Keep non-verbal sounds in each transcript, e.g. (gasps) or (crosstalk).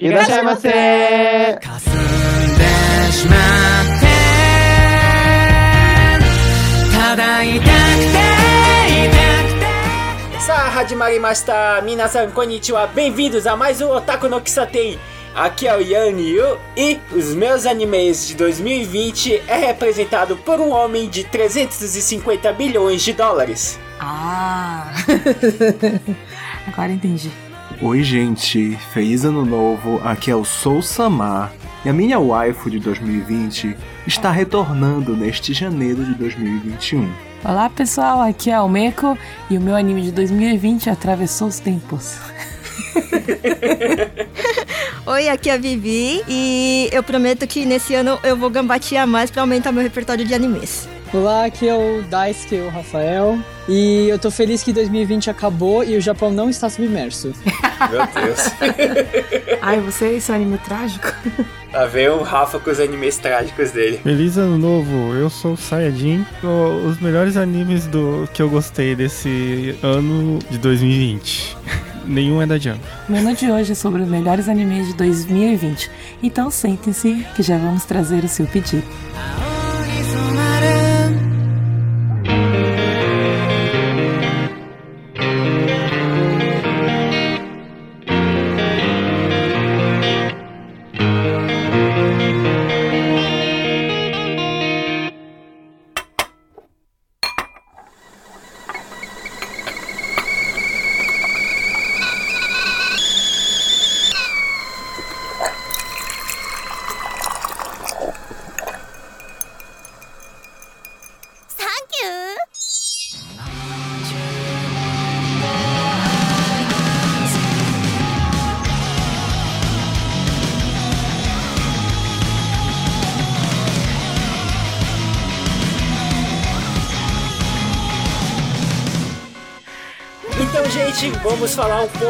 いらっしゃいませ霞んでしまってただ痛くて痛くて Sa Hadimarimashita, minasan konnichiwa, bem-vindos a mais um Otaku no Kisaten. Aqui é o Yan Yu e os meus animes de 2020 é representado por um homem de 350 bilhões de dólares. Ah! (laughs) Agora entendi. Oi, gente, feliz ano novo. Aqui é o Sou Samar. E a minha waifu de 2020 está retornando neste janeiro de 2021. Olá pessoal, aqui é o Meko e o meu anime de 2020 atravessou os tempos. (laughs) Oi, aqui é a Vivi e eu prometo que nesse ano eu vou gambatear mais pra aumentar meu repertório de animes. Olá, aqui é o Daisuke, o Rafael. E eu tô feliz que 2020 acabou e o Japão não está submerso. Meu Deus. (laughs) Ai, você e seu anime trágico? Lá vem o Rafa com os animes trágicos dele. Feliz ano novo, eu sou o Sayajin. Os melhores animes do que eu gostei desse ano de 2020. (laughs) Nenhum é da Jump. O menu de hoje é sobre os melhores animes de 2020. Então sentem-se que já vamos trazer o seu pedido.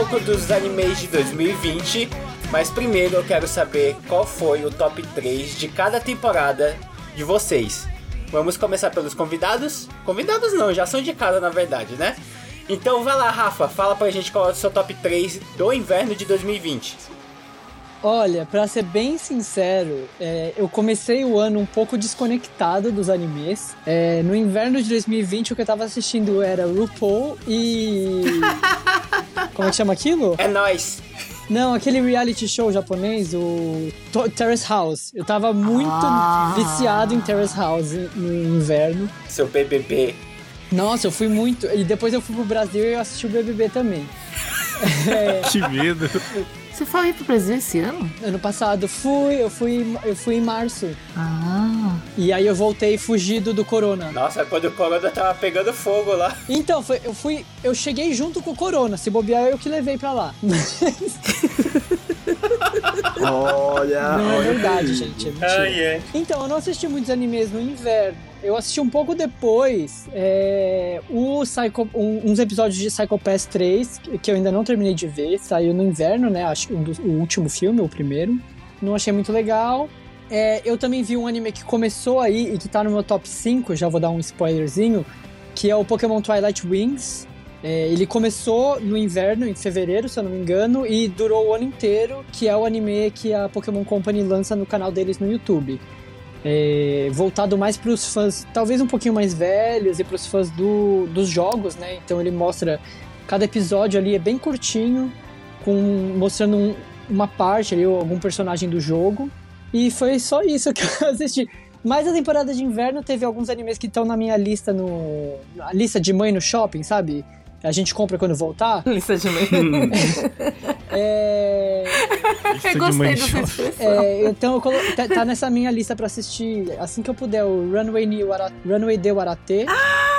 Pouco dos animes de 2020. Mas primeiro eu quero saber qual foi o top 3 de cada temporada de vocês. Vamos começar pelos convidados? Convidados não, já são de casa na verdade, né? Então vai lá, Rafa, fala pra gente qual é o seu top 3 do inverno de 2020. Olha, pra ser bem sincero, é, eu comecei o ano um pouco desconectado dos animes. É, no inverno de 2020, o que eu tava assistindo era RuPaul e. (laughs) Como é que chama aquilo? É nóis! Não, aquele reality show japonês, o Terrace House. Eu tava muito Ah. viciado em Terrace House no inverno. Seu BBB. Nossa, eu fui muito. E depois eu fui pro Brasil e eu assisti o BBB também. (laughs) (laughs) Que medo. Você foi ir pro Brasil esse ano? Ano passado fui, eu fui, eu fui em março. Ah! E aí eu voltei fugido do corona. Nossa, quando o Corona tava pegando fogo lá. Então, foi, eu fui. Eu cheguei junto com o corona. Se bobear, eu que levei pra lá. (laughs) Olha, Não é olha verdade, aí. gente. É mentira. é. Então, eu não assisti muitos animes no inverno. Eu assisti um pouco depois é, o Psycho, um- uns episódios de Psycho Pass 3, que- eu ainda não terminei de ver. Saiu no inverno, né? Acho um o último filme, o primeiro. Não achei muito legal. É, eu também vi um anime que começou aí e que tá no meu top 5, já vou dar um spoilerzinho, que é o Pokémon Twilight Wings. É, ele começou no inverno, em fevereiro, se eu não me engano, e durou o ano inteiro, que é o anime que a Pokémon Company lança no canal deles no YouTube. É, voltado mais para os fãs, talvez um pouquinho mais velhos e para os fãs do, dos jogos, né? Então ele mostra cada episódio ali é bem curtinho, com mostrando um- uma parte ali, ou algum personagem do jogo. E foi só isso (laughs) que eu assisti. Mas a temporada de inverno teve alguns animes que estão na minha lista no. A lista de mãe no shopping, sabe? A gente compra quando voltar. (laughs) Lista de mãe. (laughs) É. Lista Eu gostei dessa expressão. É, então eu colo... tá, tá nessa minha lista pra assistir assim que eu puder, o Runway, ni Wara... Runway de Warate. Ah,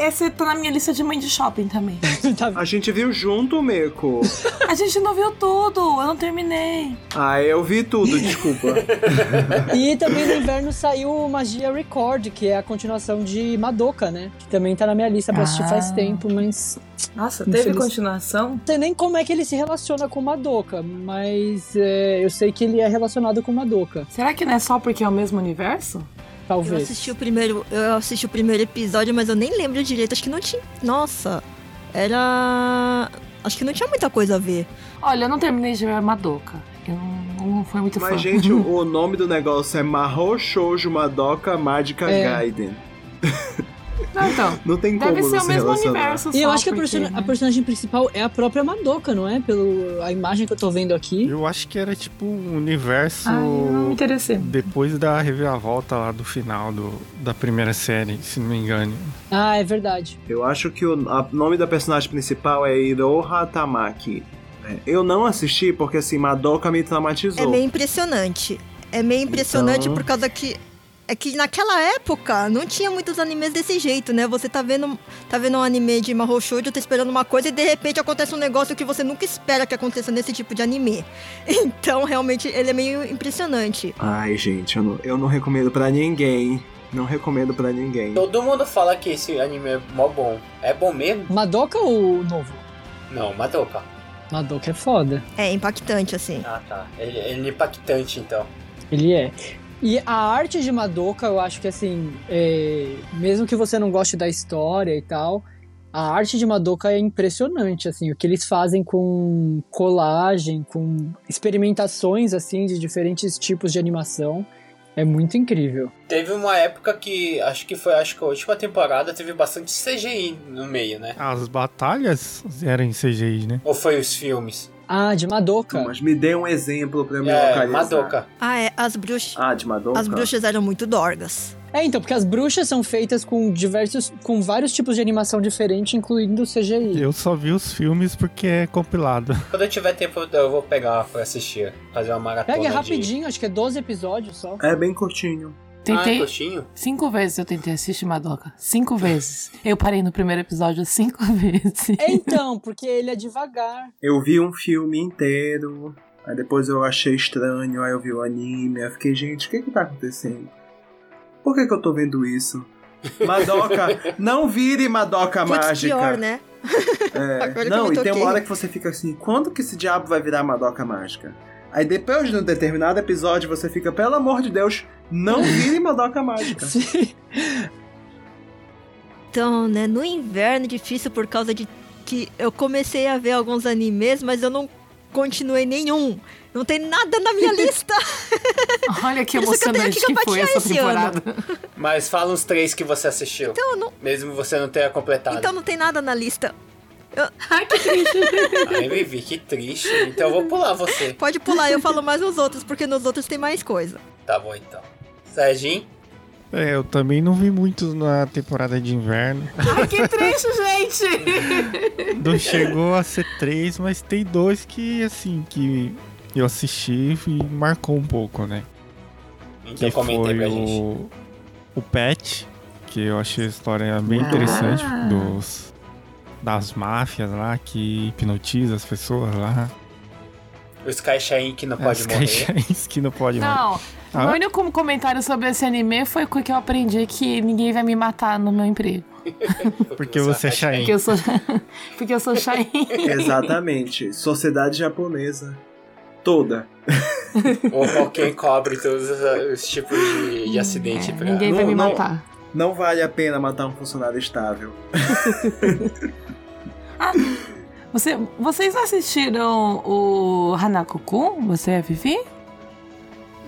esse tá na minha lista de mãe de shopping também. (laughs) Tá- A gente viu junto, Meco. A gente não viu tudo, eu não terminei. Ah, eu vi tudo, desculpa. (laughs) E também no inverno saiu Magia Record, que é a continuação de Madoka, né? Que também tá na minha lista pra assistir Ah. faz tempo, mas Nossa, teve teve Infeliz- continuação? não sei nem como é que ele se relaciona com Madoka, mas é, eu sei que ele é relacionado com Madoka, Será que não é só porque é o mesmo universo? Eu talvez. assisti o primeiro, eu assisti o primeiro episódio, mas eu nem lembro direito. Acho que não tinha. Nossa, era. Acho que não tinha muita coisa a ver. Olha, eu não terminei de ver Madoka. porque não, não foi muito fã. Mas, gente, o (laughs) o nome do negócio é Mahou Shoujo Madoka Magica É. Gaiden. (laughs) Não, então. Não tem Deve como ser não o se mesmo universo E eu acho que a, porque, a né? personagem principal é a própria Madoka, não é? Pelo a imagem que eu tô vendo aqui. Eu acho que era tipo um universo Ai, não me interessei. depois da reviravolta lá do final do, da primeira série, se não me engano. Ah, é verdade. Eu acho que o a- nome da personagem principal é Iroha Tamaki. É, Eu não assisti porque, assim, Madoka me traumatizou. É meio impressionante. É meio impressionante Então- por causa que. É que naquela época não tinha muitos animes desse jeito, né? Você tá vendo, tá vendo um anime de Mahou Shoujo, tá esperando uma coisa e de repente acontece um negócio que você nunca espera que aconteça nesse tipo de anime. (laughs) Então, realmente, ele é meio impressionante. Ai, gente, eu não, eu não recomendo pra ninguém. Não recomendo pra ninguém. Todo mundo fala que esse anime é mó bom. É bom mesmo? Madoka ou novo? Não, Madoka. Madoka é foda. É impactante, assim. Ah, tá. Ele, ele é impactante, então. Ele é. E a arte de Madoka, eu acho que assim, é, mesmo que você não goste da história e tal, a arte de Madoka é impressionante, assim, o que eles fazem com colagem, com experimentações, assim, de diferentes tipos de animação, é muito incrível. Teve uma época que, acho que foi acho que a última temporada, teve bastante CGI no meio, né? As batalhas eram em CGI, né? Ou foi os filmes? Ah, de Madoka. Mas me dê um exemplo pra eu me É, localizar. Madoka. Ah, é. As bruxas. Ah, de Madoka? As bruxas eram muito dorgas. É, então, porque as bruxas são feitas com diversos, com vários tipos de animação diferente, incluindo o CGI. Eu só vi os filmes porque é compilado. (laughs) Quando eu tiver tempo, eu vou pegar pra assistir. Fazer uma maratona Pega de- rapidinho, acho que é 12 episódios só. É bem curtinho. Ah, é Tentei. Cinco vezes eu tentei assistir Madoka. Cinco vezes. Eu parei no primeiro episódio cinco (laughs) vezes. É então, porque ele é devagar. Eu vi um filme inteiro, aí depois eu achei estranho, aí eu vi o anime, aí eu fiquei, gente, o que que tá acontecendo? Por que que eu tô vendo isso? Madoka, (laughs) não vire Madoka Putz, mágica. pior, né? É, (laughs) não, e tem uma hora que você fica assim, quando que esse diabo vai virar Madoka mágica? Aí depois de um determinado episódio você fica, pelo amor de Deus, não vire Madoka mágica. (laughs) Sim. Então, né, no inverno difícil por causa de que eu comecei a ver alguns animes, mas eu não continuei nenhum. Não tem nada na minha (laughs) lista. Olha que isso que emocionante que que, foi essa temporada. Mas fala uns três que você assistiu. Então, não, Mesmo você não tenha completado. então não tem nada na lista. (laughs) Ai, que triste. Ai, Vivi, que triste. Então eu vou pular você. Pode pular, eu falo mais nos outros, porque nos outros tem mais coisa. Tá bom, então. Serginho? É, eu também não vi muitos na temporada de inverno. Ai, que triste, gente. Não chegou a ser três, mas tem dois que, assim, que eu assisti e marcou um pouco, né? Então Que foi pra gente. o, o Pet, que eu achei a história bem Ah. interessante dos das máfias lá que hipnotiza as pessoas lá. O Sky Shine que não pode as morrer. caixinhas que não pode morrer. Não, Ah? o único comentário sobre esse anime foi que eu aprendi que ninguém vai me matar no meu emprego. (laughs) Porque você é Shine. Porque eu sou, (laughs) porque eu sou Shine. Exatamente. Sociedade japonesa. Toda. Ou qualquer cobre todos os, os tipos de, de acidente É, pra... ninguém vai Não, me não. matar. Não vale a pena matar um funcionário estável. (laughs) Você, vocês assistiram o Hanako-kun? Você é Vivi?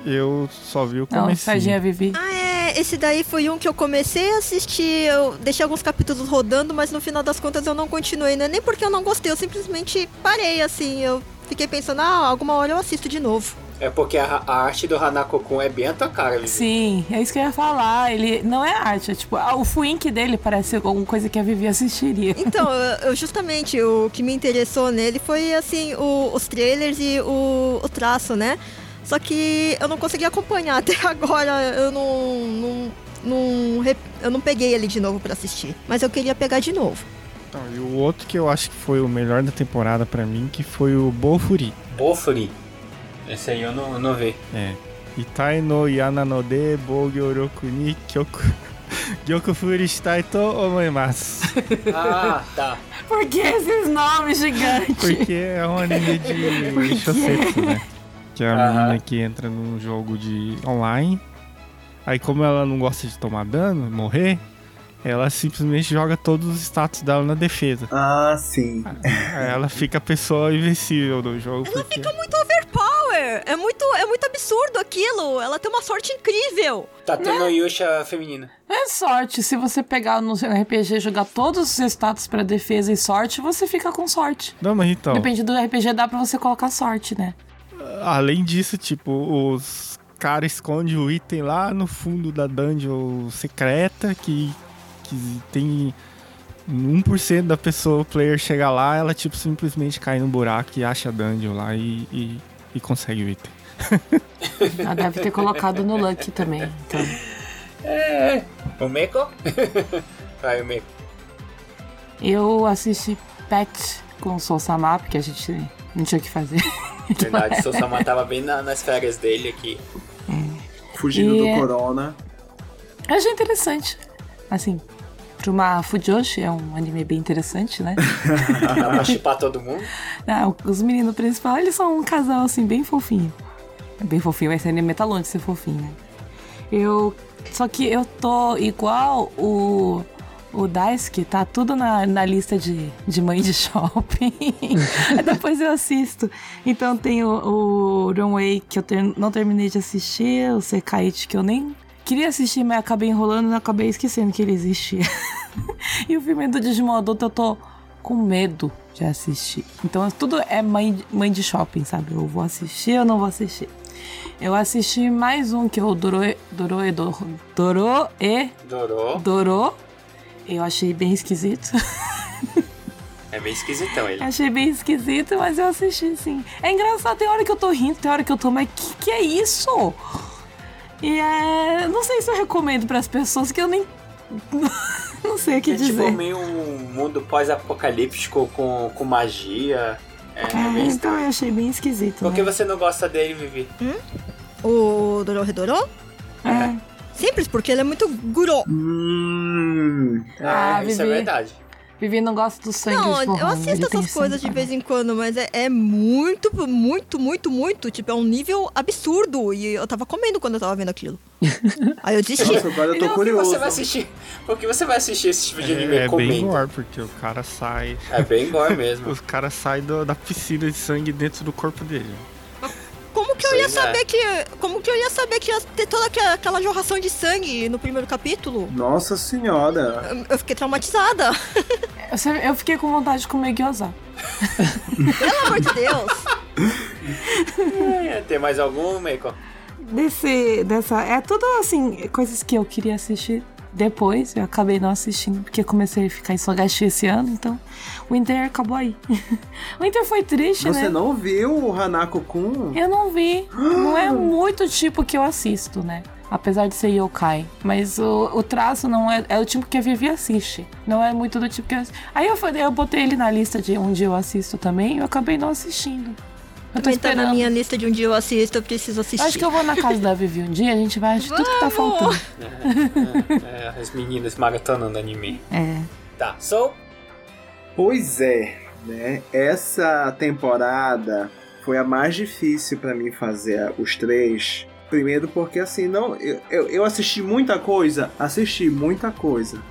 Eu só vi o Não, começo. Serginho é Vivi. Ah, é, esse daí foi um que eu comecei a assistir, eu deixei alguns capítulos rodando, mas no final das contas eu não continuei, não é nem porque eu não gostei, eu simplesmente parei, assim, eu fiquei pensando, ah, alguma hora eu assisto de novo. É porque a, a arte do Hanako-kun é bem a tua cara, Vivi. Sim, é isso que eu ia falar. Ele não é arte, é tipo, ah, o fuink dele parece alguma coisa que a Vivi assistiria. Então, (laughs) eu, justamente, o que me interessou nele foi, assim, o- os trailers e o, o traço, né? Só que eu não consegui acompanhar (laughs) até agora, eu não, não, não eu não peguei ele de novo pra assistir, mas eu queria pegar de novo. Não, e o outro que eu acho que foi o melhor da temporada pra mim, que foi o Bofuri. Bofuri. Esse aí eu não, não vi. É. Itai no yana no de bo gyoroku ni kyoku (laughs) gyoku furi shitai to omoimasu. (laughs) Ah, tá. Por que esses nomes gigantes? Porque é um anime de (laughs) Shosetsu, né? Que é a Aham. menina que entra num jogo de online. Aí como ela não gosta de tomar dano, morrer, ela simplesmente joga todos os status dela na defesa. Ah, sim. Aí ela fica a pessoa invencível do jogo. Ela fica Muito overpower! Inter! É muito, é muito absurdo aquilo! Ela tem uma sorte incrível! Tá tendo Yusha feminina. É sorte. Se você pegar no seu RPG e jogar todos os status pra defesa e sorte, você fica com sorte. Não, mas então. Depende do RPG, dá pra você colocar sorte, né? Além disso, tipo, os caras escondem o item lá no fundo da dungeon secreta que, que tem 1% da pessoa, o player chega lá, ela tipo simplesmente cai no buraco e acha a dungeon lá e, e, e consegue o item. Ela (laughs) deve ter colocado no Lucky também. Então. É. O Meiko? (laughs) Vai, o Meiko. Eu assisti Pet com o Sousama, porque a gente não tinha o que fazer. (laughs) Verdade, o Sousama tava bem na- nas férias dele aqui. Fugindo E do é- corona. Eu achei interessante. Assim, pra uma Fujoshi, é um anime bem interessante, né? Dá (laughs) pra chipar todo mundo. Ah, os meninos principais, eles são um casal, assim, bem fofinho. Bem fofinho, esse anime tá longe de ser fofinho, né? Eu... Só que eu tô igual o... O Daisuke, tá tudo na, na lista de, de mãe de (laughs) shopping. Depois eu assisto. Então tem o, o Runway, que eu ter- não terminei de assistir, o Sekaiichi, que eu nem queria assistir, mas acabei enrolando e acabei esquecendo que ele existia. (laughs) e o filme do Digimon adulto eu tô com medo de assistir. Então tudo é mãe, mãe de shopping, sabe? Eu vou assistir ou não vou assistir. Eu assisti mais um que é o Doroe, Doroe, Doro- Doroe, Dorou. Dorô. Eu achei bem esquisito. É meio esquisitão ele. achei bem esquisito, mas eu assisti sim. É engraçado, tem hora que eu tô rindo, tem hora que eu tô, mas que que é isso? E é. Não sei se eu recomendo pras pessoas que eu nem. (laughs) não sei o que É tipo dizer. meio um mundo pós-apocalíptico com, com magia. É, É, meio então eu achei bem esquisito. Por que né? você não gosta dele, Vivi? O Dororedoro? É. Simples, porque ele é muito guro. Hum. Ah, é, isso é Vivi. verdade. Vivi não gosta do sangue Não, eu assisto essas coisas de vez em quando, mas é, é muito, muito, muito, muito. Tipo, é um nível absurdo. E eu tava comendo quando eu tava vendo aquilo. (laughs) Aí eu desisti. Nossa, eu tô Não, por que curioso. você vai assistir? Por que você vai assistir esse tipo de anime É, é bem comendo? gore, porque o cara sai. É bem gore mesmo. (laughs) Os caras saem do- da piscina de sangue dentro do corpo dele. Como que eu ia Pois é. saber que. Como que eu ia saber que ia ter toda aquela, aquela jorração de sangue no primeiro capítulo? Nossa senhora. Eu- Eu fiquei traumatizada. Eu fiquei com vontade de comer gyoza. (laughs) Pelo amor de Deus. É, tem mais algum, Meiko? Desse, dessa. É tudo assim, coisas que eu queria assistir depois. Eu acabei não assistindo, porque comecei a ficar em Sogashi esse ano, então. O Winter acabou aí. (laughs) o Winter foi triste, Você né? não viu o Hanako-kun? Eu não vi. (gasps) Não é muito tipo que eu assisto, né? Apesar de ser yokai. Mas o, o traço não é. É o tipo que a Vivi assiste. Não é muito do tipo que eu. Aí eu, eu botei ele na lista de onde eu assisto também e eu acabei não assistindo. Eu tô Também tá esperando. na minha lista de um dia eu assisto, eu preciso assistir. Acho que eu vou na casa da Vivi um dia, a gente vai assistir tudo que tá faltando. É, as meninas maratonando anime. É. Tá, sou. Pois é, né? Essa temporada foi a mais difícil pra mim fazer os três. Primeiro porque assim, não, eu, eu, eu assisti muita coisa, assisti muita coisa.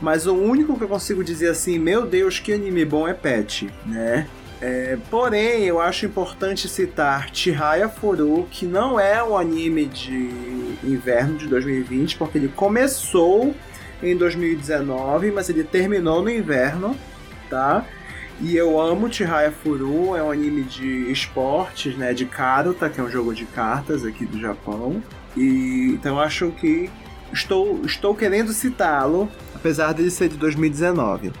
Mas o único que eu consigo dizer assim, meu Deus, que anime bom é Pet, né? É, porém, eu acho importante citar Chihaya Furu, que não é um anime de inverno de 2020, porque ele começou em 2019, mas ele terminou no inverno, tá? E eu amo Chihaya Furu, é um anime de esportes, né? De Karuta, que é um jogo de cartas aqui do Japão. E então eu acho que estou, estou querendo citá-lo, apesar dele ser de 2019.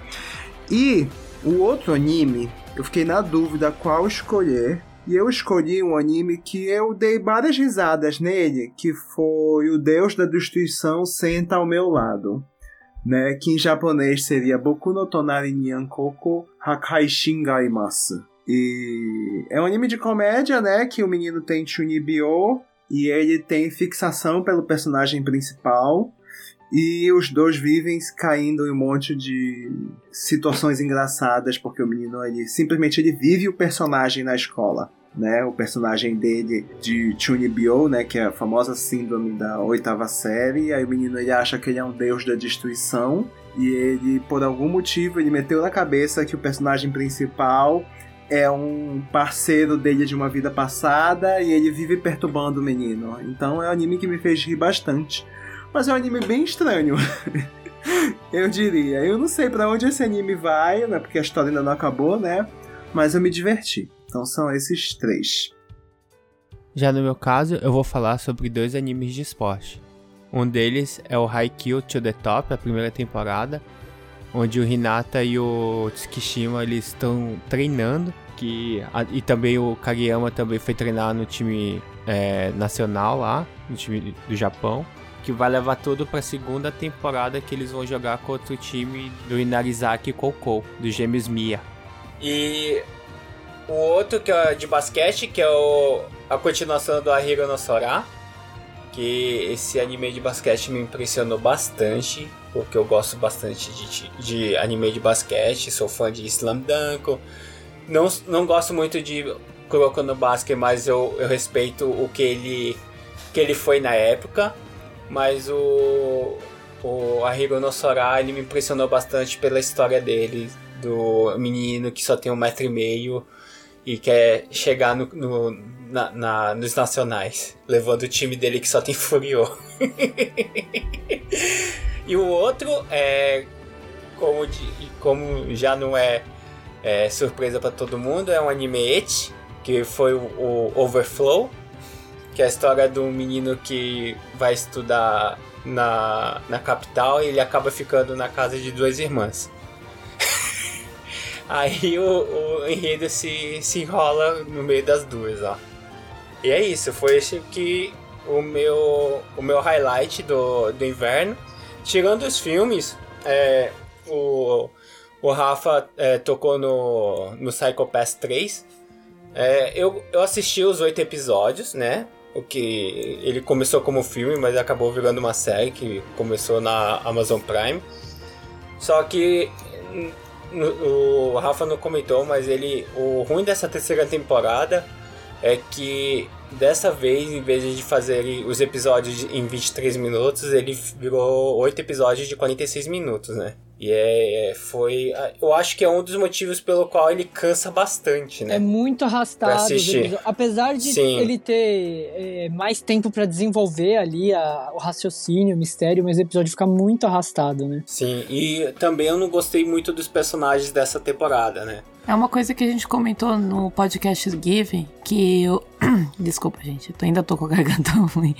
E o outro anime, eu fiquei na dúvida qual escolher. E eu escolhi um anime que eu dei várias risadas nele, que foi O Deus da Destruição Senta ao Meu Lado. Né, que em japonês seria Boku no Tonari ni Ankoko Hakai Shingaimasu. E é um anime de comédia, né, que o menino tem Chunibyo e ele tem fixação pelo personagem principal. E os dois vivem caindo em um monte de situações engraçadas, porque o menino ele simplesmente ele vive o personagem na escola. Né, o personagem dele de Chunibyo, né, que é a famosa síndrome da oitava série, aí o menino ele acha que ele é um deus da destruição e ele por algum motivo ele meteu na cabeça que o personagem principal é um parceiro dele de uma vida passada e ele vive perturbando o menino. Então é um anime que me fez rir bastante. Mas é um anime bem estranho. (laughs) eu diria. Eu não sei pra onde esse anime vai, né? Porque a história ainda não acabou, né? Mas eu me diverti. Então são esses três. Já no meu caso, eu vou falar sobre dois animes de esporte. Um deles é o Haikyuu to the Top, a primeira temporada, onde o Hinata e o Tsukishima eles estão treinando, que e também o Kageyama também foi treinar no time é, nacional lá, no time do Japão, que vai levar tudo para a segunda temporada que eles vão jogar contra o time do Inarizaki Koukou, do Gêmeos Mia. E o outro que é de basquete, que é o, a continuação do Ahiro no Sora, que esse anime de basquete me impressionou bastante, porque eu gosto bastante de, de anime de basquete, sou fã de Slam Dunk. Não, não gosto muito de Kuroko no Basket, mas eu, eu respeito o que ele, que ele foi na época. Mas o, o Ahiro no Sora, ele me impressionou bastante pela história dele, do menino que só tem um metro e meio e quer chegar no, no- na- na- nos nacionais, levando o time dele que só tem Furiô. (laughs) e o outro é como, como já não é, é, surpresa para todo mundo, é um anime que foi o, o Overflow, que é a história de um menino que vai estudar na, na capital e ele acaba ficando na casa de duas irmãs. (laughs) Aí o, o enredo se, se enrola no meio das duas, ó. E é isso, foi esse que o meu, o meu highlight do, do inverno. Tirando os filmes, é, o, o Rafa é, tocou no, no Psycho Pass 3. É, eu, eu assisti os oito episódios, né? O que ele começou como filme, mas acabou virando uma série que começou na Amazon Prime. Só que o Rafa não comentou, mas ele o ruim dessa terceira temporada é que dessa vez, em vez de fazer os episódios em 23 minutos, ele virou oito episódios de 46 minutos, né? E é, foi. Eu acho que é um dos motivos pelo qual ele cansa bastante, né? É muito arrastado. Apesar de Sim. ele ter é, mais tempo pra desenvolver ali a- o raciocínio, o mistério, mas o episódio fica muito arrastado, né? Sim, e também eu não gostei muito dos personagens dessa temporada, né? É uma coisa que a gente comentou no podcast Giving, que eu. (clears throat) Desculpa, gente, eu ainda tô com a garganta (laughs) ruim.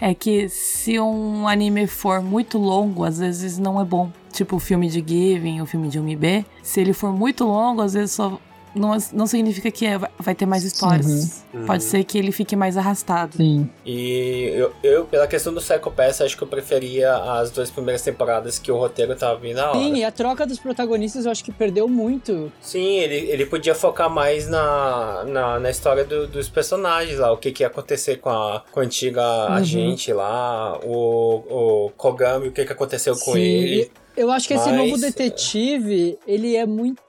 É que se um anime for muito longo, às vezes não é bom. Tipo o filme de Giving, o filme de 1B. Se ele for muito longo, às vezes só. Não, não significa que é- vai ter mais histórias. Uhum. Pode ser que ele fique mais arrastado. Sim. E eu, eu, pela questão do Psycho Pass, acho que eu preferia as duas primeiras temporadas que o roteiro tava vindo na hora. Sim, e a troca dos protagonistas eu acho que perdeu muito. Sim, ele, ele podia focar mais na, na, na história do- dos personagens lá, o que, que ia acontecer com a, com a antiga Uhum. agente lá, o, o Kogami, o que, que aconteceu com Sim, ele. Eu acho que esse Mas, novo detetive, ele é muito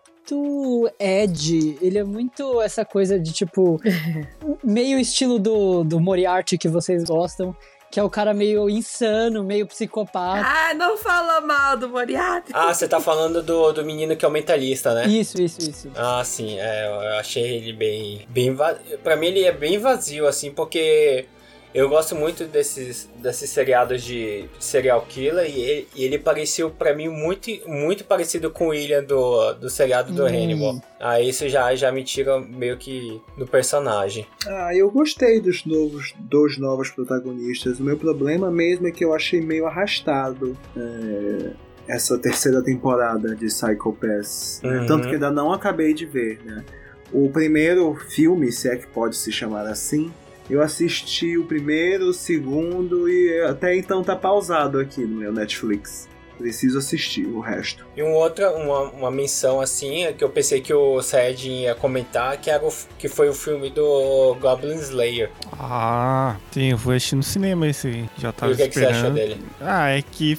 Ed, ele é muito essa coisa de tipo (laughs) meio estilo do, do Moriarty que vocês gostam, que é o cara meio insano, meio psicopata. Ah, não fala mal do Moriarty. Ah, você tá falando do, do menino que é o mentalista, né? Isso, isso, isso. Ah, sim, é, eu achei ele bem, bem vazio. Pra mim ele é bem vazio, assim, porque eu gosto muito desses, desses seriados de serial killer e ele, e ele pareceu pra mim muito, muito parecido com o William do, do seriado do Hum. Hannibal. Aí isso já, já me tira meio que do personagem. Ah, eu gostei dos novos, dos novos protagonistas. O meu problema mesmo é que eu achei meio arrastado é, essa terceira temporada de Psycho Pass. né? Uhum. Tanto que ainda não acabei de ver, né? O primeiro filme, se é que pode se chamar assim, eu assisti o primeiro, o segundo e até então tá pausado aqui no meu Netflix. Preciso assistir o resto. E um outra, uma, uma menção assim, é que eu pensei que o Sayajin ia comentar, que, era o, que foi o filme do Goblin Slayer. Ah, sim, eu fui assistir no cinema esse aí. Já e tava o que, que você achou esperando. dele? Ah, é que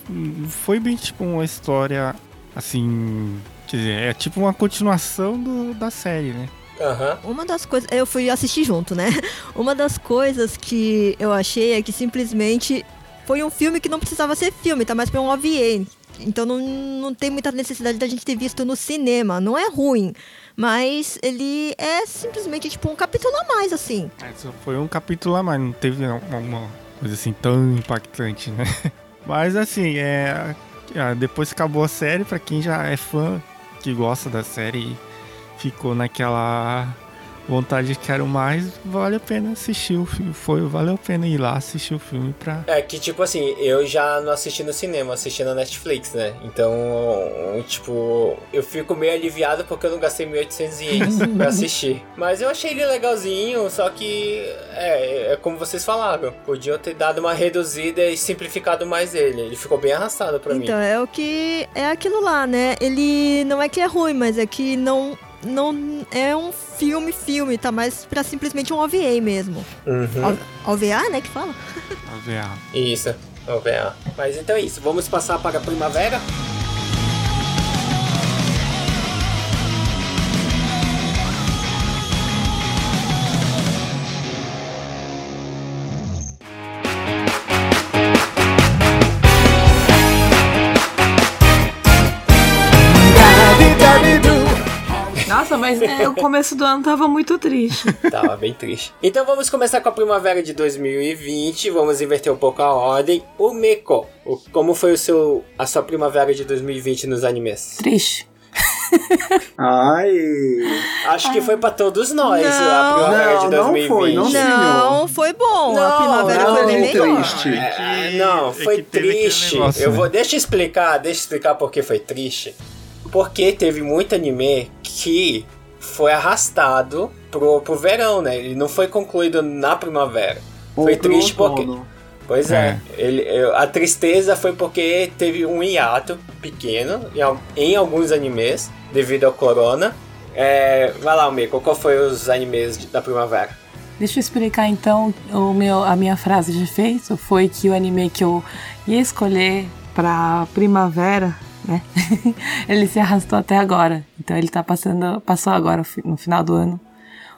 foi bem tipo uma história assim. Quer dizer, é tipo uma continuação do, da série, né? Aham. Uma das coisas. Eu fui assistir junto, né? (laughs) Uma das coisas que eu achei é que simplesmente foi um filme que não precisava ser filme, tá mais pra um OVA. Então não, não tem muita necessidade da gente ter visto no cinema. Não é ruim, mas ele é simplesmente tipo um capítulo a mais, assim. É, só foi um capítulo a mais, não teve alguma coisa assim tão impactante, né? (laughs) Mas assim, é. é, Depois que acabou a série, pra quem já é fã, que gosta da série, ficou naquela vontade de quero mais, vale a pena assistir o filme. Foi, valeu a pena ir lá assistir o filme pra. É que, tipo assim, eu já não assisti no cinema, assisti na Netflix, né? Então, tipo, eu fico meio aliviado porque eu não gastei 1.800 ienes (laughs) pra assistir. Mas eu achei ele legalzinho, só que, é, é como vocês falaram, podiam ter dado uma reduzida e simplificado mais ele. Ele ficou bem arrastado pra Então, mim. é o que. É aquilo lá, né? Ele não é que é ruim, mas é que não. Não é um filme, filme, tá mais pra simplesmente um OVA mesmo. Uhum. O- OVA, né? Que fala? pra ver a- Isso, ó. Mas então é isso, vamos passar para a primavera? Mas é, o começo do ano tava muito triste. (laughs) Tava bem triste. Então vamos começar com a primavera de 2020. Vamos inverter um pouco a ordem. O Meko, o- como foi o seu, a sua primavera de 2020 nos animes? Triste. Ai. Acho que foi pra todos nós a Não. primavera de Não, não 2020. foi, não. Não, foi bom. a Não, primavera não, foi bem triste. É, não, É foi aquele triste. negócio, eu né? vou, deixa eu explicar, deixa eu explicar por que foi triste. Porque teve muito anime que foi arrastado pro, pro verão, né? Ele não foi concluído na primavera. Foi Ou pro triste porque. Pois é, ele, eu- a tristeza foi porque teve um hiato pequeno em, em alguns animes devido ao corona. É, vai lá, Miko, qual foi os animes de- da primavera? Deixa eu explicar então o meu, a minha frase de efeito foi que o anime que eu ia escolher pra primavera, né? (laughs) ele se arrastou até agora. Então ele tá passando, passou agora no final do ano.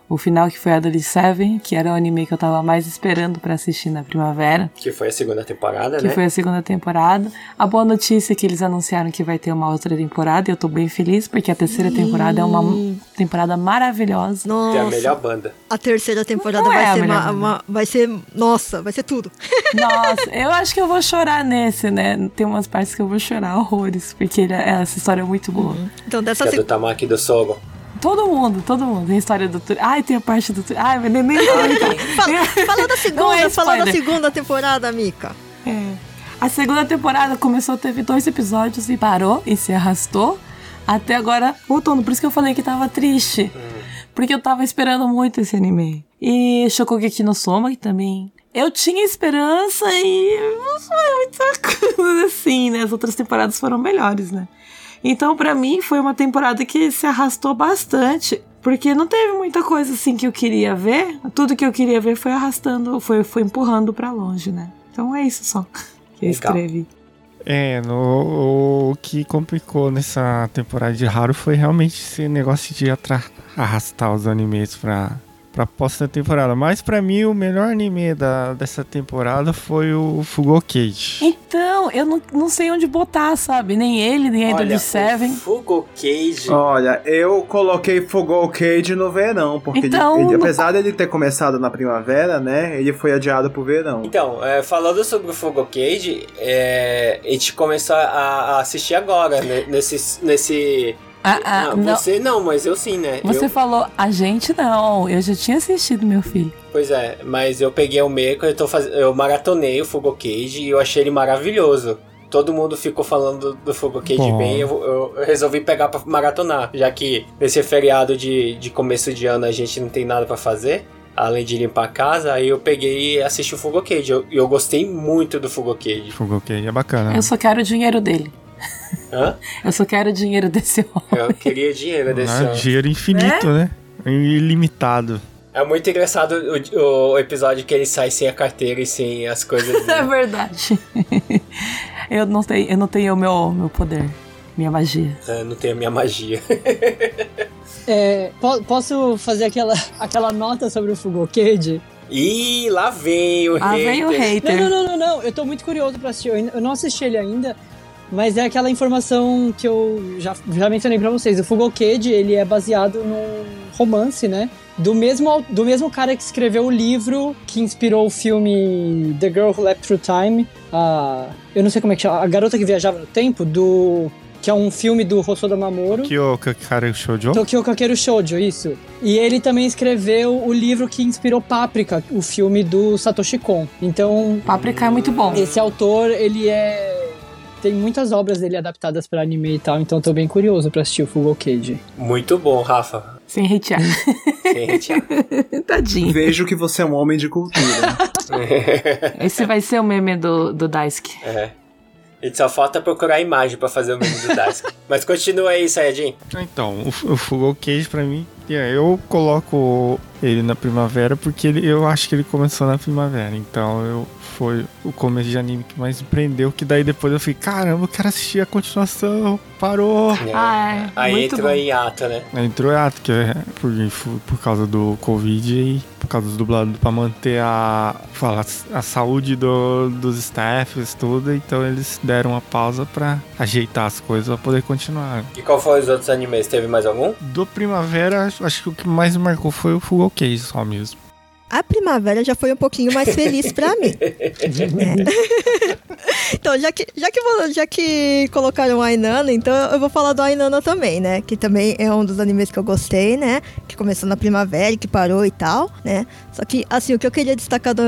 O final que foi a Dolly Seven, que era o anime que eu tava mais esperando pra assistir na primavera. Que foi a segunda temporada, que né? foi a segunda temporada. A boa notícia é que eles anunciaram que vai ter uma outra temporada e eu tô bem feliz porque a terceira temporada é uma temporada maravilhosa. Que é a Nossa, melhor banda. a terceira temporada Não é vai a ser uma, uma- vai ser, nossa, vai ser tudo. (laughs) Nossa, eu acho que eu vou chorar nesse, né? Tem umas partes que eu vou chorar horrores, porque ele- essa história é muito boa. Então Que dessa é do Tamaki do Sogo. Todo mundo, todo mundo. Tem história do. Tur- Ai, tem a parte do. Tur- Ai, mas nem. nem fala, (laughs) fala da (laughs) segunda, é fala da segunda temporada, Mika. É. A segunda temporada começou, teve dois episódios e parou e se arrastou. Até agora, outono. Por isso que eu falei que tava triste. Porque eu tava esperando muito esse anime. E Shokugeki no Soma, que também. Eu tinha esperança e não foi muita coisa assim, né? As outras temporadas foram melhores, né? Então, pra mim, foi uma temporada que se arrastou bastante. Porque não teve muita coisa assim que eu queria ver. Tudo que eu queria ver foi arrastando, foi, foi empurrando pra longe, né? Então é isso só que eu escrevi. É, no, o que complicou nessa temporada de Haru foi realmente esse negócio de arrastar os animes pra, pra próxima temporada. Mas pra mim, o melhor anime da, dessa temporada foi o Fugokage. Então, eu não, não sei onde botar, sabe? Nem ele, nem a Idol Olha, Seven. o Fugo Cage. Olha, eu coloquei Fogol Cage no verão, porque ele- Então, ele, no- apesar dele ter começado na primavera, né, ele foi adiado pro verão. Então, é, falando sobre o Fugo Cage, é, a gente começou a, a assistir agora, né, nesse... nesse Ah, ah, não, não. Você não, mas eu sim, né? Você Eu- falou, a gente não. Eu já tinha assistido, meu filho. Pois é, mas eu peguei o Meco, eu, tô faz... eu maratonei o Fugo Cage e eu achei ele maravilhoso. Todo mundo ficou falando do, Fugo Cage Bom. bem, eu, eu- resolvi pegar pra maratonar, já que nesse feriado de, de começo de ano a gente não tem nada pra fazer, além de limpar a casa, aí eu peguei e assisti o Fugo Cage. Eu, eu gostei muito do Fugo Cage. Fugokage é bacana. Eu só quero o dinheiro dele. Hã? Eu só quero dinheiro desse homem. Eu queria dinheiro desse Ah, ano. dinheiro infinito, né? Ilimitado. É muito engraçado o, o episódio que ele sai sem a carteira e sem as coisas. (laughs) É verdade. eu não tenho, eu não tenho o meu, meu poder, minha magia. É, não tem a minha magia. (laughs) É, po- posso fazer aquela, aquela nota sobre o Fugokage? Ih, lá vem o Ah, hater. vem o Não, hater. não, não, não, não. Eu tô muito curioso pra assistir. Eu não assisti ele ainda. Mas é aquela informação que eu já, já mencionei pra vocês. O Fugokade, ele é baseado num romance, né? Do mesmo, do mesmo cara que escreveu o livro que inspirou o filme The Girl Who Leapt Through Time. A, eu não sei como é que chama. A Garota que Viajava no Tempo, do... Que é um filme do Hosoda Mamoru. Que o cara Shoujo. Tokyo Kakeru Shoujo, isso. E ele também escreveu o livro que inspirou Páprica, o filme do Satoshi Kon. Então, Páprica é muito bom. esse autor, ele é... Tem muitas obras dele adaptadas pra anime e tal, então tô bem curioso pra assistir o Fugokage. Muito bom, Rafa. Sem hatear. Sem hatear. (laughs) Tadinho. Vejo que você é um homem de cultura. (laughs) Esse vai ser o meme do, do Daisuke. É. E só falta procurar a imagem pra fazer o meme do Daisuke. (laughs) Mas continua aí, Sayajin. Então, o, o Fugokage pra mim, é, eu coloco ele na primavera porque ele, eu acho que ele começou na primavera. Então eu foi o começo de anime que mais me prendeu. Que daí depois eu fiquei, caramba, eu quero assistir a continuação. Parou. Ah, é. Aí muito entrou bom. em ato, né? Aí Entrou em ato, que é por, por causa do Covid e por causa dos dubladores, pra manter a, fala, a saúde do, dos staffs, tudo. Então eles deram uma pausa pra ajeitar as coisas pra poder continuar. E qual foram os outros animes? Teve mais algum? Do Primavera, acho- que o que mais me marcou foi o Fugokage só mesmo. A primavera já foi um pouquinho mais feliz pra mim. É. (laughs) então, já que, já, que, já que colocaram a Ainana, então eu vou falar do Ainana também, né? Que também é um dos animes que eu gostei, né? Que começou na primavera e que parou e tal, né? Só que, assim, o que eu queria destacar do,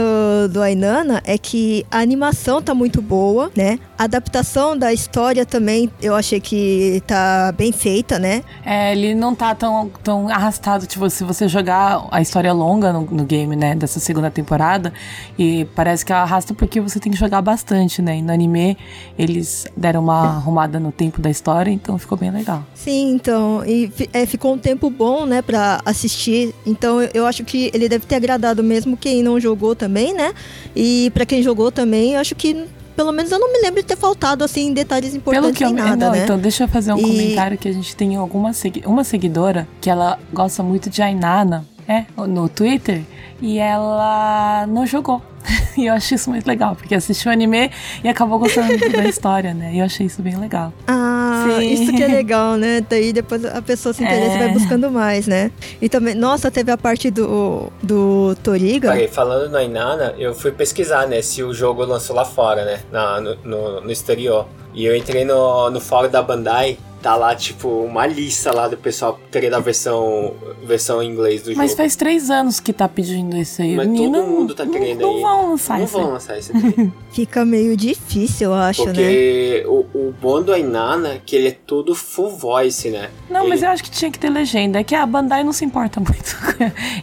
do Ainana é que a animação tá muito boa, né? A adaptação da história também eu achei que tá bem feita, né? É, ele não tá tão, tão arrastado, tipo, se você jogar a história longa no, no game, né, dessa segunda temporada, e parece que ela arrasta porque você tem que jogar bastante, né, e no anime eles deram uma arrumada no tempo da história, então ficou bem legal. Sim, então, e é, ficou um tempo bom, né, pra assistir. Então, eu, eu acho que ele deve ter agradado mesmo quem não jogou também, né? E pra quem jogou também, eu acho que, pelo menos eu não me lembro de ter faltado, assim, detalhes Pelo importantes que eu nada, não, né? então deixa eu fazer um E- comentário que a gente tem alguma segui- uma seguidora que ela gosta muito de Ainana, é, no Twitter, e ela não jogou. (laughs) E eu achei isso muito legal, porque assistiu o anime e acabou gostando da história, né? E eu achei isso bem legal. Ah, Sim. isso que é (laughs) legal, né? Daí depois a pessoa se interessa e É. vai buscando mais, né? E também, nossa, teve a parte do, do Toriga. Peraí, falando no Inanna, eu fui pesquisar, né, se o jogo lançou lá fora, né, na, no, no, no exterior. E eu entrei no, no fórum da Bandai, tá lá, tipo, uma lista lá do pessoal querendo a versão, versão em inglês do Mas jogo. faz três anos que tá pedindo isso aí. Mas todo mundo tá não- querendo não, aí. vão lançar Não isso vão lançar daí. (laughs) Fica meio difícil, eu acho, né? Porque o, o bom do Ainana é que ele é todo full voice, né? Não, Ele- mas eu acho que tinha que ter legenda. É que a Bandai não se importa (laughs) muito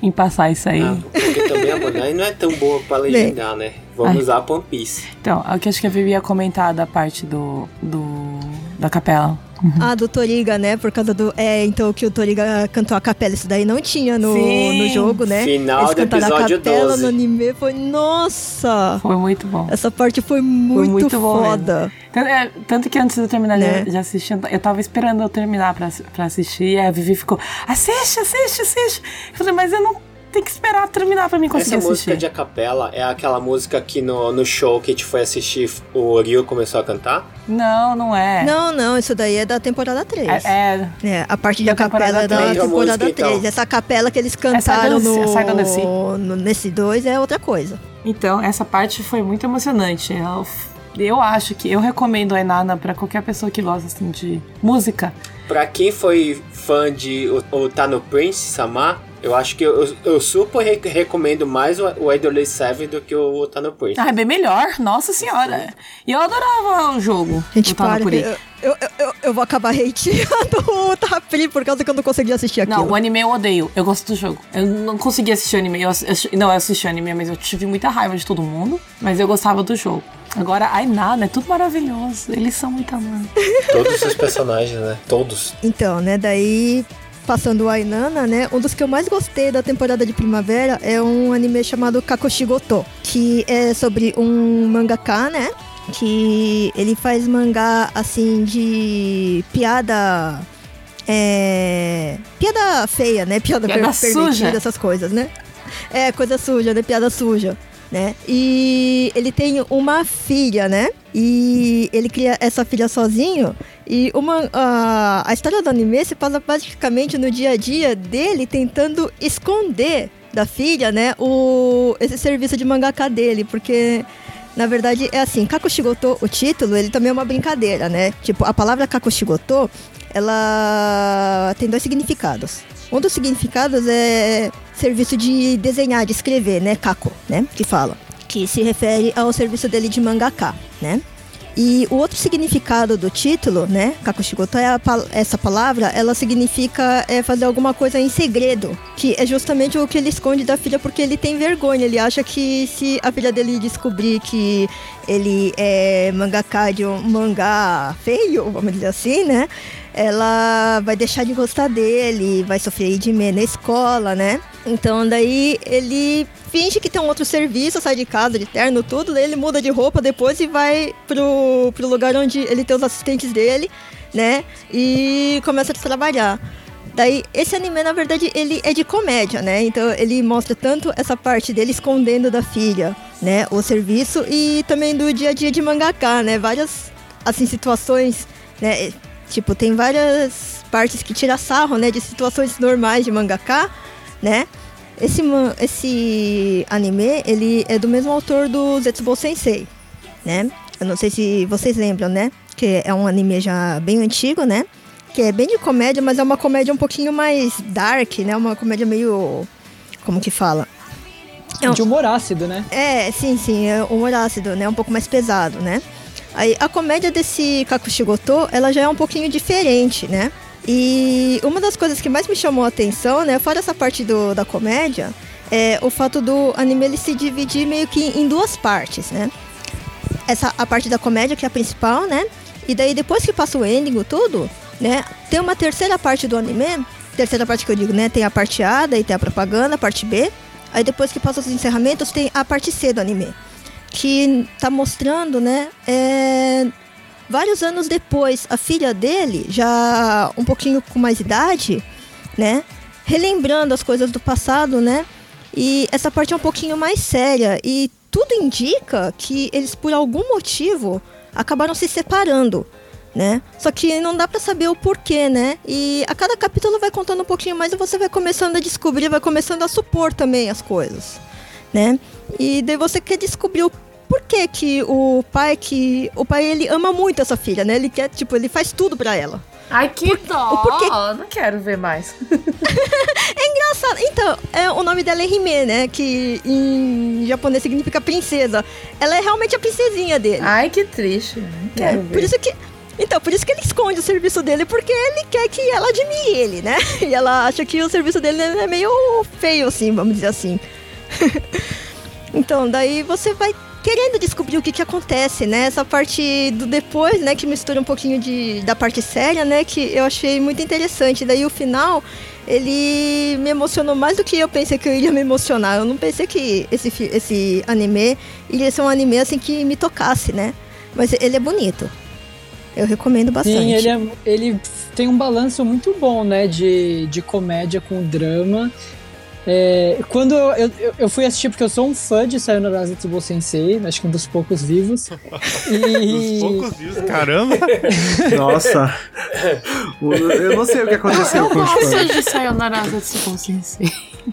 em passar isso aí. Ah, porque também a Bandai não é tão boa pra legendar, né? Vamos Ai. usar a One Piece. Então, o que acho que a Vivi ia comentar da parte do, do da capela. Ah, do Toriga, né? Por causa do. É, então que o Toriga cantou a capela. Isso daí não tinha no, Sim. no jogo, né? Final Eles do cantaram episódio a capela 12. no anime. Foi. Nossa! Foi muito bom. Essa parte foi muito, muito bom foda. Tanto, é, tanto que antes de eu terminar Né? de, de assistir, eu tava esperando eu terminar pra, pra assistir, e a Vivi ficou, assiste, assiste, assiste. Eu falei, mas eu não tenho que esperar terminar pra mim conseguir Essa música assistir. de acapela é aquela música que no, no show que a gente foi assistir, o Ryu começou a cantar? Não, não é. Não, não, isso daí é da temporada 3. É, é, É, a parte Da da capela é temporada da três. temporada música, 3. então. Essa capela que eles cantaram Sea, no, Sea. no- nesse 2 é outra coisa. Então, essa parte foi muito emocionante. Eu, eu acho que eu recomendo a Enana pra qualquer pessoa que gosta assim, de música. Pra quem foi fã de o, o Tano Prince, Samar, eu acho que eu, eu super re- recomendo mais o, o Idol 7 do que o Tano Prince. Ah, é bem melhor, nossa senhora. E eu adorava o jogo. Gente, para. Eu, eu, eu, eu vou acabar hateando (laughs) o Tapri por causa que eu não consegui assistir aquilo. Não, o anime eu odeio. Eu gosto do jogo. Eu não consegui assistir o anime. Eu, eu- não, eu assisti o anime, mas eu tive muita raiva de todo mundo. Mas eu gostava do jogo. Agora, ai nada, é tudo maravilhoso. Eles são muito amor. Todos os personagens, né? Todos. Então, né, daí passando o Ainana, né, um dos que eu mais gostei da temporada de primavera é um anime chamado Kakoshigoto, que é sobre um mangaka, né, que ele faz mangá, assim, de piada... É... Piada feia, né? Piada, Piada suja. essas coisas, né? É, coisa suja, né? Piada suja. né? E ele tem uma filha, né? E ele cria essa filha sozinho. E uma, a, a história do anime se passa basicamente no dia a dia dele tentando esconder da filha, né? O, esse serviço de mangaka dele, porque na verdade, é assim, Kakushigoto, o título, ele também é uma brincadeira, né? Tipo, a palavra Kakushigoto, ela tem dois significados. Um dos significados é serviço de desenhar, de escrever, né? Kako, né? Que fala. Que se refere ao serviço dele de mangaka, né? E o outro significado do título, né, Kakushigoto, é a essa palavra, ela significa é, fazer alguma coisa em segredo, que é justamente o que ele esconde da filha porque ele tem vergonha, ele acha que se a filha dele descobrir que ele é mangaka de um mangá feio, vamos dizer assim, né, ela vai deixar de gostar dele, vai sofrer de na escola, né? Então daí ele finge que tem um outro serviço, sai de casa de terno, tudo, daí ele muda de roupa depois e vai pro, pro lugar onde ele tem os assistentes dele, né? E começa a trabalhar. Daí, esse anime, na verdade, ele é de comédia, né? Então, ele mostra tanto essa parte dele escondendo da filha, né? O serviço e também do dia a dia de mangaka, né? Várias, assim, situações, né? Tipo, tem várias partes que tira sarro, né? De situações normais de mangaka, né? Esse, esse anime, ele é do mesmo autor do Zetsubo Sensei, né? Eu não sei se vocês lembram, né? Que é um anime já bem antigo, né? Que é bem de comédia, mas é uma comédia um pouquinho mais dark, né? Uma comédia meio... Como que fala? É um- De humor ácido, né? é, sim, sim, é humor ácido, né? Um pouco mais pesado, né? Aí a comédia desse Kakushigoto, ela já é um pouquinho diferente, né? E uma das coisas que mais me chamou a atenção, né, fora essa parte do, da comédia, é o fato do anime ele se dividir meio que em duas partes, né? Essa a parte da comédia que é a principal, né? E daí depois que passa o ending, tudo, né, tem uma terceira parte do anime, terceira parte que eu digo, né, tem a parte A, daí tem a propaganda, a parte B, Aí depois que passa os encerramentos, tem a parte C do anime. Que tá mostrando, né? é, vários anos depois, a filha dele, já um pouquinho com mais idade, né? Relembrando as coisas do passado, né? E essa parte é um pouquinho mais séria. E tudo indica que eles, por algum motivo, acabaram se separando. Né? Só que não dá pra saber o porquê, né? E a cada capítulo vai contando um pouquinho mais e você vai começando a descobrir, vai começando a supor também as coisas, né? E daí você quer descobrir o porquê que o pai que o pai ele ama muito essa filha, né? Ele quer, tipo, ele faz tudo pra ela. Ai, que dó! o porquê- Não quero ver mais. (laughs) Engraçado. Então, é, o nome dela é Hime, né? Que em japonês significa princesa. Ela é realmente a princesinha dele. Ai, que triste. Não É, quero por ver. isso que. Então, por isso que ele esconde o serviço dele, porque ele quer que ela admire ele, né? (laughs) E ela acha que o serviço dele é meio feio, assim, vamos dizer assim. (laughs) então, daí você vai querendo descobrir o que que acontece, né? Essa parte do depois, né, que mistura um pouquinho de, da parte séria, né, que eu achei muito interessante. Daí o final, ele me emocionou mais do que eu pensei que eu iria me emocionar. Eu não pensei que esse, esse anime iria ser um anime assim que me tocasse, né? Mas ele é bonito. Eu recomendo bastante. Sim, ele, é, ele tem um balanço muito bom, né? De, de comédia com drama. É, quando eu, eu, eu fui assistir, porque eu sou um fã de Sayonara Zetsubo Sensei, acho que um dos poucos vivos. E, (laughs) Os poucos views, caramba. (laughs) Nossa. O- eu não sei o que aconteceu Eu com os gosto fãs. de Sayonara Zetsubo Sensei.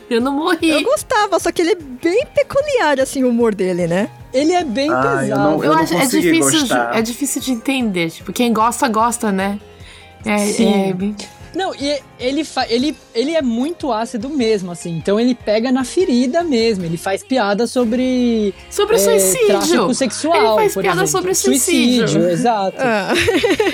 Eu não morri. Eu gostava, só que ele é bem peculiar, assim, o humor dele, né? ele é bem Ah, eu pesado. não- Eu não acho é difícil, gostar. é difícil de entender. Tipo, quem gosta, gosta, né? É, Sim. é bem- Não, e ele, ele, ele é muito ácido mesmo, assim. Então ele pega na ferida mesmo. Ele faz piada sobre Sobre é, suicídio. tráfico sexual. Ele faz piada exemplo. sobre suicídio. exato. Ah.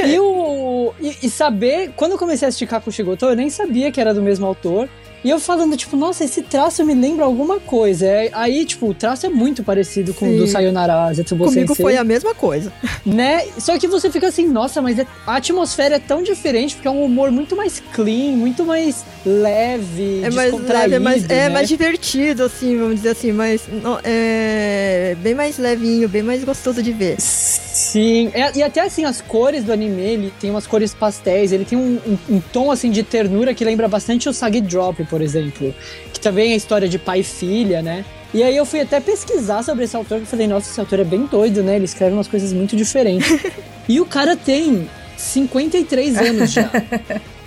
E, o, e, e saber, quando eu comecei a assistir Kakushigoto, eu nem sabia que era do mesmo autor. E eu falando, tipo, nossa, esse traço me lembra alguma coisa. É, Aí, tipo, o traço é muito parecido com o do Sim. Sayonara Zetsubo Comigo Sensei, foi a mesma coisa. (laughs) né? Só que você fica assim, nossa, mas é- a atmosfera é tão diferente, porque é um humor muito mais clean, muito mais leve, É mais leve, é mais, é né? mais divertido, assim, vamos dizer assim, mas no- é bem mais levinho, bem mais gostoso de ver. Sim, é- e até assim, as cores do anime, ele tem umas cores pastéis, ele tem um, um- um tom assim de ternura que lembra bastante o Sagi Drop, por exemplo. Que também é história de pai e filha, né? E aí eu fui até pesquisar sobre esse autor, que falei, nossa, esse autor é bem doido, né? Ele escreve umas coisas muito diferentes. (laughs) e o cara tem 53 anos já.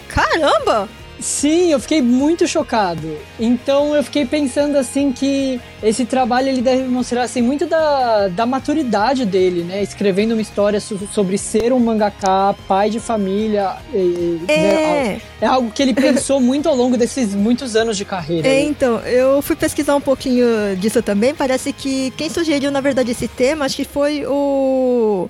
Caramba! Sim, eu fiquei muito chocado. Então eu fiquei pensando assim que esse trabalho ele deve mostrar assim muito da, da maturidade dele, né? Escrevendo uma história so- sobre ser um mangaka, pai de família. e, né, É, é algo que ele pensou (laughs) muito ao longo desses muitos anos de carreira. é, né? então, eu fui pesquisar um pouquinho disso também. Parece que quem sugeriu, na verdade, esse tema, acho que foi o.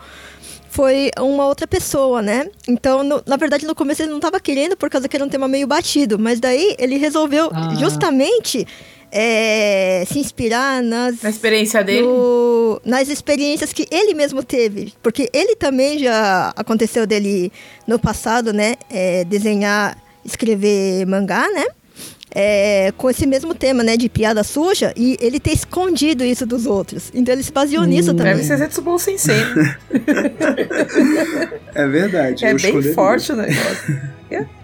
Foi uma outra pessoa, né? Então, no- na verdade, no começo ele não tava querendo por causa que era um tema meio batido. Mas daí ele resolveu Ah. justamente é, se inspirar nas Na experiência dele. no- nas experiências que ele mesmo teve. Porque ele também já aconteceu dele no passado, né? é, desenhar, escrever mangá, né? É, com esse mesmo tema, né? De piada suja. E ele ter escondido isso dos outros. Então ele se baseou nisso também. Deve ser Zetsubou (laughs) Sensei. É verdade. É eu bem forte o negócio. (laughs)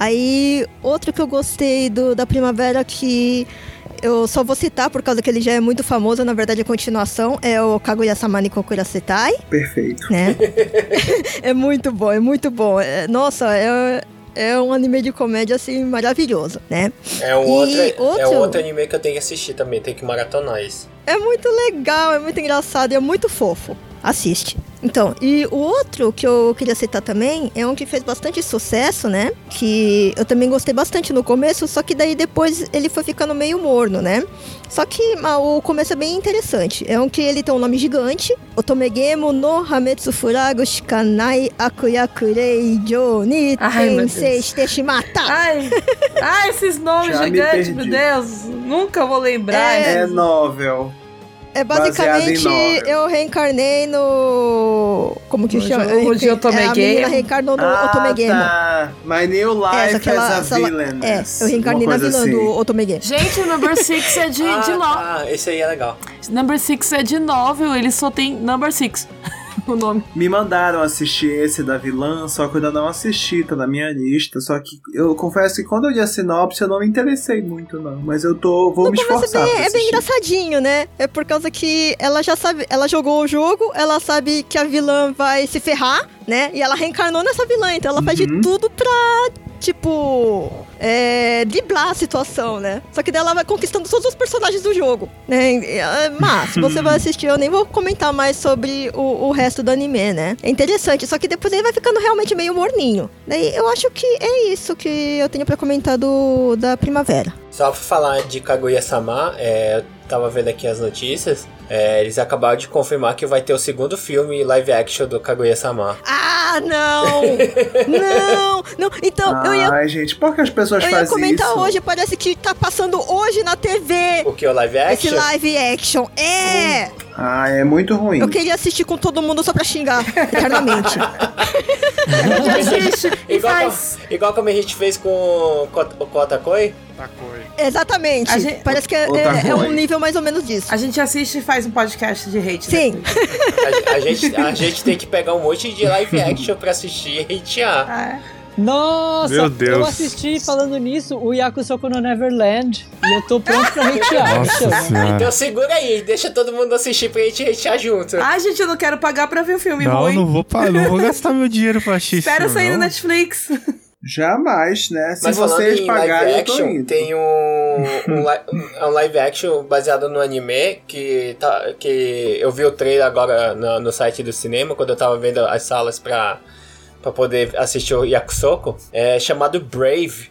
Aí, outro que eu gostei do, da Primavera que eu só vou citar por causa que ele já é muito famoso, na verdade a continuação é o Kaguya-sama ni Kokura Setai. Perfeito. né? (laughs) é muito bom, é muito bom. É- nossa, é, é um anime de comédia assim maravilhoso, né? É um outro, é outro- um outro anime que eu tenho que assistir também, tem que maratonar isso. É muito legal, é muito engraçado e é muito fofo. Assiste. Então, e o outro que eu queria citar também é um que fez bastante sucesso, né? Que eu também gostei bastante no começo, só que daí depois ele foi ficando meio morno, né? Só que ah, o começo é bem interessante. É um que ele tem um nome gigante. Otomegemo no Hametsu Furago Shikanai Akuyakurei Jo ni Ai, meu Tensei Deus. Shite Shimata. Ai, (laughs) ai, esses nomes Já me gigantes, meu perdi. Deus. Nunca vou lembrar. É novel. É basicamente eu reencarnei no. Como que chama? Eu o de reencarnei- Otome é, A menina Game. reencarnou no ah, Otome Game. tá. My New Life só que ela- as a Villain. É, eu reencarnei na vilã assim. do Otome Game. Gente, o Number Six é de, ah, de no... tá, esse aí é legal. Number Six é de novel, ele só tem Number Six. O nome. Me mandaram assistir esse da vilã, só que eu ainda não assisti, tá na minha lista. Só que eu confesso que quando eu li a sinopse eu não me interessei muito, não. Mas eu tô. vou No me começo é esforçar. bem, é bem engraçadinho, né? É por causa que ela já sabe, ela jogou o jogo, ela sabe que a vilã vai se ferrar, né? E ela reencarnou nessa vilã, então ela faz de Uhum. tudo pra, tipo, é, driblar a situação, né? Só que daí ela vai conquistando todos os personagens do jogo, né? É, Mas, se você (laughs) vai assistir, eu nem vou comentar mais sobre o, o resto do anime, né? É interessante, só que depois ele vai ficando realmente meio morninho. Daí eu acho que é isso que eu tenho pra comentar do, da primavera. Só pra falar de Kaguya-sama, é, tava vendo aqui as notícias, é, eles acabaram de confirmar que vai ter o segundo filme live action do Kaguya-sama. Ah, não! (laughs) não! Não, então, eu ia, Ai, gente, por que as pessoas eu ia fazem comentar isso? hoje, parece que tá passando hoje na TV O que, o live esse action? live action. É! Ah, é muito ruim. Eu queria assistir com todo mundo só pra xingar (laughs) eternamente. Assiste e Igual, faz. como, igual como a gente fez com o Kot- o Kotakoi. Tá coi. Exatamente. Gente- Parece que é, é- é um nível mais ou menos disso. A gente assiste e faz um podcast de hate. Sim. depois. A, a gente, a gente tem que pegar um monte de live action pra assistir e hatear. Ah, Nossa, Meu Deus. eu assisti falando nisso o Yakusoku no Neverland e eu tô pronto pra hatear. Senhora. Então segura aí, deixa todo mundo assistir pra gente hatear junto. Ai, gente, eu não quero pagar pra ver o filme Não, ruim. não vou, pa- não vou gastar meu dinheiro pra assistir isso. Espera sair no não. Netflix. Jamais, né? Se Mas falando vocês em pagarem, live eu tô action, indo. tem um, um, li- um live action baseado no anime que, tá, que eu vi o trailer agora no, no site do cinema, quando eu tava vendo as salas pra, pra poder assistir o Yakusoko, é chamado Brave,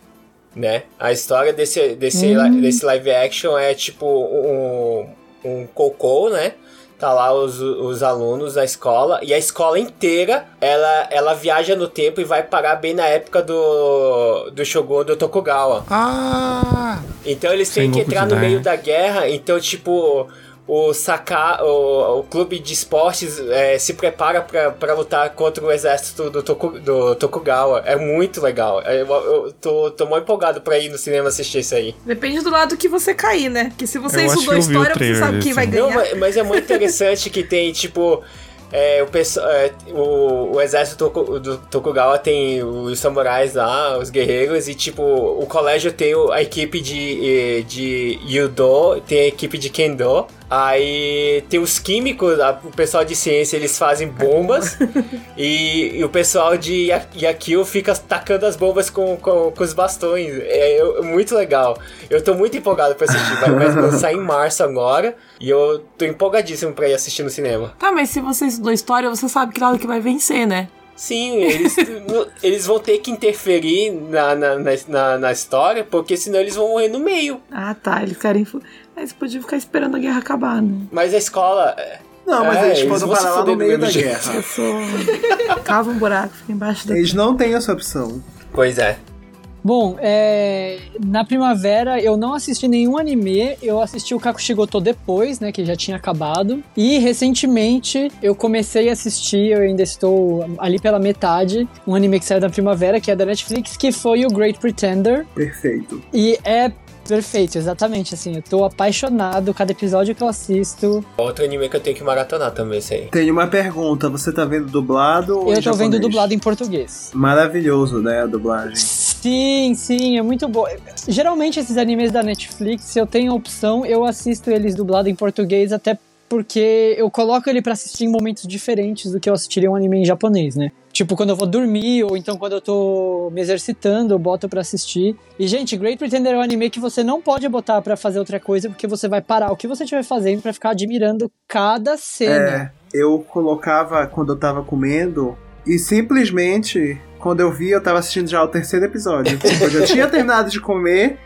né? A história desse, desse, li- desse live action é tipo um, um cocô, né? Tá lá os, os alunos na escola e a escola inteira ela, ela viaja no tempo e vai parar bem na época do, do Shogun do Tokugawa. Ah! Então eles têm que entrar no meio da guerra. Então, tipo, o Saka, o, o clube de esportes é, se prepara pra, pra lutar contra o exército do, Toku, do Tokugawa. É muito legal. É, Eu, eu tô, tô muito empolgado pra ir no cinema assistir isso aí. Depende do lado que você cair, né? Porque se você Eu estudou que história, você sabe quem vai aí. Não, ganhar. mas, mas é muito interessante que tem, tipo. é, o, pesso- é, o, o exército do Tokugawa tem os samurais lá, os guerreiros, e tipo, o colégio tem a equipe de, de Yudo, tem a equipe de Kendo. Aí tem os químicos, a- o pessoal de ciência eles fazem bombas (laughs) e, e o pessoal de Ya- Yakio fica tacando as bombas com, com, com os bastões. É, eu- muito legal. Eu tô muito empolgado pra assistir. Vai, vai (laughs) lançar em março agora e eu tô empolgadíssimo pra ir assistir no cinema. Tá, mas se você estudou história, você sabe que lado que vai vencer, né? Sim, eles, (laughs) eles vão ter que interferir na, na, na, na- na história, porque senão eles vão morrer no meio. Ah, tá. Eles querem. Fu- Mas podia ficar esperando a guerra acabar, né? Mas a escola. é, Não, mas É, eles eles podem parar lá no do meio mesmo da jeito. guerra. Sou. Cava um buraco, fica embaixo da. Eles não têm essa opção. Pois é. Bom, é, na primavera eu não assisti nenhum anime, eu assisti o Kakushigoto depois, né, que já tinha acabado. E recentemente eu comecei a assistir, eu ainda estou ali pela metade, um anime que saiu da primavera, que é da Netflix, que foi o Great Pretender. Perfeito. E é perfeito, exatamente, assim, eu tô apaixonado, cada episódio que eu assisto, Outro anime que eu tenho que maratonar também, isso aí. Tenho uma pergunta. Você tá vendo dublado ou eu em tô vendo japonês? dublado em português. Maravilhoso, né, a dublagem. Sim, sim, é muito bom. Geralmente esses animes da Netflix, se eu tenho a opção, eu assisto eles dublado em português, até porque eu coloco ele pra assistir em momentos diferentes do que eu assistiria um anime em japonês, né? Tipo, quando eu vou dormir, ou então quando eu tô me exercitando, eu boto pra assistir. E, gente, Great Pretender é um anime que você não pode botar pra fazer outra coisa, porque você vai parar o que você estiver fazendo pra ficar admirando cada cena. É, eu colocava quando eu tava comendo e simplesmente, quando eu vi, eu tava assistindo já o terceiro episódio. Tipo, eu já tinha (laughs) terminado de comer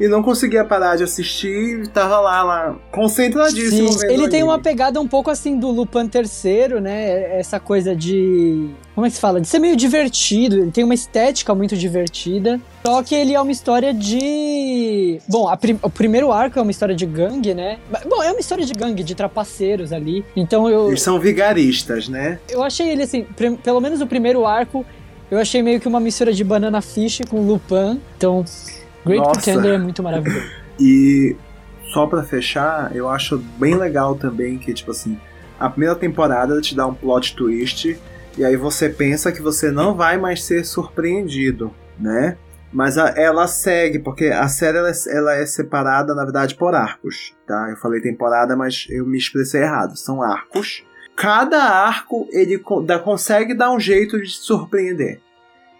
e não conseguia parar de assistir e tava lá, lá, concentradíssimo Sim, ele tem uma pegada um pouco assim do Lupin terceiro, né? Essa coisa de. Como é que se fala? De ser meio divertido. Ele tem uma estética muito divertida. Só que ele é uma história de. Bom, prim- o primeiro arco é uma história de gangue, né? Bom, é uma história de gangue, de trapaceiros ali. Então eu, Eles são vigaristas, né? eu achei ele assim, pelo menos o primeiro arco, eu achei meio que uma mistura de Banana Fish com Lupin. Então, Great Nossa. Pretender é muito maravilhoso. (laughs) E só pra fechar, eu acho bem legal também que, tipo assim, a primeira temporada te dá um plot twist, e aí você pensa que você não vai mais ser surpreendido, né? Mas a- ela segue, porque a série ela é, ela é separada, na verdade, por arcos, tá? Eu falei temporada, mas eu me expressei errado. São arcos. Cada arco ele dá- consegue dar um jeito de te surpreender.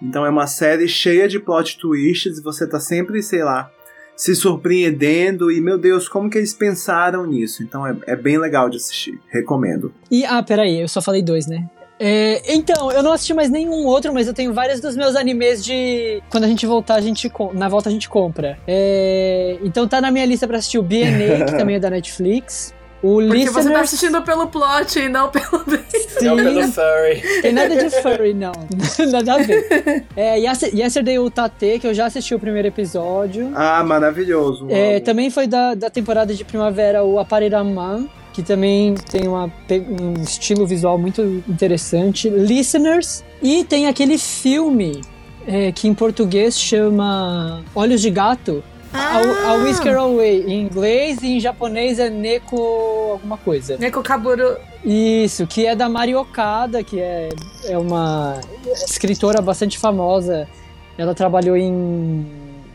Então é uma série cheia de plot twists e você tá sempre, sei lá, se surpreendendo e, meu Deus, como que eles pensaram nisso? Então é, é bem legal de assistir. Recomendo. E, ah, peraí, eu só falei dois, né? É, então, eu não assisti mais nenhum outro, mas eu tenho vários dos meus animes de. Quando a gente voltar, a gente na volta a gente compra. É, então tá na minha lista pra assistir o BNA, que (laughs) também é da Netflix. O Porque Listeners, você tá assistindo pelo plot e não pelo. (laughs) Não pelo Sim, furry. tem nada de furry, não. (laughs) nada a ver. É, Yes- Yesterday o Tate, que eu já assisti o primeiro episódio. Ah, maravilhoso. É, também foi da, da temporada de primavera o Apariraman, que também tem uma, um estilo visual muito interessante. Listeners. E tem aquele filme é, que em português chama Olhos de Gato. A, a Whisker Away. Em inglês e em japonês é Neko alguma coisa. Neko Kaburu. Isso, que é da Mari Okada, que é, é uma escritora bastante famosa. Ela trabalhou em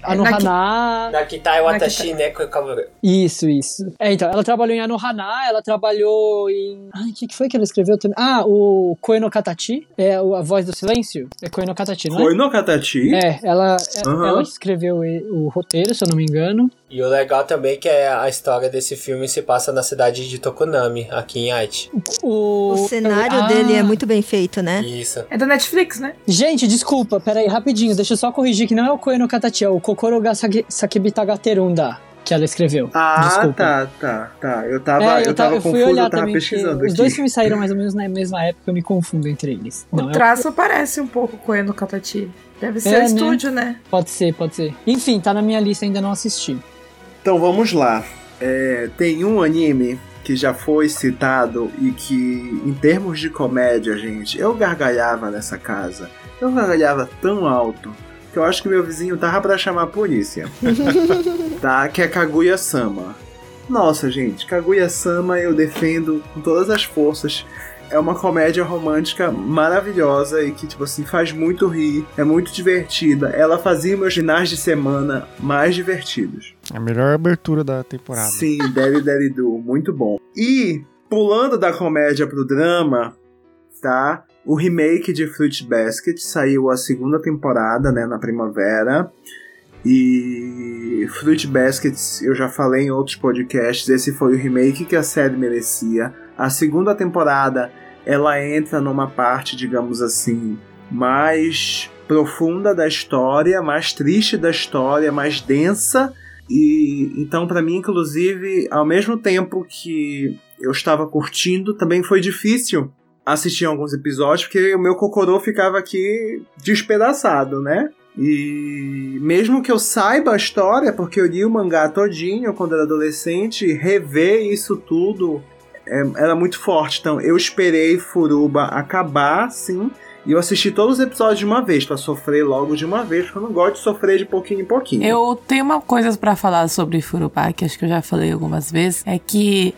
Anohana. Nakitai Watashi Neko Kaburu. Isso, isso. É, então, ela trabalhou em Anohana, ela trabalhou em. Ai, o que, que foi que ela escreveu também? Ah, o Koe no Katachi, é a voz do silêncio. É Koe no Katachi, não é? Foi no Katati? É, ela, é- Aham. ela escreveu o roteiro, se eu não me engano. E o legal também é que é a história desse filme se passa na cidade de Tokunami, aqui em Aichi. O, O cenário Ah, dele é muito bem feito, né? Isso. É da Netflix, né? Gente, desculpa, peraí, rapidinho, deixa eu só corrigir que não é o Koe no Katachi, é o Kokoro ga Sakibita ga Terunda que ela escreveu. Ah, Desculpa. tá, tá, tá. Eu tava, É, eu tava ta- fui confuso, olhar eu tava pesquisando Os dois filmes saíram mais ou menos na mesma época, eu me confundo entre eles. O Não, traço parece um pouco com o no Katati. Deve ser É, o né? estúdio, né? Pode ser, pode ser. Enfim, tá na minha lista, ainda não assisti. Então vamos lá. É, tem um anime que já foi citado e que, em termos de comédia, gente, eu gargalhava nessa casa. Eu gargalhava tão alto que eu acho que meu vizinho tava pra chamar a polícia. (laughs) tá? Que é Kaguya Sama. Nossa, gente, Kaguya Sama eu defendo com todas as forças. É uma comédia romântica maravilhosa e que, tipo assim, faz muito rir, é muito divertida. Ela fazia meus finais de semana mais divertidos. A melhor abertura da temporada. Sim, Daddy Daddy Do, muito bom. E, pulando da comédia pro drama, tá? O remake de Fruit Basket saiu a segunda temporada, né, na primavera. E Fruit Basket, eu já falei em outros podcasts, esse foi o remake que a série merecia. A segunda temporada, ela entra numa parte, digamos assim, mais profunda da história, mais triste da história, mais densa. E então para mim, inclusive, ao mesmo tempo que eu estava curtindo, também foi difícil assistir alguns episódios, porque o meu cocorô ficava aqui despedaçado, né? E mesmo que eu saiba a história, porque eu li o mangá todinho quando era adolescente, rever isso tudo é, era muito forte. Então eu esperei Furuba acabar, sim, e eu assisti todos os episódios de uma vez, pra sofrer logo de uma vez, porque eu não gosto de sofrer de pouquinho em pouquinho. Eu tenho uma coisa pra falar sobre Furubá, que acho que eu já falei algumas vezes, é que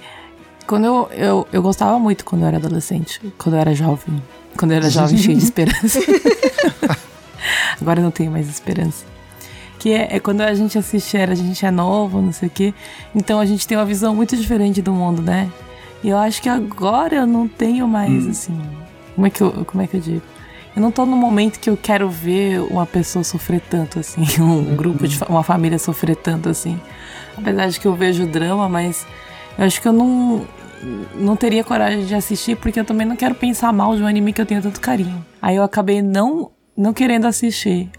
quando eu, eu, eu gostava muito quando eu era adolescente, quando eu era jovem. Quando eu era jovem, cheio de esperança. (laughs) Agora eu não tenho mais esperança. Que é, é quando a gente assiste, era, a gente é novo, não sei o quê. Então a gente tem uma visão muito diferente do mundo, né? E eu acho que agora eu não tenho mais, assim. Como é, que eu, como é que eu digo? Eu não tô no momento que eu quero ver uma pessoa sofrer tanto, assim. (laughs) Um grupo de uma família sofrer tanto, assim. Apesar de que eu vejo drama, mas eu acho que eu não, não teria coragem de assistir porque eu também não quero pensar mal de um anime que eu tenho tanto carinho. Aí eu acabei não, não querendo assistir.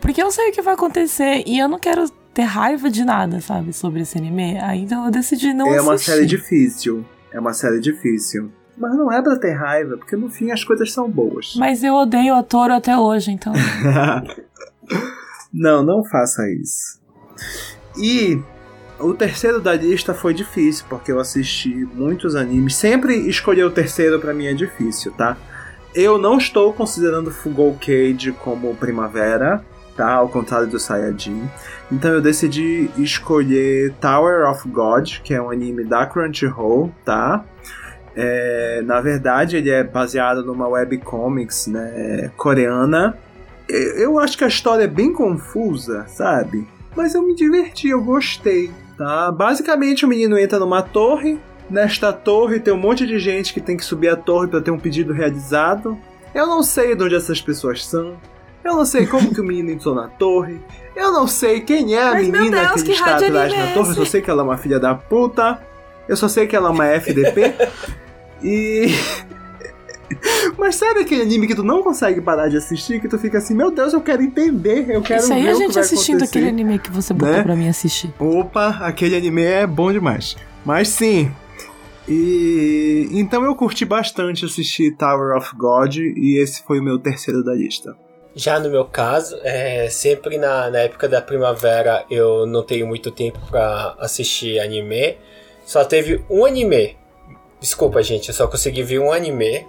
Porque eu sei o que vai acontecer e eu não quero ter raiva de nada, sabe, sobre esse anime. Aí então eu decidi não é assistir. uma série difícil. É uma série difícil. Mas não é pra ter raiva, porque no fim as coisas são boas. (laughs) Mas eu odeio a Toro até hoje, então. não, não faça isso. E o terceiro da lista foi difícil, porque eu assisti muitos animes. Sempre escolher o terceiro pra mim é difícil, tá? Eu não estou considerando Fugou Cage como primavera, tá? Ao contrário do Saiyajin. Então eu decidi escolher Tower of God, que é um anime da Crunchyroll, tá? É, na verdade, ele é baseado numa webcomics né, coreana. Eu acho que a história é bem confusa, sabe? Mas eu me diverti, eu gostei, tá? Basicamente, o menino entra numa torre. Nesta torre tem um monte de gente que tem que subir a torre para ter um pedido realizado. Eu não sei de onde essas pessoas são. Eu não sei como que o menino entrou na torre. Eu não sei quem é a Mas, menina Deus, que que está atrás na é torre. Eu só sei que ela é uma filha da puta. Eu só sei que ela é uma FDP. (laughs) e. (laughs) Mas sabe aquele anime que tu não consegue parar de assistir? Que tu fica assim, meu Deus, eu quero entender, eu quero Isso aí ver a o que gente assistindo acontecer. aquele anime que você botou Né? pra mim assistir. Opa, aquele anime é bom demais. Mas sim. E então eu curti bastante assistir Tower of God e esse foi o meu terceiro da lista. Já no meu caso, é, sempre na, na época da primavera eu não tenho muito tempo pra assistir anime. Só teve um anime. Desculpa, gente, eu só consegui ver um anime.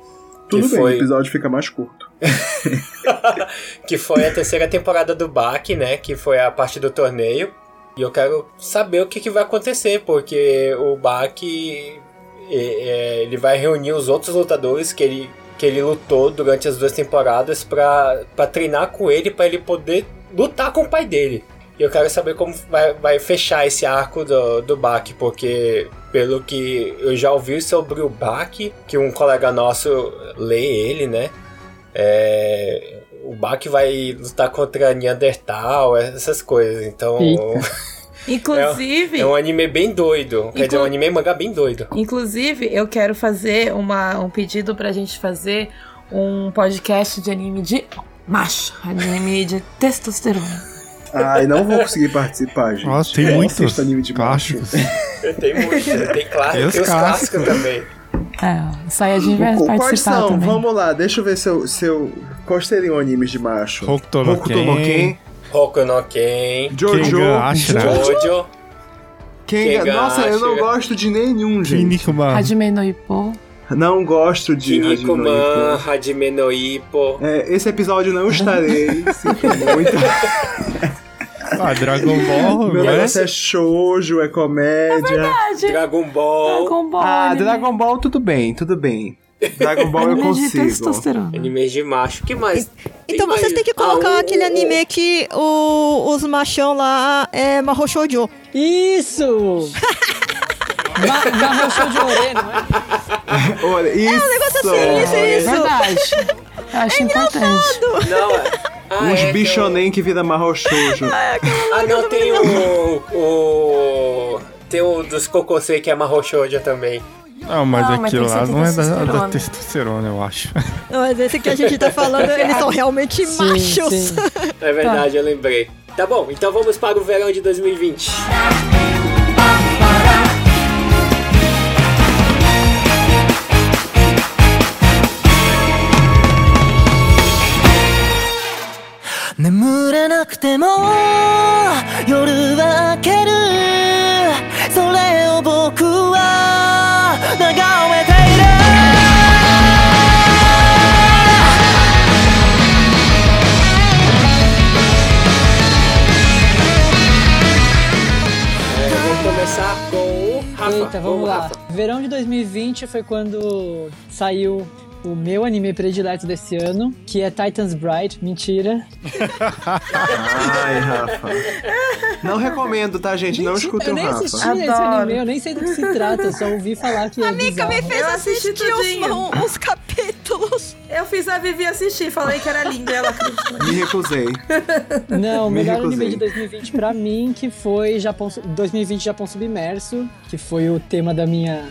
Tudo que bem, foi, o episódio fica mais curto. (laughs) que foi a terceira temporada do BAC, né? Que foi a parte do torneio. E eu quero saber o que, que vai acontecer, porque o BAC é, ele vai reunir os outros lutadores que ele, que ele lutou durante as duas temporadas pra treinar com ele, pra ele poder lutar com o pai dele. E eu quero saber como vai, vai fechar esse arco do, do porque pelo que eu já ouvi sobre o BAC, que um colega nosso lê ele, né? É, o Bach vai lutar contra Neandertal, essas coisas. Então, Eita. (laughs) Inclusive, é um anime bem doido. Quer dizer, Inclu- um anime mangá bem doido. inclusive, eu quero fazer uma, um pedido pra gente fazer um podcast de anime de macho, anime de testosterona. Ai, não vou conseguir participar, gente. Nossa, tem Eu muitos assisto anime de macho. clássicos. Tem muito, tem, clá- Tem os tem os clássicos também. É, o Sayajin vai Qu- Quais participar são? também. Vamos lá, deixa eu ver se eu. Se eu... Quais seriam animes de macho? Hokuto no Hokuto Ken. Ken, Hoku no Ken, Jojo. Jojo, Quem... Quem Nossa, eu não gosto de nenhum, gente. Kinnikuman. Hajime no Ippo. Não gosto de Kinnikuman. Hajime no Ippo. É, esse episódio não estarei, sinto muito. (laughs) Ah, Dragon Ball, Meu né? negócio é shoujo, é comédia. Dragon Ball. Dragon Ball. ah, anime. Dragon Ball tudo bem, tudo bem. Dragon Ball eu Anime de consigo. testosterona. Animes de macho. que mais? Então Tem vocês mais- têm que colocar Ah, aquele anime que o- os machão lá é Mahou Shoujo. Isso! (laughs) Ma Marrochou de Ore, não é? (laughs) Olha, isso. assim, isso, É isso. verdade. (laughs) Eu acho importante. Não, é. Ah, Uns é, bichonem que vira marro shoujo. o- (laughs) Ah, não, tem o. O. Tem o dos Kokosei que é Mahoushoujo também. Não, mas Não, mas aquilo que lá não é da, da testosterona. eu acho. (laughs) Não, Mas esse que a gente tá falando, (laughs) eles são realmente Sim, machos. sim. É verdade, eu lembrei. Tá bom, então vamos para o verão de 2020. 眠れなくても夜は明けるそれを僕は眺めている É, vamos começar com o Rafa. Eita, vamos lá. Rafa. Verão de 2020 foi quando saiu o meu anime predileto desse ano, que é Titans Bride. Mentira. Ai, Rafa. Não recomendo, tá, gente? Não Mentira, escutem eu o nem Rafa. assisti esse Adoro. anime, eu nem sei do que se trata, só ouvi falar que é Amiga, me fez Eu assisti assistir uns capítulos. Eu fiz a Vivi assistir, falei que era linda e ela acreditou. Me recusei. Não, o Me melhor recusei. anime de 2020 pra mim, que foi Japão, 2020 Japão Submerso, que foi o tema da minha,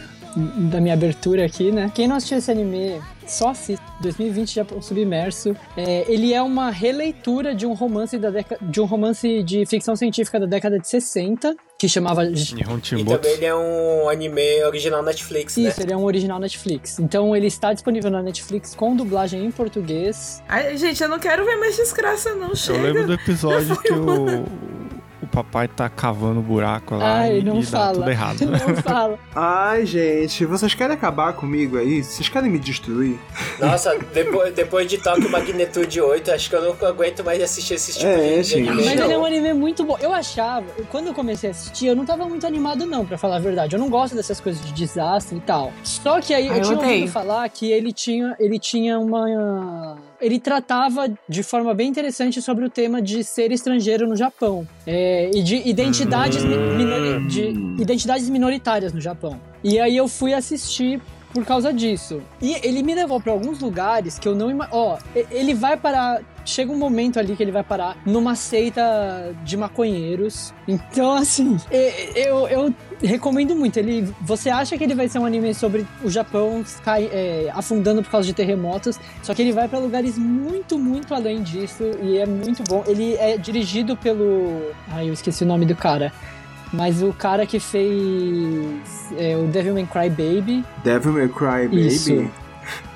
da minha abertura aqui, né? Quem não assistiu esse anime, só assiste. 2020 Japão Submerso. É, ele é uma releitura de um romance da década, de um romance de ficção científica da década de 60, que chamava Nihon E também ele é um anime original Netflix, né? Isso, ele é um original Netflix. Então ele está disponível na Netflix com dublagem em português. Ai, gente, eu não quero ver mais desgraça, não. Eu Chega. lembro do episódio (laughs) Já que o papai tá cavando buraco lá Ai, e, não e dá fala. tudo errado. (laughs) Não fala. Ai, gente, vocês querem acabar comigo aí? Vocês querem me destruir? Nossa, depois, depois de Tokyo Magnitude 8, acho que eu não aguento mais assistir esse tipo É, de, gente. anime. Mas ele é um anime muito bom. Eu achava, quando eu comecei a assistir, eu não tava muito animado, não, pra falar a verdade. Eu não gosto dessas coisas de desastre e tal. Só que aí Ah, eu eu tinha ouvido falar que ele tinha, ele tinha uma. Ele tratava de forma bem interessante sobre o tema de ser estrangeiro no Japão. É, e de identidades, mi- minori- de identidades minoritárias no Japão. E aí eu fui assistir por causa disso. E ele me levou pra alguns lugares que eu não imagino. Ó, ele vai parar. Chega um momento ali que ele vai parar numa seita de maconheiros. Então, (laughs) assim, eu, eu recomendo muito. Ele, você acha que ele vai ser um anime sobre o Japão cai- é, afundando por causa de terremotos, só que ele vai pra lugares muito, muito além disso e é muito bom. Ele é dirigido pelo. Ai, eu esqueci o nome do cara. Mas o cara que fez é, o Devilman Cry Baby. Devil May Cry Baby? Isso.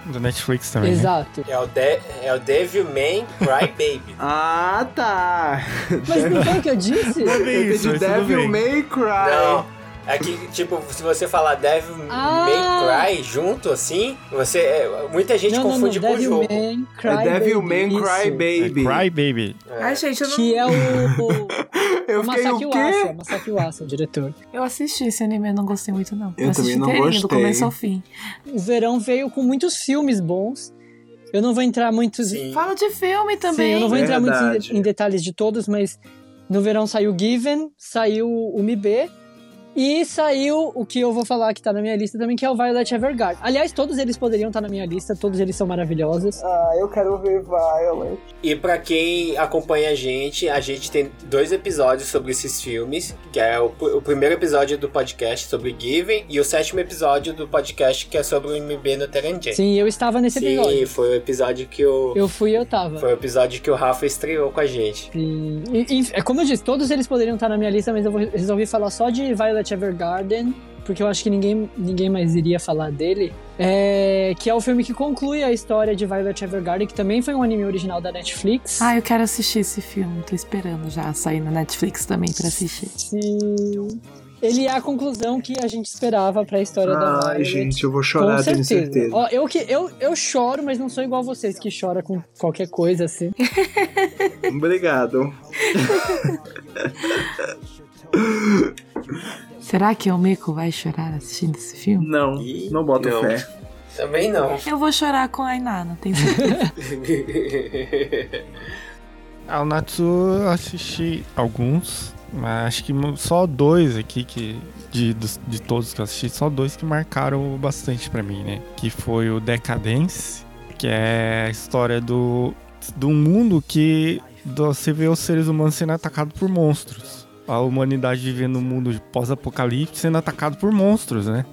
Do Netflix também. né? Exato. É o, de, é o Devilman Cry Baby. (laughs) Ah, tá. Mas não foi o que eu disse? Não é Eu mas tudo Devil. May Cry. Não. É que, tipo, se você falar Devil Ah. May Cry junto, assim, você. é, muita gente não, não, não. confunde com o jogo. Devilman Cry É Devil Baby. May Cry isso. É Baby. Cry Baby. Ai, gente, eu não. Que é o, o, (laughs) Eu fiquei Masaki o Uasa. quê? Masaki Uasa, o diretor. Eu assisti esse anime, eu não gostei muito, não. Eu assisti também não inteirinho, do gostei. começo ao fim. O verão veio com muitos filmes bons. Eu não vou entrar muito... Sim. Fala de filme Sim, também. eu não vou entrar muito em, em detalhes de todos, mas no verão saiu Given, saiu o MIB e saiu o que eu vou falar que tá na minha lista também, que é o Violet Evergarden. Aliás, todos eles poderiam estar na minha lista, todos eles são maravilhosos. Ah, eu quero ver Violet. E pra quem acompanha a gente, a gente tem dois episódios sobre esses filmes, que é o, o primeiro episódio do podcast sobre Given e o sétimo episódio do podcast que é sobre o MB no Terangen. Sim, eu estava nesse episódio. Sim, foi o episódio que o Eu fui e eu tava. foi o episódio que o Rafa estreou com a gente. Sim. E, e, é como eu disse, todos eles poderiam estar na minha lista, mas eu vou- resolvi falar só de Violet Evergarden, porque eu acho que ninguém, ninguém mais iria falar dele. É, que é o filme que conclui a história de Violet Evergarden, que também foi um anime original da Netflix. Ah, eu quero assistir esse filme. Tô esperando já sair na Netflix também pra assistir. Sim. ele é a conclusão que a gente esperava pra história da Ai, Violet. gente, eu vou Com chorar, tenho certeza. certeza. Ó, eu, que, eu, eu choro, mas não sou igual vocês que choram com qualquer coisa assim. Obrigado. (laughs) Será que o Meiko vai chorar assistindo esse filme? Não, Ih, não boto não. fé. Também não. Eu vou chorar com a Ainana, tem certeza. (laughs) Ao Natsu eu assisti alguns, mas acho que só dois aqui que. De, de todos que eu assisti, só dois que marcaram bastante pra mim, né? Que foi o Decadence, que é a história do, do mundo que do- você vê os seres humanos sendo atacados por monstros. A humanidade vivendo num mundo pós-apocalipse sendo atacado por monstros, né?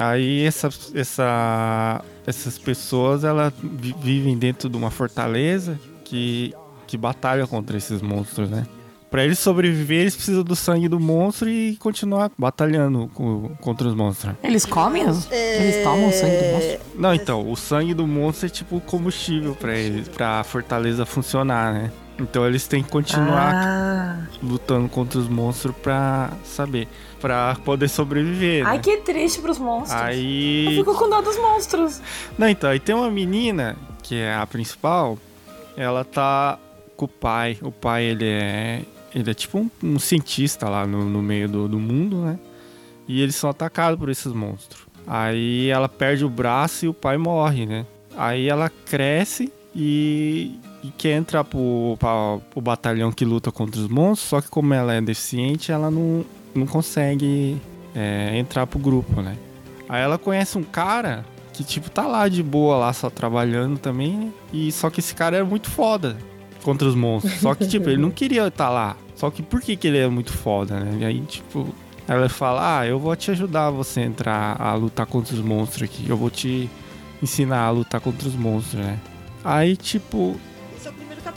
Aí essa, essa, essas pessoas elas vi- vivem dentro de uma fortaleza que, que batalha contra esses monstros, né? Pra eles sobreviver, eles precisam do sangue do monstro e continuar batalhando co- contra os monstros. Eles comem? os- Eles tomam o sangue do monstro? Não, então, o sangue do monstro é tipo combustível pra eles, pra fortaleza funcionar, né? Então eles têm que continuar Ah. lutando contra os monstros pra saber, pra poder sobreviver. Ai, né? que triste pros monstros. Aí. Eu fico com dó dos monstros. Não, então, aí tem uma menina, que é a principal, ela tá com o pai. O pai, ele é. Ele é tipo um, um cientista lá no, no meio do, do mundo, né? E eles são atacados por esses monstros. Aí ela perde o braço e o pai morre, né? Aí ela cresce e, e quer entrar pro, pra- pro batalhão que luta contra os monstros, só que como ela é deficiente, ela não, não consegue é, entrar pro grupo, né? Aí ela conhece um cara que, tipo, tá lá de boa, lá só trabalhando também, né? E só que esse cara era muito foda contra os monstros. Só que, tipo, ele não queria estar lá. Só que por que, que ele é muito foda, né? E aí, tipo, ela fala, ah, eu vou te ajudar você a entrar a lutar contra os monstros aqui. Eu vou te ensinar a lutar contra os monstros, né? Aí, tipo,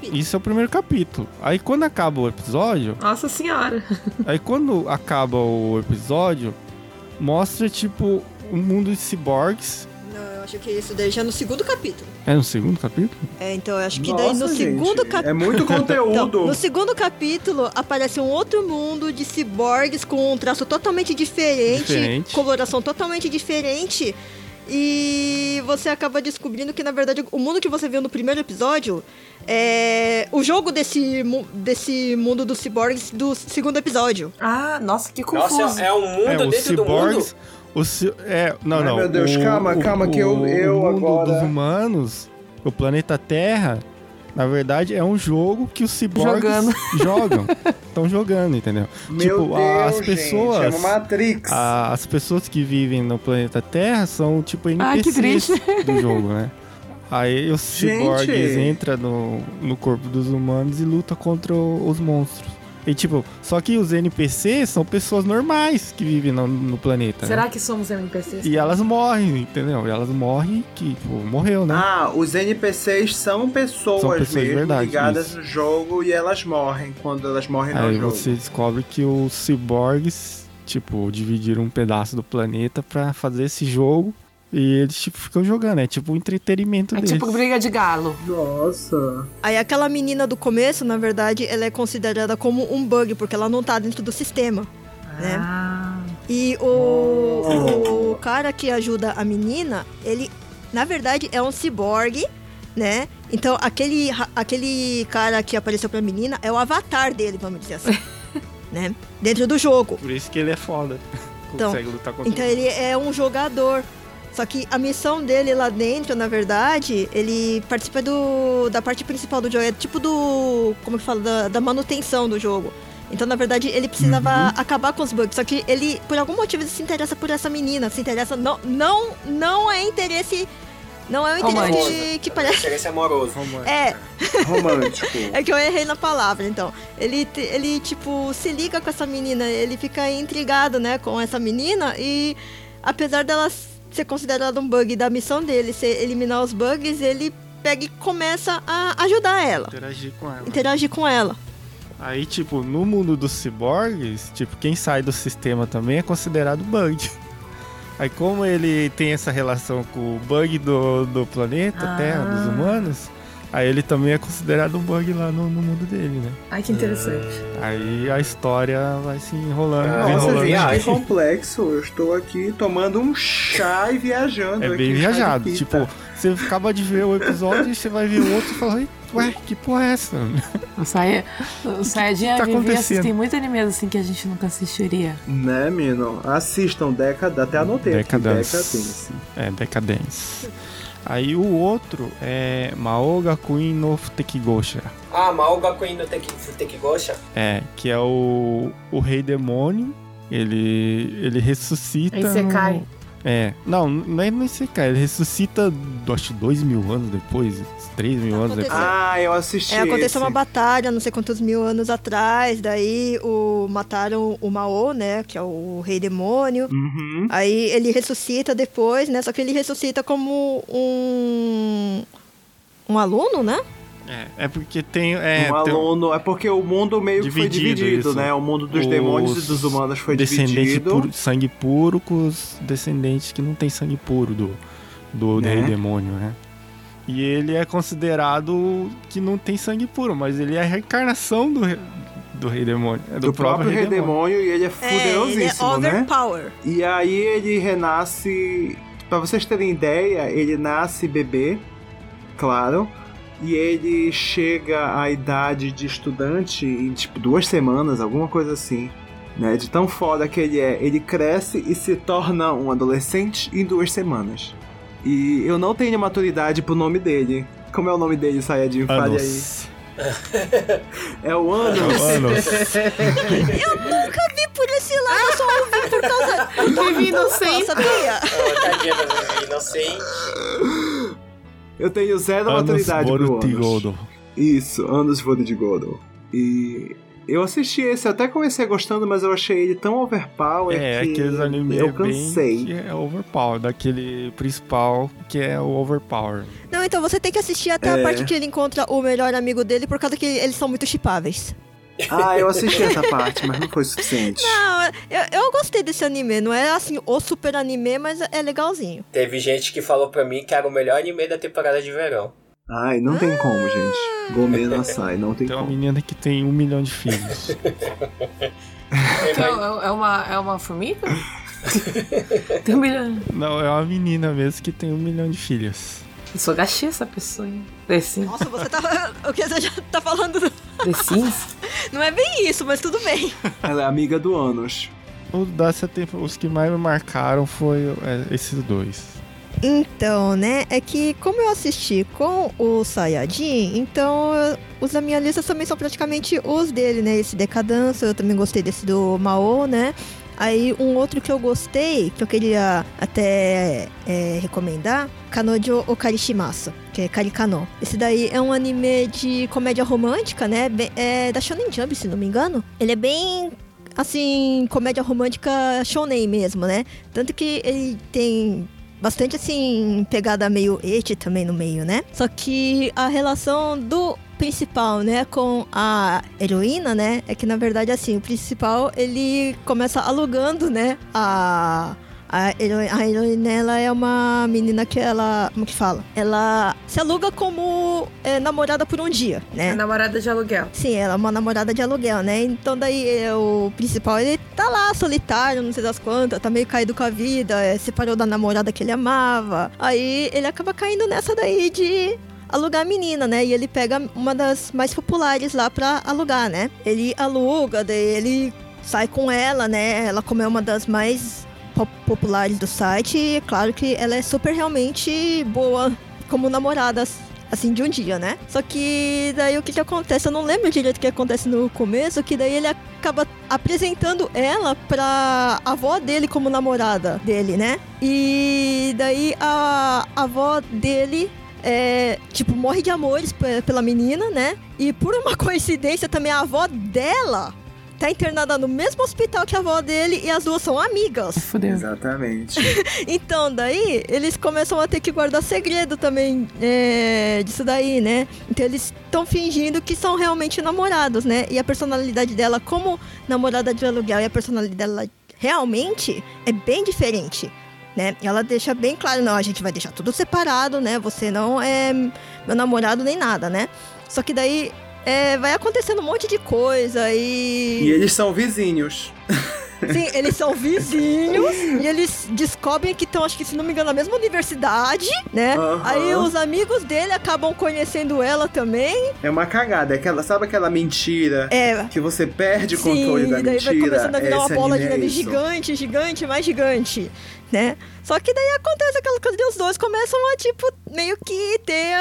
capítulo. isso é o primeiro capítulo. Aí quando acaba o episódio, Nossa senhora. (laughs) Aí quando acaba o episódio, mostra tipo um mundo de ciborgues. Não, eu acho que isso daí já no segundo capítulo. É no segundo capítulo? É, então eu acho que daí no Nossa, gente, segundo capítulo. É muito (laughs) conteúdo. Então, no segundo capítulo aparece um outro mundo de ciborgues com um traço totalmente diferente, Diferente. coloração totalmente diferente. E você acaba descobrindo que, na verdade, o mundo que você viu no primeiro episódio é o jogo desse, desse mundo dos ciborgues do segundo episódio. Ah, nossa, que confuso. Nossa, é um mundo é, dentro do mundo? ciborgues. Os, ci- é, não, Ai, não. meu Deus, calma, calma, que eu- eu o mundo agora- dos humanos, o planeta Terra, na verdade, é um jogo que os ciborgues Jogando. (laughs) jogam. Estão jogando, entendeu? Meu tipo, Deus, as pessoas. gente, é Matrix. a- as pessoas que vivem no planeta Terra são tipo NPCs do jogo, né? Aí os Gente! ciborgues entram no, no corpo dos humanos e lutam contra os monstros. E tipo, só que os NPCs são pessoas normais que vivem no, no planeta. né? Será que somos NPCs? E elas morrem, entendeu? E elas morrem que, tipo, morreu, né? Ah, os NPCs são pessoas, São pessoas mesmo verdade, ligadas isso. no jogo e elas morrem quando elas morrem no Aí jogo. você descobre que os ciborgues, tipo, dividiram um pedaço do planeta pra fazer esse jogo. E eles, tipo, ficam jogando. É tipo um entretenimento É deles. tipo briga de galo. Nossa. Aí aquela menina do começo, na verdade, ela é considerada como um bug, porque ela não tá dentro do sistema. né? Ah. E o, o cara que ajuda a menina, ele, na verdade, é um ciborgue, né? Então, aquele, aquele cara que apareceu pra menina é o avatar dele, vamos dizer assim. (laughs) né? Dentro do jogo. Por isso que ele é foda. Então, Consegue lutar contra Então, ele é um jogador. Só que a missão dele lá dentro, na verdade, ele participa do, da parte principal do jogo. É tipo do. Como que fala? Da, da manutenção do jogo. Então, na verdade, ele precisava acabar com os bugs. Só que ele, por algum motivo, ele se interessa por essa menina. Se interessa. Não, não, não é interesse. Não é o interesse Romântico. que, que parece. Interesse amoroso. É, Romântico. (laughs) é que eu errei na palavra, então. Ele, ele, tipo, se liga com essa menina, ele fica intrigado, né, com essa menina e apesar dela ser considerada um bug da missão dele ser eliminar os bugs, ele pega e começa a ajudar ela, interagir com ela. interagir com ela. Aí, tipo, no mundo dos ciborgues, tipo, quem sai do sistema também é considerado bug. (laughs) Aí, como ele tem essa relação com o bug do, do planeta Ah. Terra, dos humanos, Aí ele também é considerado um bug lá no, no mundo dele, né? Ai, que interessante. Aí a história vai se enrolando, Ah, Nossa, enrolando. gente, que complexo. Eu estou aqui tomando um chá e viajando. É aqui, bem viajado. Tipo, você acaba de ver o episódio e você vai ver o outro e fala, ué, que porra é essa? O Sayajin tá vivia acontecendo? assistir muito animes assim que a gente nunca assistiria. Né, Mino? Assistam Decada, até anotei aqui. Decadence. É, Decadence. Aí o outro é Maoga Queen no Tekigosha. Ah, Mao Gakuin no Teki- Tekigosha? É, que é o, o rei demônio. Ele, ele ressuscita. Aí você no- cai. É, não, não é nem você cai. Ele ressuscita, acho, dois mil anos depois, três mil anos Aconteceu. depois. Ah, eu assisti. É, aconteceu esse. uma batalha, não sei quantos mil anos atrás, daí o, mataram o Mao, né, que é o rei demônio. Uhum. Aí ele ressuscita depois, né, só que ele ressuscita como um... Um aluno, né? É, é porque tem. É, um tem aluno. É porque o mundo meio que foi Dividido, dividido, isso. né? O mundo dos Os demônios e dos humanos foi descendente dividido. puro- sangue puro com os descendentes que não tem sangue puro do, do Né? rei demônio, né? E ele é considerado que não tem sangue puro, mas ele é a reencarnação do, re- do rei demônio. É do, Do próprio rei demônio e ele é É, ele é fuderosíssimo, né? overpower. E aí ele renasce. Pra vocês terem ideia, ele nasce bebê, claro. E ele chega à idade de estudante em tipo duas semanas, alguma coisa assim. Né? De tão foda que ele é. Ele cresce e se torna um adolescente em duas semanas. E eu não tenho maturidade pro nome dele. Como é o nome dele, Sayajin? Fale aí. Anos. É o Anos. Anos. (laughs) Vi por esse lado, eu só ouvi por causa Vivi inocente. sabia? Oh, tadinha inocente. Eu tenho zero Anos maturidade pro Anos. Borutigodo. Isso, Anos Vodigodo. E eu assisti esse, até comecei gostando, mas eu achei ele tão overpower É, que aqueles animes eu é bem cansei. que é overpower, daquele principal que é o overpower. Não, então você tem que assistir até a É. parte que ele encontra o melhor amigo dele, por causa que eles são muito chipáveis. Ah, eu assisti essa parte, mas não foi suficiente. (laughs) Não, eu, eu gostei desse anime. Não é assim o super anime, mas é legalzinho. Teve gente que falou pra mim que era o melhor anime da temporada de verão. Ai, não tem como, gente. Gourmet não sai, não tem Tem uma como. menina que tem um milhão de filhos. (laughs) Então, é, é uma, é uma formiga? (laughs) Tem um milhão. Não, é uma menina mesmo que tem um milhão de filhos. Eu sou gachê essa pessoa, hein? The Sims. Nossa, você tá. O que você já tá falando? do- The Sims? Não é bem isso, mas tudo bem. Ela é amiga do Anos. O dessa tempo, os que mais me marcaram foi é, esses dois. Então, né? É que como eu assisti com o Sayajin, então os da minha lista também são praticamente os dele, né? Esse Decadência, eu também gostei desse do Mao, né? Aí um outro que eu gostei, que eu queria até é, recomendar, Kanojo Okarishimasu, que é Karikano. Esse daí é um anime de comédia romântica, né? É da Shonen Jump, se não me engano. Ele é bem assim, comédia romântica shonen mesmo, né? Tanto que ele tem bastante assim pegada meio ete também no meio, né? Só que a relação do principal, né, com a heroína, né, é que na verdade assim, o principal ele começa alugando, né, a a heroína, a heroína ela é uma menina que ela, como que fala? Ela se aluga como é, namorada por um dia, né? É namorada de aluguel. Sim, ela é uma namorada de aluguel, né? Então daí é, o principal, ele tá lá solitário, não sei das quantas, tá meio caído com a vida, é, separou da namorada que ele amava. Aí ele acaba caindo nessa daí de alugar a menina, né? E ele pega uma das mais populares lá pra alugar, né? Ele aluga, daí ele sai com ela, né? Ela como é uma das mais po- populares do site, e é claro que ela é super realmente boa como namorada assim, de um dia, né? Só que daí o que que acontece? Eu não lembro direito o que acontece no começo, que daí ele acaba apresentando ela pra avó dele como namorada dele, né? E daí a avó dele é, tipo, morre de amores pe- pela menina, né? E por uma (laughs) coincidência também a avó dela tá internada no mesmo hospital que a avó dele e as duas são amigas. Fudeu. Exatamente. (laughs) Então, daí, eles começam a ter que guardar segredo também é, disso daí, né? Então, eles estão fingindo que são realmente namorados, né? E a personalidade dela como namorada de aluguel e a personalidade dela realmente é bem diferente. né? Ela deixa bem claro, não, a gente vai deixar tudo separado, né? Você não é meu namorado nem nada, né? Só que daí é, vai acontecendo um monte de coisa e. E eles são vizinhos. (laughs) Sim, eles são vizinhos e eles descobrem que estão, acho que se não me engano, na mesma universidade, né? Aham. Aí os amigos dele acabam conhecendo ela também. É uma cagada. É aquela, sabe aquela mentira É. que você perde o controle da daí vai mentira? começando a virar uma Esse bola de é neve isso. gigante, gigante, mais gigante, né? Só que daí acontece aquela coisa de os dois começam a, tipo, meio que ter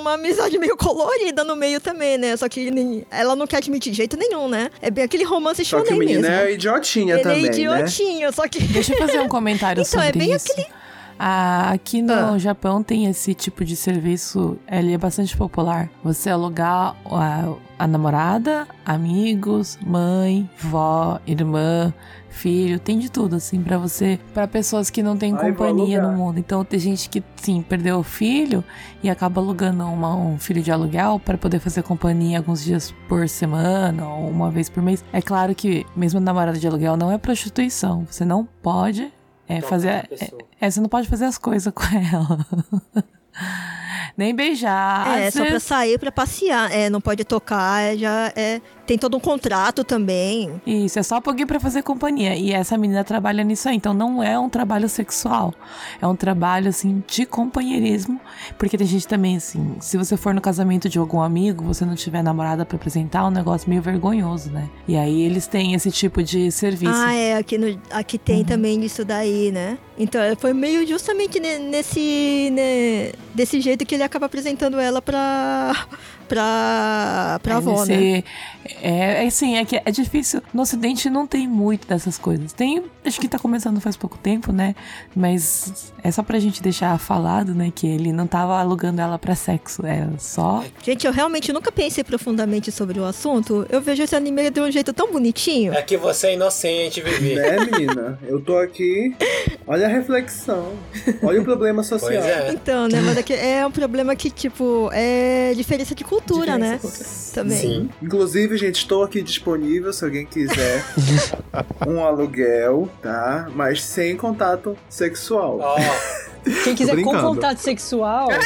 uma amizade meio colorida no meio também, né? Só que nem- ela não quer admitir de jeito nenhum, né? É bem aquele romance Só que o shonen menino mesmo. é idiotinha Ele também, é né? idiotinho, só que... Deixa eu fazer um comentário (laughs) Então, sobre é bem isso. Ah, aqui no Ah. Japão tem esse tipo de serviço, ele é bastante popular. Você alugar a, a namorada, amigos, mãe, vó, irmã, filho, tem de tudo assim pra você, Pra pessoas que não têm Ai, companhia no mundo. Então tem gente que sim, perdeu o filho e acaba alugando uma- um filho de aluguel pra poder fazer companhia alguns dias por semana ou uma vez por mês. É claro que mesmo namorada de aluguel não é prostituição. Você não pode é, Tocar fazer. É, é, você não pode fazer as coisas com (laughs) ela. Nem beijar. É, só pra vezes- sair, pra passear. É, não pode tocar, é, já é... Tem todo um contrato também. Isso, é só alguém pra fazer companhia. E essa menina trabalha nisso aí. Então não é um trabalho sexual. É um trabalho, assim, de companheirismo. Porque tem gente também, assim, se você for no casamento de algum amigo, você não tiver namorada pra apresentar, é um negócio meio vergonhoso, né? E aí eles têm esse tipo de serviço. Ah, é, aqui, no, aqui tem Uhum. também isso daí, né? Então, é, foi meio justamente ne- nesse, né, desse jeito que ele acaba apresentando ela pra, pra, pra É avó, né? É, é assim, é que é difícil. No ocidente não tem muito dessas coisas. Tem, acho que tá começando faz pouco tempo, né? Mas é só pra gente deixar falado, né? Que ele não tava alugando ela pra sexo. É só. Gente, eu realmente nunca pensei profundamente sobre o assunto. Eu vejo esse anime de um jeito tão bonitinho. É que você é inocente, Vivi. Né, menina? Eu tô aqui. Olha a reflexão. Olha o problema social. Pois é. Então, né? Mas é, que é um problema que, tipo, é diferença de cultura, né? Também. Sim. Inclusive, gente, estou aqui disponível se alguém quiser (laughs) um aluguel, tá? Mas sem contato sexual. Ó, Quem quiser com brincando. contato sexual, (laughs)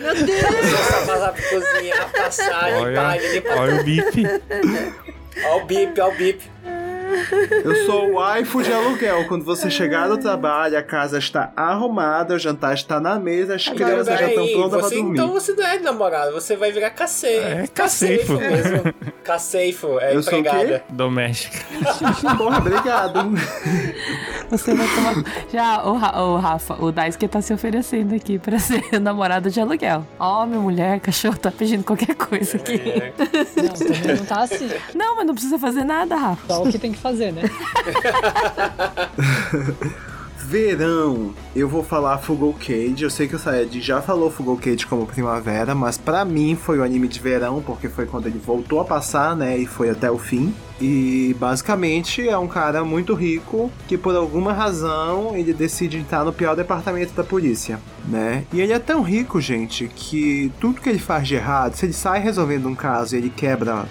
Meu Deus! só passar pra cozinhar, passar, Olha, limpar, limpar. olha o bip. Ó o bip, ó o bip. Eu sou o waifu de aluguel. Quando você chegar do trabalho, a casa está arrumada, o jantar está na mesa, as crianças já estão prontas você, pra dormir. Então você não é namorado, você vai virar caceifo. É, caceifo caceifo. mesmo. (laughs) Caceifo, é Eu sou o quê? empregada. Doméstica. (laughs) Porra, obrigado. (laughs) Você vai tomar. Já, o, o Rafa, o Daisuke tá se oferecendo aqui pra ser namorado de aluguel. Homem, mulher, cachorro, tá pedindo qualquer coisa aqui. não, também não tá assim. Não, mas não precisa fazer nada, Rafa. Só o que tem que fazer, né? (laughs) Verão, eu vou falar Fugal Cage. Eu sei que o Saed já falou Fugal Cage como primavera, mas pra mim foi o anime de verão, porque foi quando ele voltou a passar, né? E foi até o fim. E basicamente é um cara muito rico que por alguma razão ele decide entrar no pior departamento da polícia, né? E ele é tão rico, gente, que tudo que ele faz de errado, se ele sai resolvendo um caso e ele quebra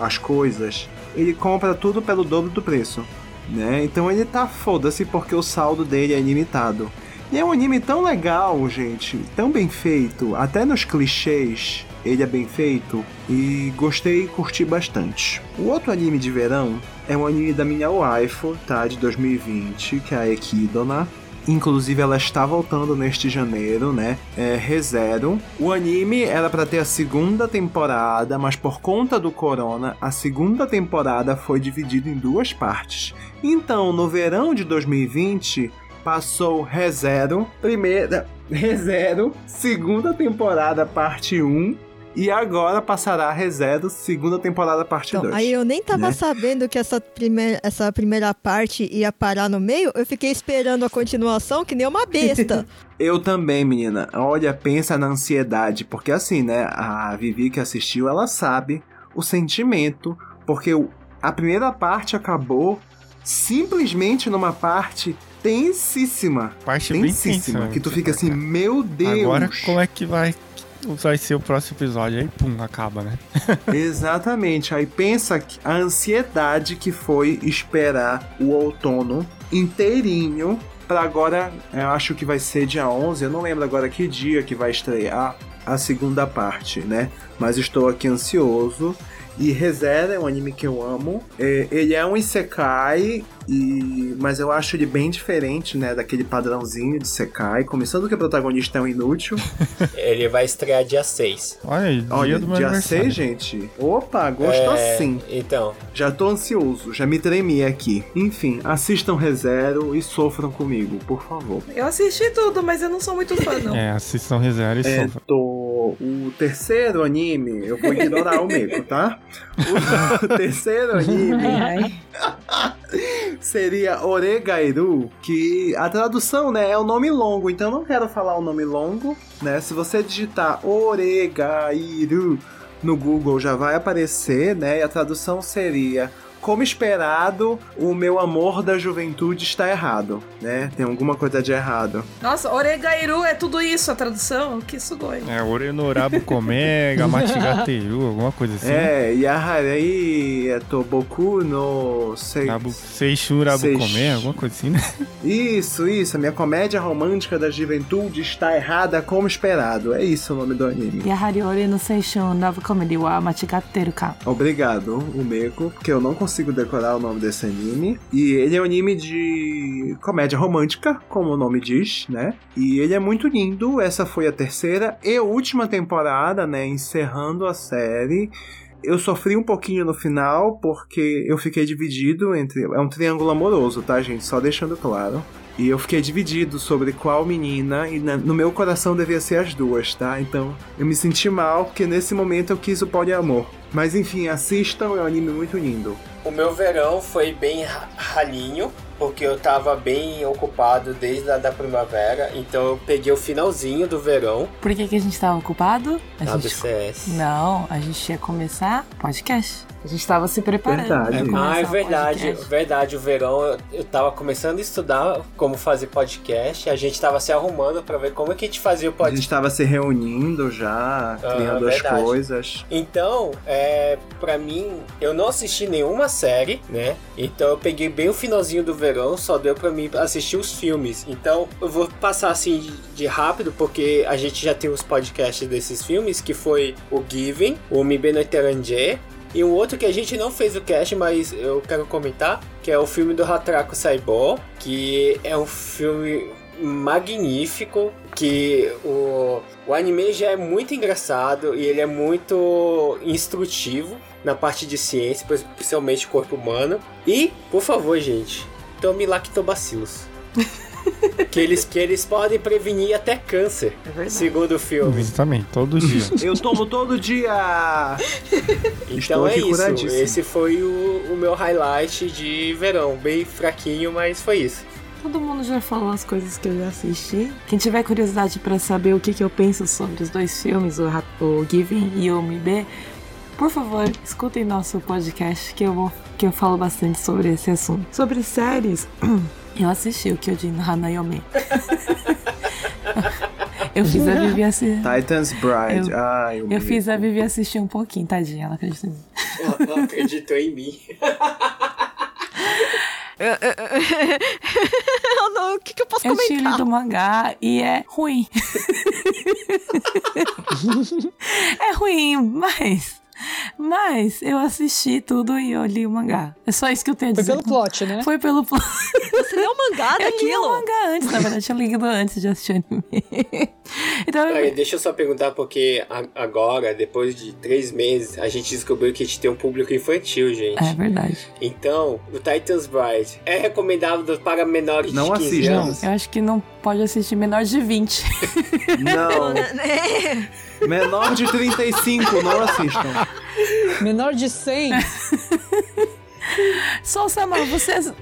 as coisas, ele compra tudo pelo dobro do preço né? Então ele tá foda-se porque o saldo dele é ilimitado. E é um anime tão legal, gente, tão bem feito, até nos clichês ele é bem feito e gostei e curti bastante. O outro anime de verão é um anime da minha waifu, tá? De 2020, que é a Ekidona. Inclusive ela está voltando neste janeiro, né? É ReZero. O anime era para ter a segunda temporada, mas por conta do corona, a segunda temporada foi dividida em duas partes. Então, no verão de 2020, passou ReZero, primeira (laughs) ReZero, segunda temporada parte 1, e agora passará ReZero, segunda temporada parte Então, 2. aí eu nem tava né? sabendo que essa primeira, essa primeira parte ia parar no meio. Eu fiquei esperando a continuação que nem uma besta. (laughs) Eu também, menina. Olha, pensa na ansiedade, porque assim, né? A Vivi que assistiu, ela sabe o sentimento, porque a primeira parte acabou simplesmente numa parte tensíssima. Parte bem tensa. Tensíssima. né? Que tu fica assim, meu Deus. Agora, como é que vai vai ser o próximo episódio. Aí, pum, acaba, né? (laughs) Exatamente. Aí pensa a ansiedade que foi esperar o outono inteirinho para agora, eu acho que vai ser dia 11, eu não lembro agora que dia que vai estrear a segunda parte, né? Mas estou aqui ansioso. E ReZero é um anime que eu amo. É, ele é um isekai, e... mas eu acho ele bem diferente, né? Daquele padrãozinho de isekai. Começando que o protagonista é um inútil. (laughs) Ele vai estrear dia 6. Olha, dia Olha, do meu dia aniversário. 6, gente. Opa, gosto É, assim. Então, Já tô ansioso, já me tremi aqui. Enfim, assistam ReZero e sofram comigo, por favor. Eu assisti tudo, mas eu não sou muito fã, não. (laughs) É, assistam ReZero e É, sofram. tô... O terceiro anime, eu vou ignorar o Meco, tá? (laughs) O terceiro anime Ai, seria Oregairu, que a tradução, né, é o nome longo, então eu não quero falar o nome longo, né? Se você digitar Oregairu no Google já vai aparecer, né? E a tradução seria como esperado, o meu amor da juventude está errado, né? Tem alguma coisa de errado. Nossa, Oregairu é tudo isso, a tradução? Que sugoi. É, Orenorabu Komega, (laughs) Matigateru, alguma coisa assim. É, Yaharei é Toboku no Sei- Rabu, Seishun Rabu Seish- Kome, alguma coisa assim, né? Isso, isso, a minha comédia romântica da juventude está errada como esperado. É isso o nome do anime. Yahari no Seishun Novo Comedy wa Machigateru ka. Obrigado, o Meco, porque eu não consigo decorar o nome desse anime. E ele é um anime de comédia romântica, como o nome diz, né? E ele é muito lindo. Essa foi a terceira e última temporada, né? Encerrando a série. Eu sofri um pouquinho no final, porque eu fiquei dividido entre. É um triângulo amoroso, tá, gente? Só deixando claro. E eu fiquei dividido sobre qual menina, e na- no meu coração devia ser as duas, tá? Então eu me senti mal, porque nesse momento eu quis o poliamor. Mas enfim, assistam, é um anime muito lindo. o meu verão foi bem ra- ralinho, porque eu tava bem ocupado desde a da primavera, então eu peguei o finalzinho do verão Por que, que a gente tava ocupado? A do gente... CS. Não, a gente ia começar podcast. A gente tava se preparando. Verdade. Ah, é verdade, podcast. verdade. O verão eu, eu tava começando a estudar como fazer podcast. A gente tava se arrumando pra ver como é que a gente fazia o A podcast. gente tava se reunindo já, criando as verdade. coisas. Então, é, para mim, eu não assisti nenhuma série, né? Então eu peguei bem o finalzinho do verão, só deu pra mim assistir os filmes. Então eu vou passar assim de, rápido, porque a gente já tem os podcasts desses filmes, que foi o Given, o Mi Beno Teranje, e um outro que a gente não fez o cast, mas eu quero comentar, que é o filme do Hatraku Saibou, que é um filme magnífico, que o, o anime já é muito engraçado e ele é muito instrutivo na parte de ciência, principalmente corpo humano. E, por favor, gente, tome lactobacilos. (laughs) (laughs) que, eles, que eles podem prevenir até câncer, É segundo o filme. Exatamente, todo dia. (laughs) Eu tomo todo dia! (laughs) Então Estou é isso. Esse foi o, o meu highlight de verão. Bem fraquinho, mas foi isso. Todo mundo já falou as coisas que eu já assisti. Quem tiver curiosidade pra saber o que, que eu penso sobre os dois filmes, o, o Giving e o MB, por favor, escutem nosso podcast que eu, vou, que eu falo bastante sobre esse assunto. Sobre séries, (clears throat) eu assisti o Kyojin no Hanayome. (laughs) eu fiz a Vivi assistir. Titans Bride. Eu- Ai, Eu fiz a Vivi assistir um pouquinho, tadinha, ela acreditou em mim. Ela não acreditou em mim. Eu não, o que, que eu posso Eu comentar? lido o mangá e é ruim. (laughs) é ruim, mas. Mas eu assisti tudo e eu li o mangá. É só isso que eu tenho a Foi dizer. pelo plot, né? Foi pelo plot. Você leu o mangá (laughs) Eu li o daquilo? mangá antes, na verdade, eu tinha lido antes de assistir o anime. (laughs) então, Peraí, deixa eu só perguntar, porque agora, depois de três meses, a gente descobriu que a gente tem um público infantil, gente. é verdade. Então, o Titans Bride é recomendável para menores Não de 15 assistam. anos? Eu acho que não pode assistir menor de 20. Não, (laughs) É, menor de 35, não assistam. Menor de 100. Sou Samar, você.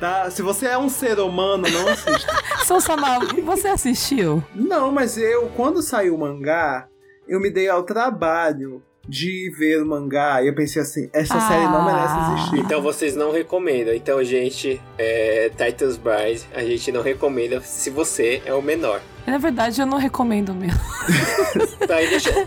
Tá? Se você é um ser humano, não assista. Sou Samar, você assistiu? Não, mas eu, quando saiu o mangá, eu me dei ao trabalho de ver o mangá e eu pensei assim, essa série não merece Ah. existir. Então vocês não recomendam. Então, gente, é, Titans Bride, a gente não recomenda se você é o menor. Na verdade, eu não recomendo mesmo. (laughs) Tá.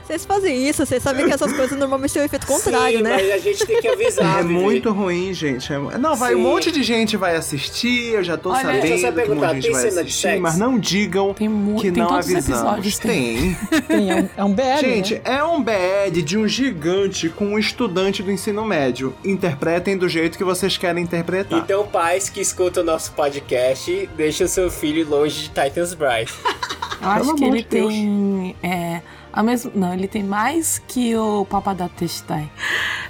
Vocês fazem isso, vocês sabem que essas coisas normalmente têm um efeito contrário, Sim, né? mas a gente tem que avisar. É muito ruim, gente. É- Não, vai, Sim. um monte de gente vai assistir, eu já tô Olha, sabendo deixa eu só que um monte perguntar, de gente tem vai assistir, mas não digam Tem que tem não todos os avisamos. episódios, tem. Tem. Tem, é um, é um BL, Gente, né? é um BL de um gigante com um estudante do ensino médio. Interpretem do jeito que vocês querem interpretar. Então, pais que escutam o nosso podcast, deixa o seu filho longe de Titans Bright. Eu acho que ele de tem. É, a mesma, não, ele tem mais que o Papa da Testai.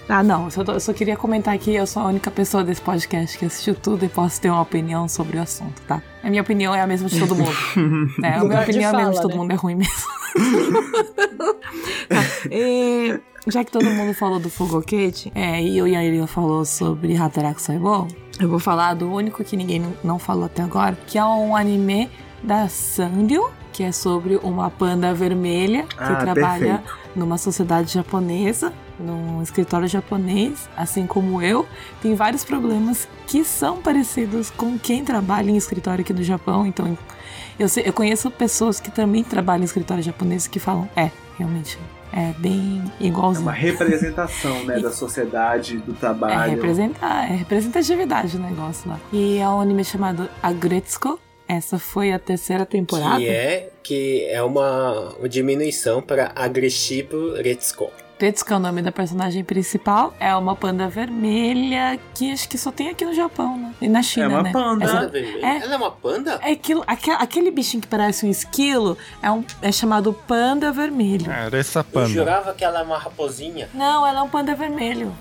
Ah, não, eu só, eu só queria comentar que eu sou a única pessoa desse podcast que assistiu tudo e posso ter uma opinião sobre o assunto, tá? A minha opinião é a mesma de todo mundo. (laughs) é, a minha opinião é a mesma de fala, todo né? mundo, é ruim mesmo. (laughs) Tá, e já que todo mundo falou do Fogokete, é, e o Yairi falou sobre Hataraku Saibou, eu vou falar do único que ninguém não- falou até agora, que é um anime da Sanrio, que é sobre uma panda vermelha que Ah, trabalha perfeito. numa sociedade japonesa, num escritório japonês, assim como eu, tem vários problemas que são parecidos com quem trabalha em escritório aqui no Japão. Então, eu, sei- eu conheço pessoas que também trabalham em escritório japonês que falam, é, realmente, é bem É igualzinho. uma representação, né, (laughs) da sociedade, do É, trabalho. representa, é representatividade o negócio lá. E é um anime chamado Agretsuko. Essa foi a terceira temporada. Que é, que é uma, uma diminuição para agressivo Retsuko. Tetsuka é o nome da personagem principal. É uma panda vermelha que acho que só tem aqui no Japão, né? E na China, É uma né? panda. Essa- vermelha? é. Ela é uma panda? é aquilo, aque- aquele bichinho que parece um esquilo é, um, é chamado panda vermelho. Era essa Eu panda. jurava que ela é uma raposinha. Não, ela é um panda vermelho.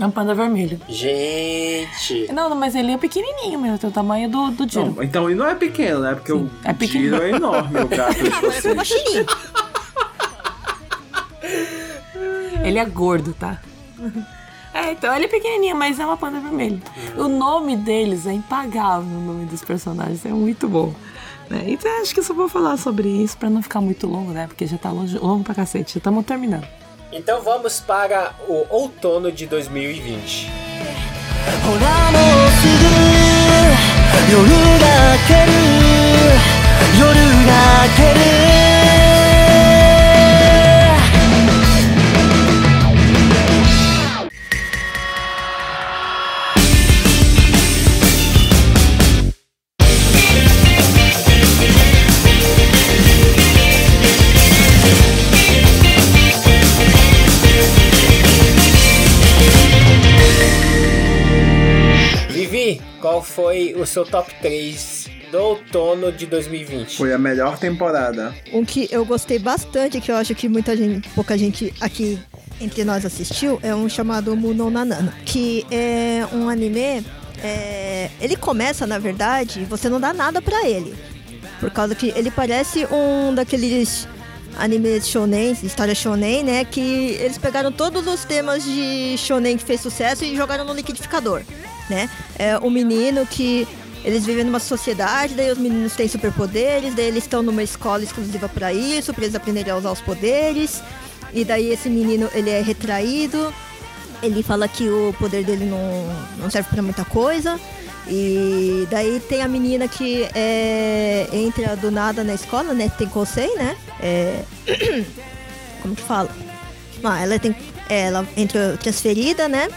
É um panda vermelho. Gente. Não, não, mas ele é pequenininho mesmo, tem o tamanho do, do Jiro. Não, então, e não é pequeno, né? Porque o é pequeno. Giro é enorme, o gato um. (laughs) Ele é gordo, tá? É, então ele é pequenininho, mas é uma panda vermelha. O nome deles é impagável, o nome dos personagens, é muito bom. né? Então acho que eu só vou falar sobre isso pra não ficar muito longo, né? Porque já tá longe, longo pra cacete, já estamos terminando. Então vamos para o outono de 2020. ほ qual foi o seu top 3 do outono de 2020? Foi a melhor temporada. Um que eu gostei bastante, que eu acho que muita gente, pouca gente aqui entre nós assistiu, é um chamado Muno Nanana, que é um anime. é, ele começa, na verdade, você não dá nada pra ele. Por causa que ele parece um daqueles animes shonen, história shonen, né? Que eles pegaram todos os temas de shonen que fez sucesso e jogaram no liquidificador, né? É um menino que eles vivem numa sociedade, daí os meninos têm superpoderes, daí eles estão numa escola exclusiva pra isso, pra eles aprenderem a usar os poderes. E daí esse menino, ele é retraído, ele fala que o poder dele não, não serve pra muita coisa. E daí tem a menina que é, entra do nada na escola, né? Tem Kosei, né? É, (coughs) como que fala? Ah, ela tem. Ela entra transferida, né?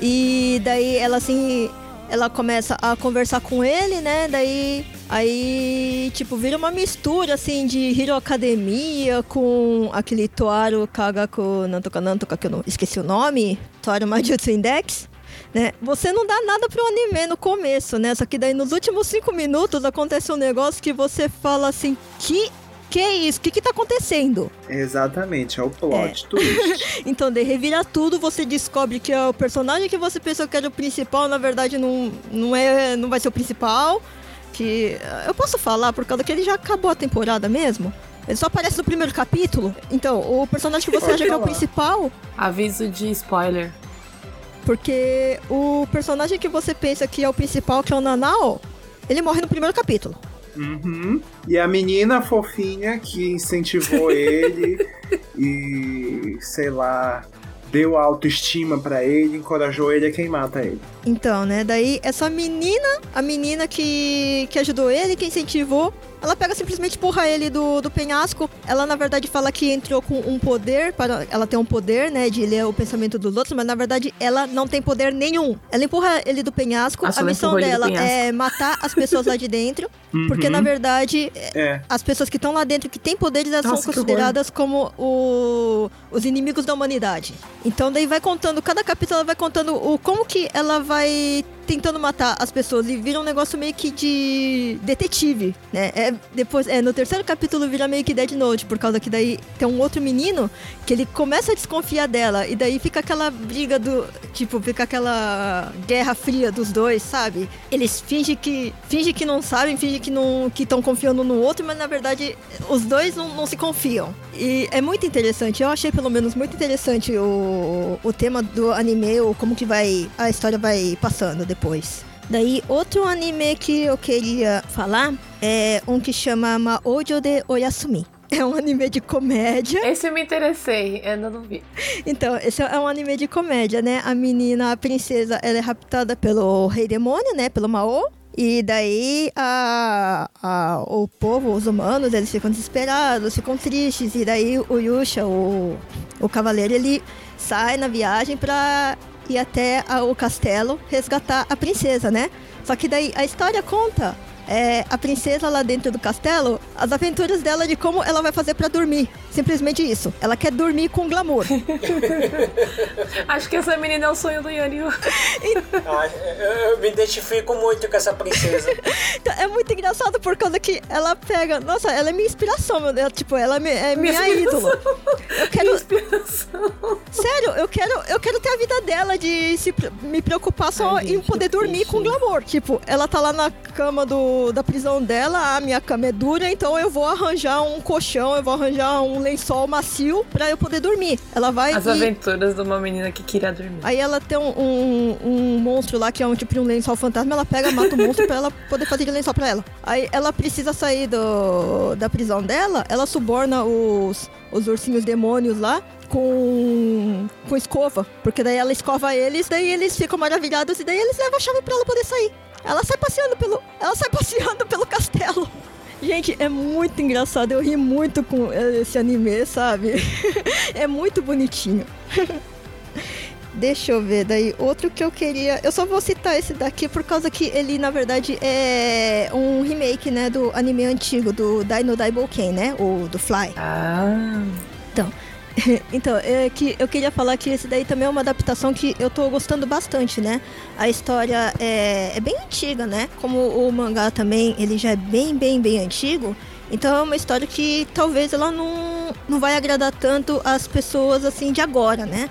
E daí ela assim. Ela começa a conversar com ele, né? Daí. Aí, tipo, vira uma mistura, assim, de Hero Academia com aquele Toaru Kagaku Nantoka Nantoka, que eu não esqueci o nome. Toaru Majutsu Index. Né? Você não dá nada pro anime no começo, né? Só que daí nos últimos cinco minutos acontece um negócio que você fala assim, que que é isso? O que que tá acontecendo? Exatamente, é o plot twist. (laughs) Então, daí revira tudo, você descobre que é o personagem que você pensou que era o principal, na verdade não, não é, não vai ser o principal. Que eu posso falar por causa que ele já acabou a temporada mesmo. Ele só aparece no primeiro capítulo. Então, o personagem que você acha que é o principal, Aviso de spoiler. porque o personagem que você pensa que é o principal, que é o Nanao, ele morre no primeiro capítulo. Uhum. E a menina fofinha que incentivou (laughs) ele e, sei lá, deu autoestima pra ele, encorajou ele a quem mata ele. Então, né? Daí essa menina, a menina que, que ajudou ele, que incentivou, Ela pega simplesmente empurra ele do, do penhasco. Ela, na verdade, fala que entrou com um poder, para ela tem um poder, né, de ler o pensamento dos outros, mas na verdade ela não tem poder nenhum. Ela empurra ele do penhasco. Ah, a ela missão dela é matar as pessoas lá de (laughs) dentro, porque na verdade É. as pessoas que estão lá dentro que têm poderes elas Nossa, são consideradas como o- os inimigos da humanidade. Então daí vai contando, cada capítulo ela vai contando o como que ela vai tentando matar as pessoas e vira um negócio meio que de detetive, né? É, depois, é, no terceiro capítulo vira meio que Dead Note, por causa que daí tem um outro menino que ele começa a desconfiar dela e daí fica aquela briga do, tipo, fica aquela guerra fria dos dois, sabe? Eles fingem que fingem que não sabem, fingem que não que estão confiando no outro, mas na verdade os dois não, não se confiam. E é muito interessante. Eu achei pelo menos muito interessante o, o tema do anime, ou como que vai a história vai passando depois. Daí, outro anime que eu queria falar é um que chama Maojo de Oyasumi. (laughs) É um anime de comédia. Esse eu me interessei, ainda não vi. Então, esse é um anime de comédia, né? A menina, a princesa, ela é raptada pelo rei demônio, né? Pelo Mao. E daí a, a- o povo, os humanos, eles ficam desesperados, ficam tristes. E daí o Yusha, o, o cavaleiro, ele sai na viagem pra ir até o castelo resgatar a princesa, né? Só que daí a história conta é, a princesa lá dentro do castelo, as aventuras dela de como ela vai fazer pra dormir. Simplesmente isso. Ela quer dormir com glamour. (laughs) Acho que essa menina é o sonho do Yanni. (laughs) Ah, eu, me identifico muito com essa princesa. Então, é muito engraçado por causa que ela pega. Nossa, ela é minha inspiração, meu Deus. Tipo, ela é é minha, Minha ídola. Eu (laughs) quero. Inspiração. Sério, eu quero, eu quero ter a vida dela de se me preocupar só Ai, em gente, poder que dormir com glamour. Tipo, ela tá lá na cama do, da prisão dela, a minha cama é dura, então eu vou arranjar um colchão, eu vou arranjar um lençol macio pra eu poder dormir. Ela vai As e- aventuras de uma menina que queria dormir. Aí ela tem um, um, um monstro lá que é um tipo de um lençol fantasma, ela pega, mata o monstro pra ela poder fazer de lençol pra ela. Aí ela precisa sair do, da prisão dela, ela suborna os, os ursinhos demônios lá com, com escova. Porque daí ela escova eles, daí eles ficam maravilhados e daí eles levam a chave pra ela poder sair. Ela sai passeando pelo. Ela sai passeando pelo castelo. Gente, é muito engraçado. Eu ri muito com esse anime, sabe? (laughs) é muito bonitinho. (laughs) Deixa eu ver, daí outro que eu queria. Eu só vou citar esse daqui por causa que ele, na verdade, é um remake, né, do anime antigo, do Dino Daiboken, né? O do Fly. Ah. Então, (laughs) é que eu queria falar que esse daí também é uma adaptação que eu tô gostando bastante, né? A história é, é bem antiga, né? Como o mangá também, ele já é bem, bem, bem antigo. Então é uma história que talvez ela não, não vai agradar tanto as pessoas assim de agora, né?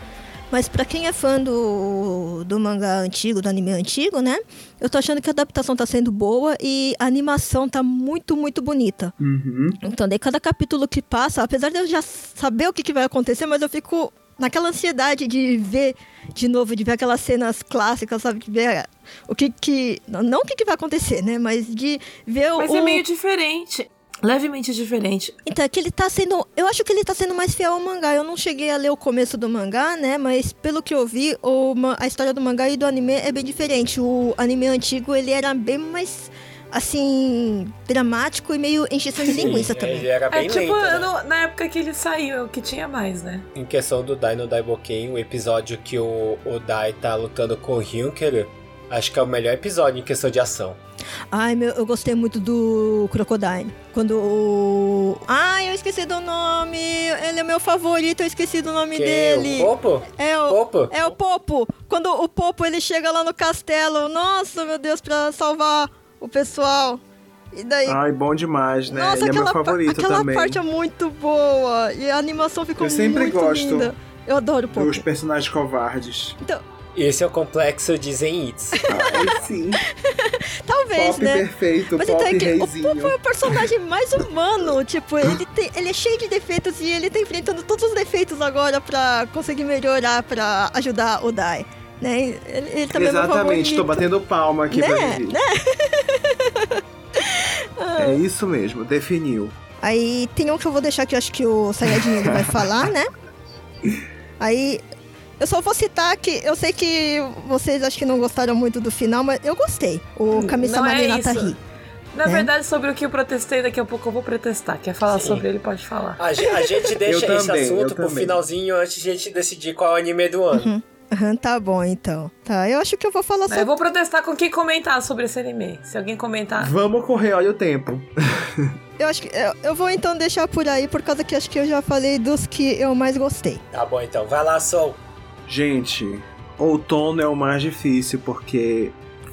Mas pra quem é fã do, do mangá antigo, do anime antigo, né? Eu tô achando que a adaptação tá sendo boa e a animação tá muito, muito bonita. Uhum. Então, daí cada capítulo que passa, apesar de eu já saber o que, que vai acontecer, mas eu fico naquela ansiedade de ver de novo, de ver aquelas cenas clássicas, sabe? De ver o que que... Não o que, que vai acontecer, né? Mas de ver Mas o... é meio diferente. Levemente diferente. Então, é que ele tá sendo. Eu acho que ele tá sendo mais fiel ao mangá. Eu não cheguei a ler o começo do mangá, né? Mas pelo que eu vi, o a história do mangá e do anime é bem diferente. O anime antigo, ele era bem mais. Assim. dramático e meio encheção de linguiça Sim, também. Ele era É bem tipo, lento, né? no- na época que ele saiu, que tinha mais, né? Em questão do Dino Daiboken, o episódio que o, o Dai tá lutando com o Hyunker, acho que é o melhor episódio em questão de ação. Ai, meu, eu gostei muito do Crocodile. Quando o. Ai, eu esqueci do nome. Ele é meu favorito, eu esqueci do nome Que dele. o Popo? É o. Popo? É o Popo. Quando o Popo ele chega lá no castelo, nossa, meu Deus, pra salvar o pessoal. E daí. Ai, bom demais, né? nossa, Ele é meu aquela, pa- favorito aquela também. parte é muito boa. E a animação ficou Eu sempre muito gosto linda. Eu adoro o Popo. Dos personagens covardes. Então, Esse é o complexo de Zenitsu. (laughs) Ai, sim. talvez, Pop né? perfeito, Mas pop então é que o reizinho. Popo é o personagem mais humano. (laughs) Tipo, ele, tem, ele é cheio de defeitos e ele tá enfrentando todos os defeitos agora pra conseguir melhorar, pra ajudar o Dai. Né? Ele, ele também é Exatamente, tô favorito. batendo palma aqui pra Né? Vivi. É isso mesmo, definiu. Aí tem um que eu vou deixar que eu acho que o Sayajin ele vai (laughs) falar, né? Aí eu só vou citar que eu sei que vocês acho que não gostaram muito do final, mas eu gostei. O Kamisama Não é Ninata isso. Ri. Na né? verdade, sobre o que eu protestei, daqui a pouco eu vou protestar. Quer falar Sim. sobre ele, pode falar. A, ge- a gente (laughs) deixa esse também, assunto pro também. finalzinho antes de a gente decidir qual é o anime do ano. Aham, tá bom, então. Tá, eu acho que eu vou falar sobre eu vou protestar com quem comentar sobre esse anime. Se alguém comentar. Vamos correr, olha o tempo. (laughs) Eu acho que eu, eu vou então deixar por aí, por causa que acho que eu já falei dos que eu mais gostei. Tá bom, então. Vai lá, Sol. Gente, outono é o mais difícil porque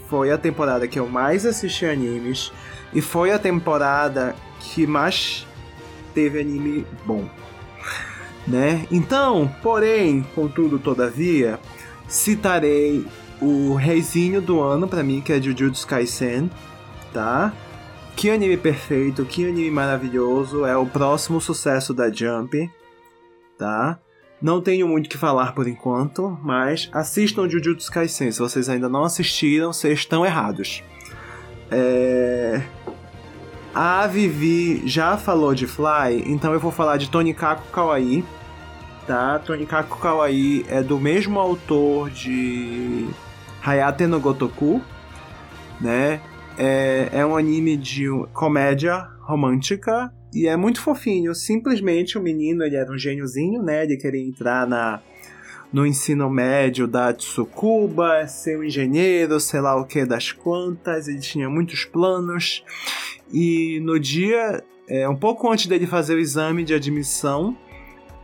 foi a temporada que eu mais assisti animes e foi a temporada que mais teve anime bom, (laughs) né? Então, porém, contudo, todavia, citarei o reizinho do ano pra mim, que é Jujutsu Kaisen, tá? Que anime perfeito, que anime maravilhoso, é o próximo sucesso da Jump, tá? Não tenho muito o que falar por enquanto, mas assistam Jujutsu Kaisen. Se vocês ainda não assistiram, vocês estão errados. É... A Vivi já falou de Fly, então eu vou falar de Tonikaku Kawaii. Tá? Tonikaku Kawaii é do mesmo autor de Hayate no Gotoku, né? É, é um anime de comédia romântica e é muito fofinho. Simplesmente o menino, ele era um gêniozinho, né? Ele queria entrar na, no ensino médio da Tsukuba, ser um engenheiro, sei lá o que das quantas. Ele tinha muitos planos. E no dia, é, um pouco antes dele fazer o exame de admissão,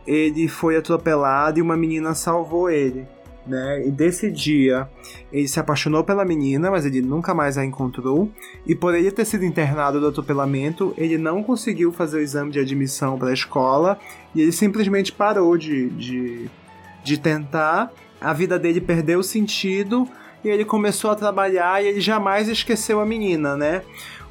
ele foi atropelado e uma menina salvou ele. Né? E desse dia ele se apaixonou pela menina, mas ele nunca mais a encontrou. E por ele ter sido internado do atropelamento, ele não conseguiu fazer o exame de admissão para a escola e ele simplesmente parou de, de, de tentar. A vida dele perdeu sentido e ele começou a trabalhar e ele jamais esqueceu a menina, né?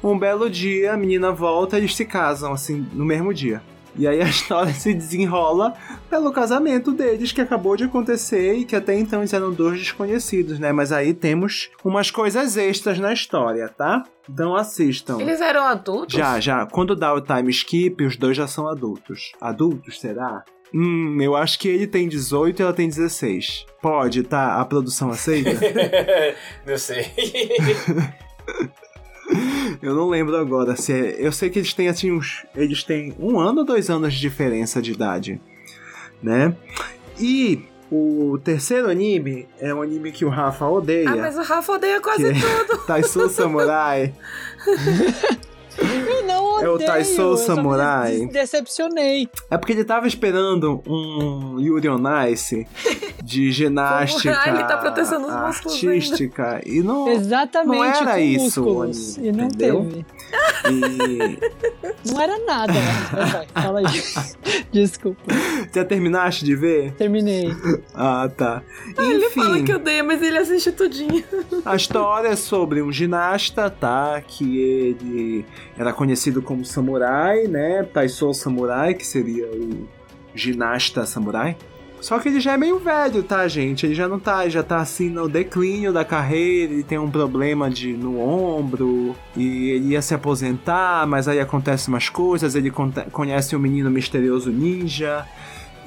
Um belo dia, a menina volta e eles se casam, assim, no mesmo dia. E aí a (laughs) história se desenrola pelo casamento deles que acabou de acontecer e que até então eles eram dois desconhecidos, né? Mas aí temos umas coisas extras na história, tá? Então assistam. Eles eram adultos? Já, já. Quando dá o time skip, os dois já são adultos. Adultos, será? Hum, eu acho que ele tem 18 e ela tem 16. Pode, tá? A produção aceita? (laughs) Não sei. (laughs) (laughs) Eu não lembro agora se é... Eu sei que eles têm assim uns. Eles têm um ano ou dois anos de diferença de idade. Né? E o terceiro anime é um anime que o Rafa odeia. Ah, mas o Rafa odeia quase é tudo. (laughs) Taiso Samurai. (laughs) Eu não odeio. É o Taisou me Samurai. des- decepcionei. É porque ele tava esperando um Yuri on Ice de (laughs) ginástica Ah, ele tá protestando os músculos artística e não, Exatamente. não era isso músculos. E não entendeu? teve. E Não era nada. né? Vai, fala aí. (laughs) Desculpa. já terminaste de ver? Terminei. (laughs) Ah, tá. Ele fala Enfim, que odeia, mas ele assiste tudinho. a história é sobre um ginasta, tá? Que ele era conhecido como samurai, né? Taisou Samurai, que seria o ginasta samurai. Só que ele já é meio velho, tá, gente? Ele já não tá, já tá assim no declínio da carreira, ele tem um problema de no ombro e ele ia se aposentar, mas aí acontecem umas coisas, ele conhece um menino misterioso ninja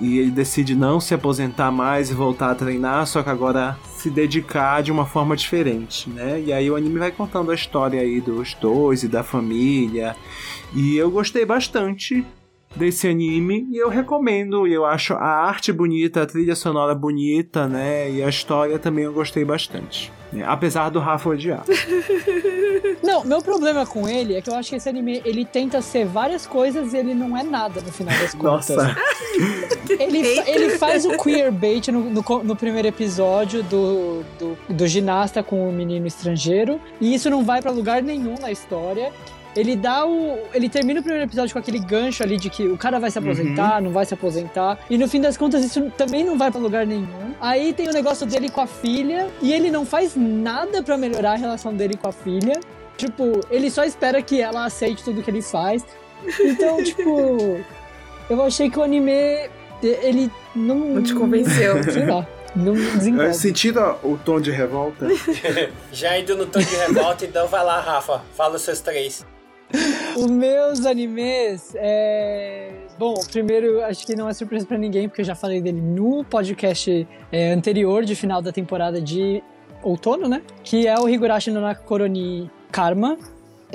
e ele decide não se aposentar mais e voltar a treinar, só que agora se dedicar de uma forma diferente, né? E aí o anime vai contando a história aí dos dois e da família. E eu gostei bastante desse anime e eu recomendo. Eu acho a arte bonita, a trilha sonora bonita, né? E a história também eu gostei bastante. Né? Apesar do Rafa odiar. (laughs) Não, meu problema com ele é que eu acho que esse anime ele tenta ser várias coisas e ele não é nada no final das contas. Nossa, Ele, ele faz o queer bait no, no, no primeiro episódio do, do, do ginasta com o menino estrangeiro. E isso não vai pra lugar nenhum na história. Ele dá o. Ele termina o primeiro episódio com aquele gancho ali de que o cara vai se aposentar, não vai se aposentar. E no fim das contas, isso também não vai pra lugar nenhum. Aí tem o negócio dele com a filha. E ele não faz nada pra melhorar a relação dele com a filha. Tipo, ele só espera que ela aceite tudo que ele faz. Então, (laughs) tipo. Eu achei que o anime. Ele não. Não te convenceu. (laughs) Sei lá. Não desenvolve. sentindo o tom de revolta, (laughs) Já indo no tom de revolta, então vai lá, Rafa. Fala os seus três. Os meus animes é. Bom, primeiro, acho que não é surpresa pra ninguém, porque eu já falei dele no podcast é, anterior, de final da temporada de outono, né? Que é o Higurashi no Nakoroni Karma.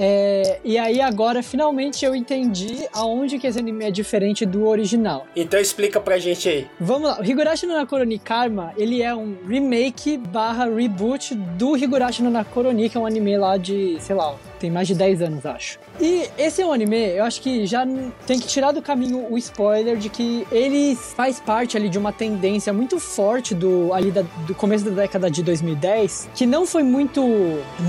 É, e aí agora finalmente eu entendi aonde que esse anime é diferente do original. Então explica pra gente aí. Vamos lá, o Higurashi no Nakoroni Karma, ele é um remake barra reboot do Higurashi no Nakoroni, que é um anime lá de, sei lá, tem mais de 10 anos, acho. E esse é um anime, eu acho que já tem que tirar do caminho o spoiler de que ele faz parte ali de uma tendência muito forte do ali da- do começo da década de 2010, que não foi muito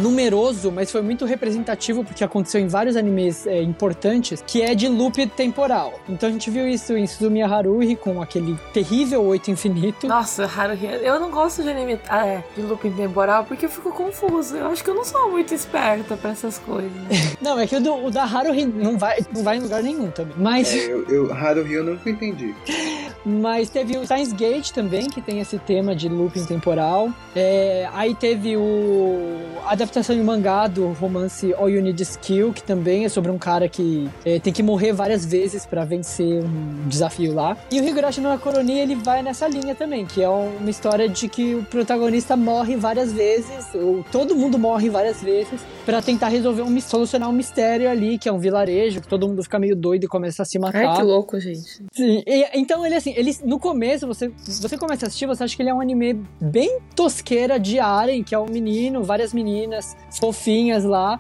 numeroso, mas foi muito representativo porque aconteceu em vários animes é, importantes, que é de loop temporal. Então a gente viu isso em Suzumiya Haruhi com aquele terrível Oito Infinito. Nossa, Haruhi, eu não gosto de anime ah, é, de looping temporal porque eu fico confuso. Eu acho que eu não sou muito esperta pra essas coisas. (laughs) Não, é que o, do, o da Haruhi não vai, não vai em lugar nenhum também. Mas É, eu, eu, Haruhi eu nunca entendi. (laughs) Mas teve o Science Gate também, que tem esse tema de looping temporal. É, aí teve o a adaptação de mangá do romance All You Need Skill, que também é sobre um cara que é, tem que morrer várias vezes pra vencer um desafio lá. E o Higurashi no Nakoroni, ele vai nessa linha também, que é uma história de que o protagonista morre várias vezes, ou todo mundo morre várias vezes, pra tentar resolver um, mis- solucionar um mistério ali, que é um vilarejo, que todo mundo fica meio doido e começa a se matar. Ai, que louco, gente. Sim, e- então ele assim, ele no começo você você começa a assistir, você acha que ele é um anime bem tosqueira de Aren, que é um menino, várias meninas fofinhas lá.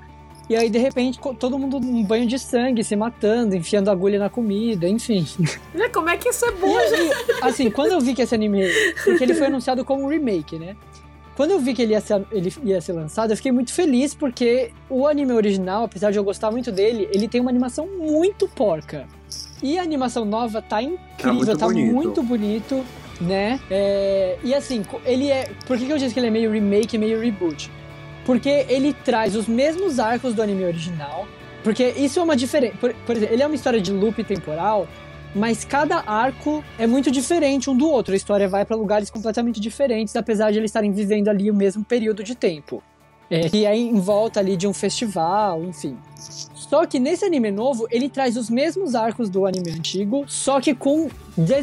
E aí de repente todo mundo num banho de sangue, se matando, enfiando agulha na comida, enfim. (laughs) Né, Como é que isso é bom, gente? assim, quando eu vi que esse anime, porque ele foi anunciado como um remake, né? Quando eu vi que ele ia, ser, ele ia ser lançado, eu fiquei muito feliz porque o anime original, apesar de eu gostar muito dele, ele tem uma animação muito porca. E a animação nova tá incrível, muito tá bonito. muito bonito, né? É, e assim, ele é. Por que que eu disse que ele é meio remake, meio reboot? Porque ele traz os mesmos arcos do anime original. Porque isso é uma diferença. Por, por exemplo, ele é uma história de loop temporal, mas cada arco é muito diferente um do outro. A história vai pra lugares completamente diferentes, apesar de eles estarem vivendo ali o mesmo período de tempo. É, e aí em volta ali de um festival, enfim. Só que nesse anime novo, ele traz os mesmos arcos do anime antigo, só que com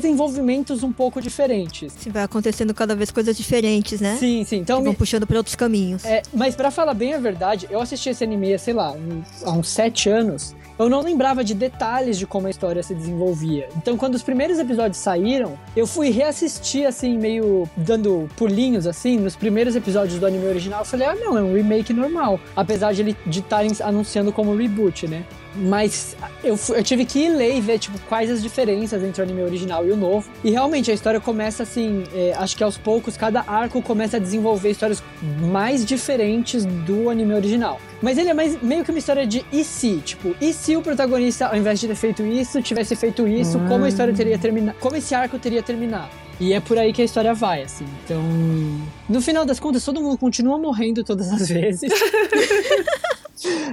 desenvolvimentos um pouco diferentes. Assim, vai acontecendo cada vez coisas diferentes, né? Sim, sim. Então Que vão me- puxando pra outros caminhos. é, mas pra falar bem a verdade, eu assisti esse anime, sei lá, há uns sete anos. Eu não lembrava de detalhes de como a história se desenvolvia. Então, quando os primeiros episódios saíram, eu fui reassistir, assim, meio dando pulinhos, assim, nos primeiros episódios do anime original. Eu falei, ah, não, é um remake normal. Apesar de ele de anunciando como reboot, né? Mas eu, eu tive que ir ler e ver, tipo, quais as diferenças entre o anime original e o novo. E realmente a história começa assim, é, acho que aos poucos, cada arco começa a desenvolver histórias mais diferentes do anime original. Mas ele é mais, meio que uma história de e se? Tipo, e se o protagonista, ao invés de ter feito isso, tivesse feito isso, como a história teria terminado? Como esse arco teria terminado? E é por aí que a história vai, assim. Então, no final das contas, todo mundo continua morrendo todas as vezes. (laughs)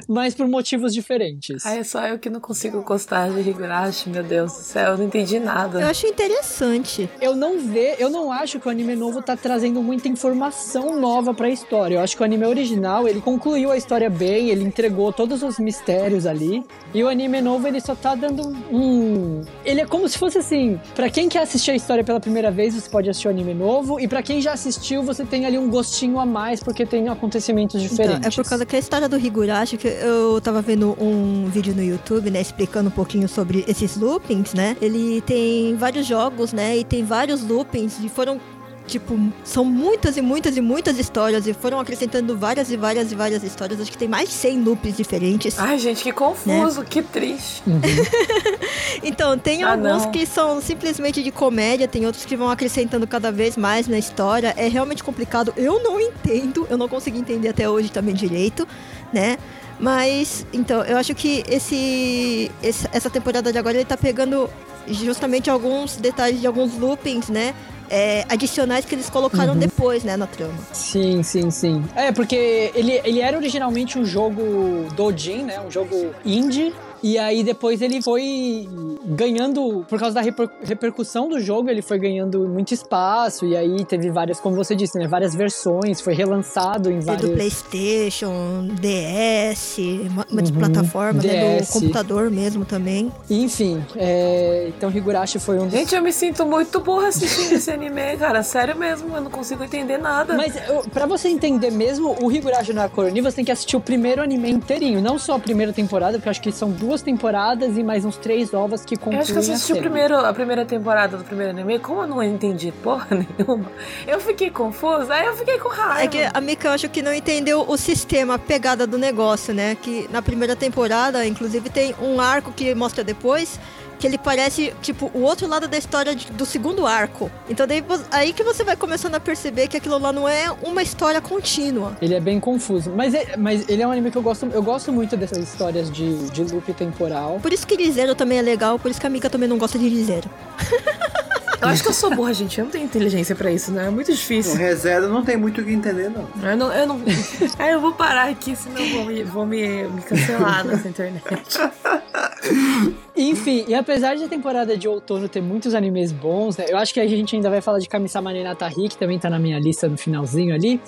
mas por motivos diferentes. Ai, é só eu que não consigo gostar de Higurashi, meu Deus do céu, eu não entendi nada. Eu acho interessante. Eu não ve, eu não acho que o anime novo tá trazendo muita informação nova pra história. Eu acho que o anime original, ele concluiu a história bem, ele entregou todos os mistérios ali. E o anime novo, ele só tá dando um, ele é como se fosse assim, pra quem quer assistir a história pela primeira vez, você pode assistir o anime novo, e pra quem já assistiu, você tem ali um gostinho a mais porque tem acontecimentos Então, diferentes. é por causa que a história do Higurashi, que eu tava vendo um vídeo no YouTube, né, explicando um pouquinho sobre esses loopings, né? Ele tem vários jogos, né, e tem vários loopings e foram Tipo, são muitas e muitas e muitas histórias e foram acrescentando várias e várias e várias histórias. Acho que tem mais de 100 loops diferentes. Ai, gente, que confuso, que triste. (laughs) Então, tem Ah, alguns não. que são simplesmente de comédia, tem outros que vão acrescentando cada vez mais na história. É realmente complicado. Eu não entendo, eu não consegui entender até hoje também direito, né? Mas, então, eu acho que esse, esse- essa temporada de agora ele tá pegando justamente alguns detalhes de alguns loopings, né? é, adicionais que eles colocaram depois, né, na trama. Sim, sim, sim. É, porque ele, ele era originalmente um jogo Dojin, né? Um jogo indie. E aí depois ele foi ganhando, por causa da reper- repercussão do jogo, ele foi ganhando muito espaço. E aí teve várias, como você disse, né? Várias versões, foi relançado em vários. do PlayStation, DS, de Uhum, plataforma, né, do computador mesmo também. Enfim, é, então Higurashi foi um dos. Gente, eu me sinto muito burra assistindo esse anime, cara. Sério mesmo, eu não consigo entender nada. Mas pra você entender mesmo o Higurashi no Akoroni, você tem que assistir o primeiro anime inteirinho, não só a primeira temporada, porque eu acho que são duas temporadas e mais uns três ovas que concluem Eu acho que eu a assisti o série. primeiro, a primeira temporada do primeiro anime, como eu não entendi porra (laughs) nenhuma, eu fiquei confusa, aí eu fiquei com raiva. É que a Mika, eu acho que não entendeu o sistema, a pegada do negócio, né? Que na primeira temporada, inclusive, tem um arco que mostra depois, que ele parece, tipo, o outro lado da história de- do segundo arco. Então daí, aí que você vai começando a perceber que aquilo lá não é uma história contínua. Ele é bem confuso. Mas, é- mas ele é um anime que eu gosto. Eu gosto muito dessas histórias de, de loop temporal. Por isso que Liseiro também é legal, por isso que a Mika também não gosta de Liseiro. (laughs) Eu acho que eu sou burra, gente. Eu não tenho inteligência pra isso, né? É muito O difícil. ReZero não tem muito o que entender, não. Eu não. Eu não... (laughs) Eu vou parar aqui, senão eu vou me, vou me, me cancelar nessa internet. (laughs) Enfim, e apesar de a temporada de outono ter muitos animes bons, né? Eu acho que a gente ainda vai falar de Kamisama Nenatari, que também tá na minha lista no finalzinho ali.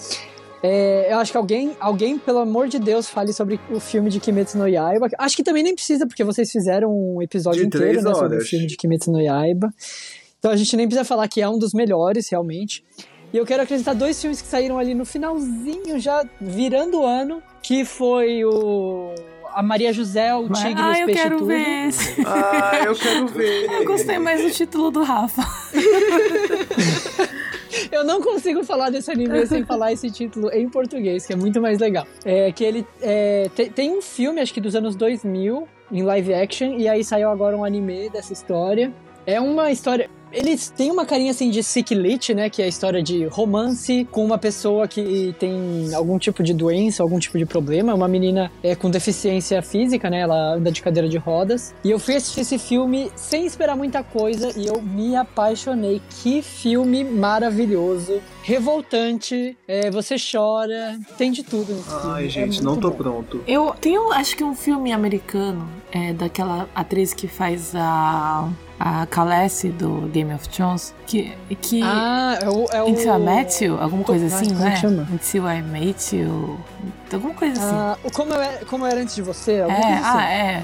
É, eu acho que alguém, alguém, pelo amor de Deus, fale sobre o filme de Kimetsu no Yaiba. Acho que também nem precisa, porque vocês fizeram um episódio De inteiro né, sobre o filme de Kimetsu no Yaiba. Então a gente nem precisa falar que é um dos melhores, realmente. E eu quero acrescentar dois filmes que saíram ali no finalzinho, já virando o ano, que foi o a Maria José, o Tigre e ah, os eu Peixes quero Tudo. ver esse. Ah, eu quero ver. Eu gostei mais do título do Rafa. Eu não consigo falar desse anime sem falar esse título em português, que é muito mais legal. É que ele é, te- tem um filme, acho que dos anos 2000, em live action, e aí saiu agora um anime dessa história. É uma história. Eles têm uma carinha assim de sick lit, né? Que é a história de romance com uma pessoa que tem algum tipo de doença, algum tipo de problema. Uma menina é, com deficiência física, né? Ela anda de cadeira de rodas. E eu fui assistir esse filme sem esperar muita coisa e eu me apaixonei. Que filme maravilhoso, revoltante. é, você chora, tem de tudo nesse filme. Ai, É gente, muito não tô bom. pronto. Eu tenho, acho que um filme americano é daquela atriz que faz a a Khaleesi do Game of Thrones, que que Ah, é o. É o... Until I Met You, alguma coisa Ah, assim, como não é? chama? Until I Met You, alguma coisa assim. Ah, como, eu era, como eu era antes de você? alguma é, coisa assim. ah, é.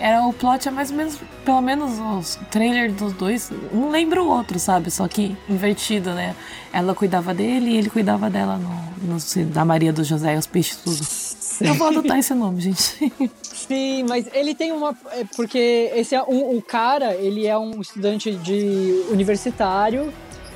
Era o plot é mais ou menos, pelo menos os trailer dos dois, um lembra o outro, sabe? Só que invertido, né? Ela cuidava dele e ele cuidava dela no, no da Maria do José e os peixes tudo. Eu vou adotar esse nome, gente. Sim, mas ele tem uma. é porque esse é um, o cara, ele é um estudante de universitário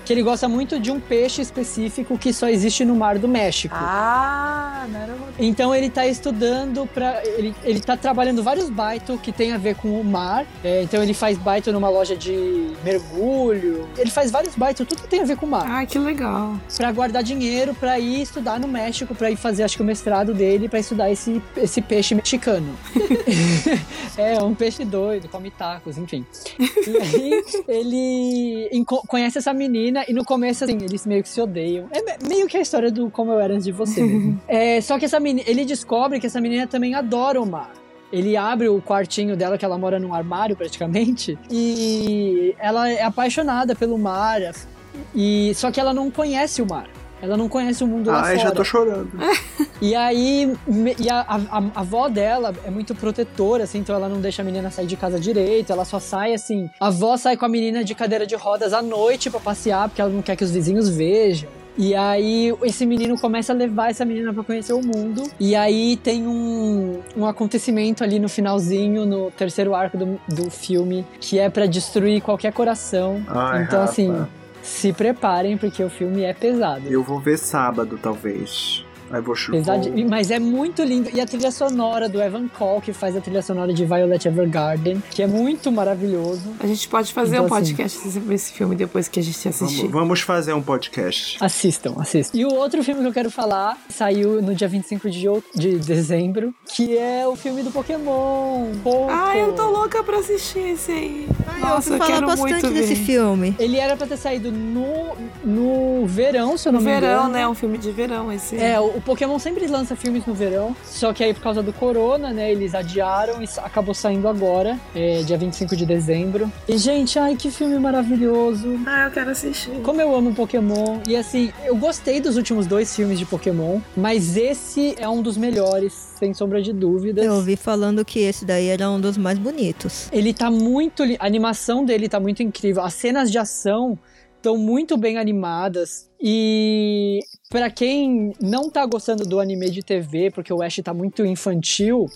que ele gosta muito de um peixe específico que só existe no mar do México. Ah, não era Então ele tá estudando para ele, ele tá trabalhando vários baito que tem a ver com o mar. É, então ele faz baito numa loja de mergulho. Ele faz vários baito, tudo que tem a ver com o mar. Ah, que legal. Pra guardar dinheiro pra ir estudar no México, pra ir fazer acho que o mestrado dele pra estudar esse, esse peixe mexicano. (laughs) (laughs) é, um peixe doido, come tacos, enfim. (laughs) E aí ele conhece essa menina e no começo assim, eles meio que se odeiam. É me- meio que a história do como eu era antes de você mesmo. (laughs) É, só que essa menina, ele descobre que essa menina também adora o mar. Ele abre o quartinho dela, que ela mora num armário praticamente, e ela é apaixonada pelo mar. E só que ela não conhece o mar. Ela não conhece o mundo lá Ai, fora. já tô chorando. (laughs) E aí, e a, a- a- avó dela é muito protetora, assim, então ela não deixa a menina sair de casa direito, ela só sai assim. A avó sai com a menina de cadeira de rodas à noite pra passear, porque ela não quer que os vizinhos vejam. E aí, esse menino começa a levar essa menina pra conhecer o mundo. E aí tem um, um acontecimento ali no finalzinho, no terceiro arco do, do filme, que é pra destruir qualquer coração. Ai, então, assim, se preparem, porque o filme é pesado. Eu vou ver sábado, talvez. Aí vou chuvar. Apesar de- mas é muito lindo. E a trilha sonora do Evan Cole, que faz a trilha sonora de Violet Evergarden, que é muito maravilhoso. A gente pode fazer Então, um assim, podcast sobre esse filme depois que a gente assistir. Vamos, vamos fazer um podcast. Assistam, assistam. E o outro filme que eu quero falar saiu no dia 25 de, de dezembro, que é o filme do Pokémon. Poco. Ah, eu tô louca pra assistir esse aí. Nossa, eu falar quero bastante muito desse ver. filme. Ele era pra ter saído no, no verão, se eu não No me verão, engano. né? Um filme de verão esse. É, o, Pokémon sempre lança filmes no verão, só que aí por causa do corona, né, eles adiaram e acabou saindo agora, é, dia 25 de dezembro. E, gente, ai, que filme maravilhoso. Ah, eu quero assistir. Como eu amo Pokémon. E assim, eu gostei dos últimos dois filmes de Pokémon, mas esse é um dos melhores, sem sombra de dúvidas. Eu ouvi falando que esse daí era um dos mais bonitos. Ele tá muito. A animação dele tá muito incrível. As cenas de ação estão muito bem animadas. E pra quem não tá gostando do anime de TV, porque o Ash tá muito infantil,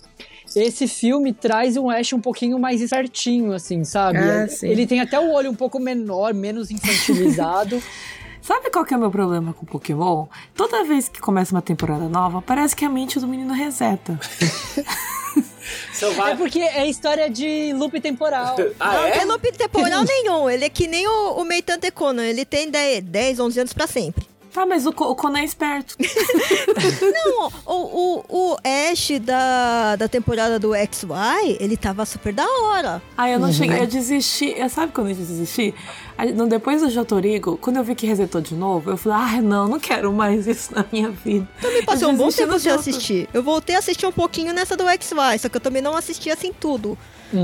esse filme traz um Ash um pouquinho mais certinho, assim, sabe? Ah. Ele tem até o olho um pouco menor, menos infantilizado. (laughs) Sabe qual que é o meu problema com Pokémon? Toda vez que começa uma temporada nova, parece que a mente do menino reseta. (laughs) São é porque é história de loop temporal. (laughs) Ah, não é? tem loop temporal (laughs) nenhum. Ele é que nem o, o Meitan Tekono. Ele tem 10, 10, 11 anos pra sempre. Tá, mas o, o Conan é esperto. (laughs) Não, o, o, o Ash da, da temporada do XY, ele tava super da hora. Aí eu não cheguei, eu desisti. Eu, sabe quando eu desisti? Depois do Jotorigo, quando eu vi que resetou de novo, eu falei, ah, não, não quero mais isso na minha vida. Também passou Eu um bom tempo sem assistir. Eu voltei a assistir um pouquinho nessa do XY, só que eu também não assisti assim tudo.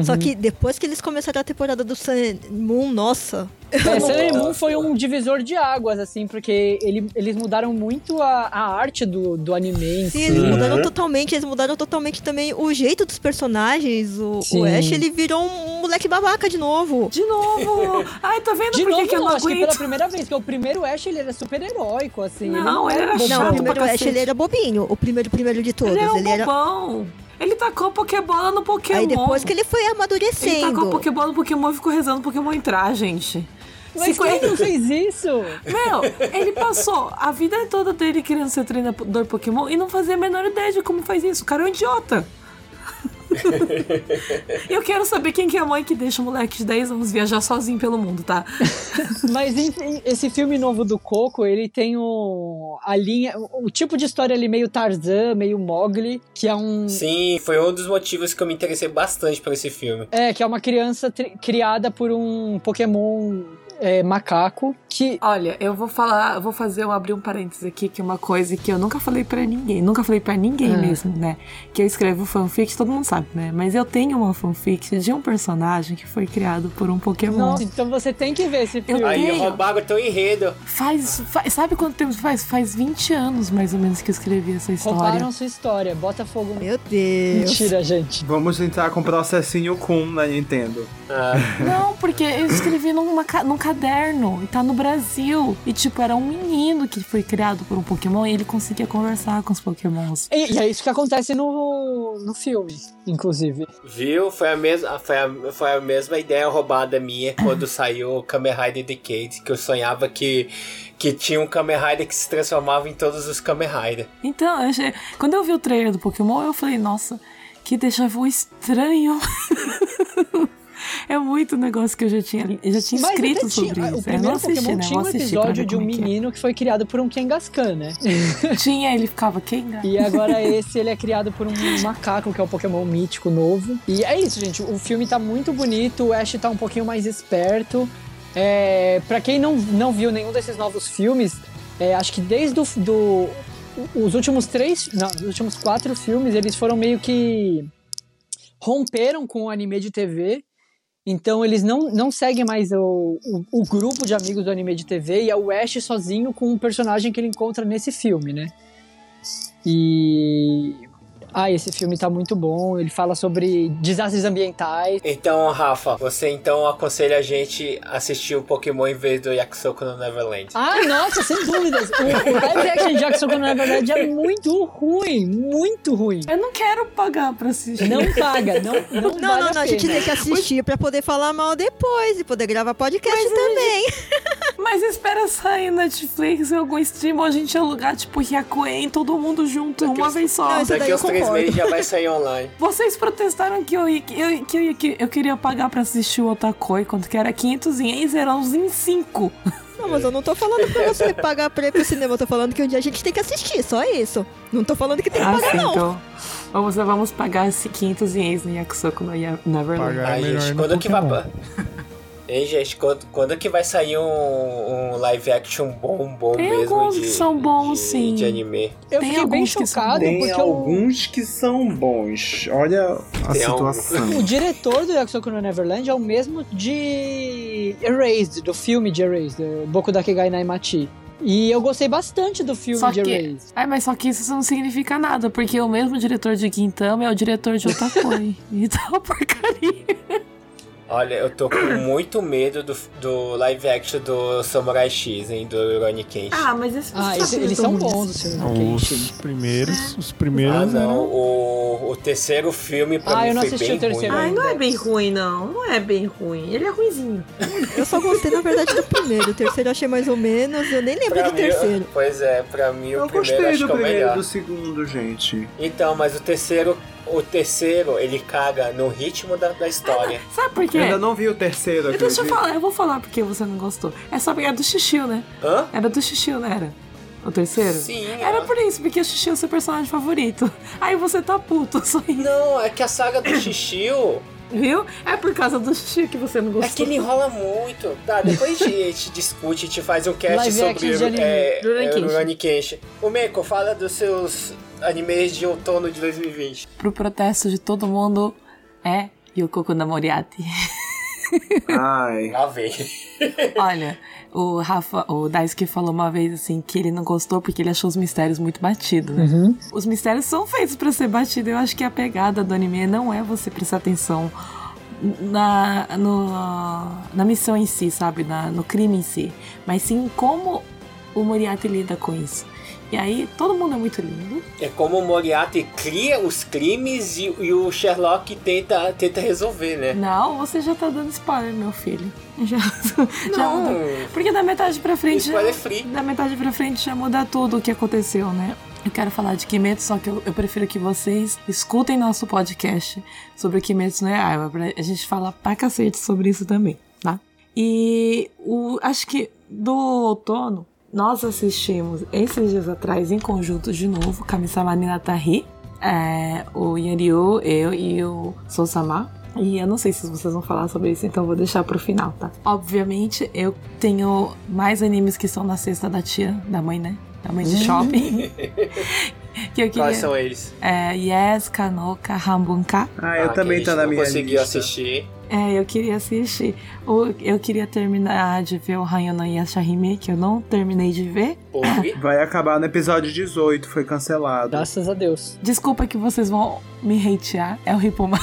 Só que depois que eles começaram a temporada do Sun Moon, nossa. É, Sailor Moon foi um divisor de águas, assim, porque ele- eles mudaram muito a, a arte do, do anime em Sim, si. eles mudaram totalmente, eles mudaram totalmente também o jeito dos personagens. O, Sim. o Ash, ele virou um moleque babaca de novo. De novo! (laughs) Ai, tá vendo De por que novo, que eu não, não acho que pela primeira vez, porque o primeiro Ash ele era super heróico, assim. Não, ele era bobão. Não, chato o primeiro pra Ash, ele era bobinho. O primeiro, primeiro de todos. Ele é um ele era... Ele tacou a Pokébola no Pokémon. Aí depois que ele foi Ele tacou a amadurecendo. Pokébola no Pokémon e ficou rezando o Pokémon entrar, gente. Mas Se quem co- não fez isso? Meu, ele passou a vida toda dele querendo ser treinador Pokémon e não fazia a menor ideia de como faz isso. O cara é um idiota. Eu quero saber quem que é a mãe que deixa o moleque de 10 anos viajar sozinho pelo mundo, tá? (laughs) Mas enfim, esse filme novo do Coco, ele tem o, a linha, o, o tipo de história ali meio Tarzan, meio Mowgli, que é um... Sim, foi um dos motivos que eu me interessei bastante por esse filme. É, que é uma criança tri- criada por um Pokémon é, macaco, que... Olha, eu vou falar, eu vou fazer, eu abrir um parênteses aqui, que é uma coisa que eu nunca falei pra ninguém, nunca falei pra ninguém Ah. mesmo, né? Que eu escrevo fanfic, todo mundo sabe, né? Mas eu tenho uma fanfic de um personagem que foi criado por um Pokémon. Nossa, então você tem que ver esse filme. Aí tenho. roubaram teu enredo. Faz, faz- Sabe quanto tempo faz? Faz 20 anos, mais ou menos, que eu escrevi essa história. Roubaram sua história, bota fogo... Meu Deus. Mentira, gente. Vamos entrar com processinho Kun na Nintendo. Ah, Não, porque eu escrevi numa, num caderno e tá no Brasil. E, tipo, era um menino que foi criado por um Pokémon e ele conseguia conversar com os Pokémons. E, e é isso que acontece no, no filme, inclusive. viu? Foi a, mesma, foi, a, foi a mesma ideia roubada minha quando saiu o Kamen Rider Decade, que eu sonhava que, que tinha um Kamen Rider que se transformava em todos os Kamen Rider. Então, eu achei- quando eu vi o trailer do Pokémon, eu falei, nossa, que déjà vu estranho. (laughs) é muito negócio que eu já tinha, eu já tinha Mas escrito tinha- sobre o isso. Eu primeiro não assisti, Pokémon né? tinha um episódio de um é que é. menino que foi criado por um Kangaskhan, né? (laughs) Tinha, ele ficava quem? E agora esse ele é criado por um macaco, que é o Pokémon mítico novo. E é isso, gente. O filme tá muito bonito, o Ash tá um pouquinho mais esperto. É, para quem não, não viu nenhum desses novos filmes, é, acho que desde o, do, os últimos três, não, os últimos quatro filmes, eles foram meio que romperam com o anime de TV. Então eles não, não seguem mais o, o, o grupo de amigos do anime de TV e é o Ash sozinho com um personagem que ele encontra nesse filme, né? E. Ah, esse filme tá muito bom. Ele fala sobre desastres ambientais. Então, Rafa, você então aconselha a gente a assistir o Pokémon em vez do Yakusoku no Neverland. Ah, nossa, sem dúvidas. O, o live action de Jackson, na verdade, é muito ruim. Muito ruim. Eu não quero pagar pra assistir. Não paga, não, não, Não, vale não, a não, a gente tem que assistir pra poder falar mal depois e poder gravar podcast também. (laughs) Mas espera sair Netflix em algum stream ou a gente alugar, tipo, Yakuen, todo mundo junto, uma vez só. Não, isso daí Daqui eu três meses já vai sair online. (laughs) Vocês protestaram que eu, que eu, que eu, que eu queria pagar pra assistir o Otakoi, quanto que era 500 ienes, eram uns em 5. Não, mas eu não tô falando pra você pagar pra ir pro cinema. Eu tô falando que um dia a gente tem que assistir, só isso. Não tô falando que tem que Ah, pagar, sim, não. então. Vamos, vamos pagar esse 500 ienes no Yakusoku no Neverland. Pagar é Ai, melhor gente, no quando que vai. (laughs) Ei, gente, quando, quando que vai sair um, um live action bom, bom Tem mesmo alguns de, que são bons, de, sim. de anime? Eu Tem fiquei bem alguns que são chocado Tem porque alguns que são bons. Olha a Tem situação. (laughs) o diretor do Yakusoku no Neverland é o mesmo de Erased, do filme de Erased, do Boku Dakegai Naimachi. E eu gostei bastante do filme Só de que- Erased. Ai, mas só que isso não significa nada, porque o mesmo diretor de Gintama é o diretor de Otakoi. (laughs) então, uma porcaria. Olha, eu tô com (coughs) muito medo do, do live action do Samurai X, hein, do Rurouni Kenshin. Ah, mas esse Ah, eles, eles são bons, o Senhor Os Kenshin. primeiros, os Ah, primeiros não, eram... o, o terceiro filme pra Ah, mim eu não foi assisti bem o terceiro ruim. Ai, não é bem ruim, não. Não é bem ruim. Ele é ruizinho. (laughs) Eu só gostei, na verdade, do primeiro. O terceiro eu achei mais ou menos. Eu nem lembro Pra do mim, terceiro. Pois é, pra mim o Eu primeiro gostei acho do que é o primeiro e melhor. do segundo, gente. Então, mas o terceiro, o terceiro, ele caga no ritmo da, da história. (laughs) Sabe por quê? Eu ainda não vi o terceiro aqui. Deixa eu falar, eu vou falar porque você não gostou. É só porque era do Xixiu, né? Hã? Era do Xixiu, não era? O terceiro? Sim. Era ó. por isso, porque o Xixiu é o seu personagem favorito. Aí você tá puto, (laughs) só isso. Não, é que a saga do Xixiu Viu? É por causa do Xixiu que você não é gostou. que ele enrola muito. Tá, depois a gente discute, a gente faz um cast Live sobre é, Rurouni é. Rurouni Kenshin. O Meiko, fala dos seus animes de outono de 2020. Pro protesto de todo mundo é Yokoko na Moriarty. (laughs) Ai. Lá vem. Olha, o Rafa, o Daisuke falou uma vez assim que ele não gostou porque ele achou os mistérios muito batidos, né? Uhum. Os mistérios são feitos pra ser batido. Eu acho que a pegada do anime não é você prestar atenção na, no, na missão em si, sabe? Na, no crime em si. Mas sim como o Moriarty lida com isso. E aí, todo mundo é muito lindo. É como o Moriarty cria os crimes e, e o Sherlock tenta, tenta resolver, né? Não, você já tá dando spoiler, meu filho. (laughs) Já, já Não. mudou. Porque da metade pra frente. Spoiler já- free. Da metade pra frente já muda tudo o que aconteceu, né? Eu quero falar de Kimetsu, só que eu, eu prefiro que vocês escutem nosso podcast sobre o Kimetsu no Yaiba. A gente fala pra cacete sobre isso também, tá? E o, acho que do outono, nós assistimos esses dias atrás em conjunto de novo, Kamisama Ninatari, é, o Yanryu, eu e o Sousama. E eu não sei se vocês vão falar sobre isso, então eu vou deixar pro final, tá? Obviamente, eu tenho mais animes que são da cesta da tia, da mãe, né? Da mãe de shopping. (laughs) que eu Quais queria. são eles? É, Yes, Kanoka, Hambunka. Ah, eu que também tô na minha conseguiu lista. assistir. É, eu queria assistir. O- Eu queria terminar de ver o Hanyo no Yashahime, que eu não terminei de ver. (laughs) Vai acabar no episódio 18, foi cancelado. Graças a Deus. Desculpa que vocês vão me hatear. É o Rippomai.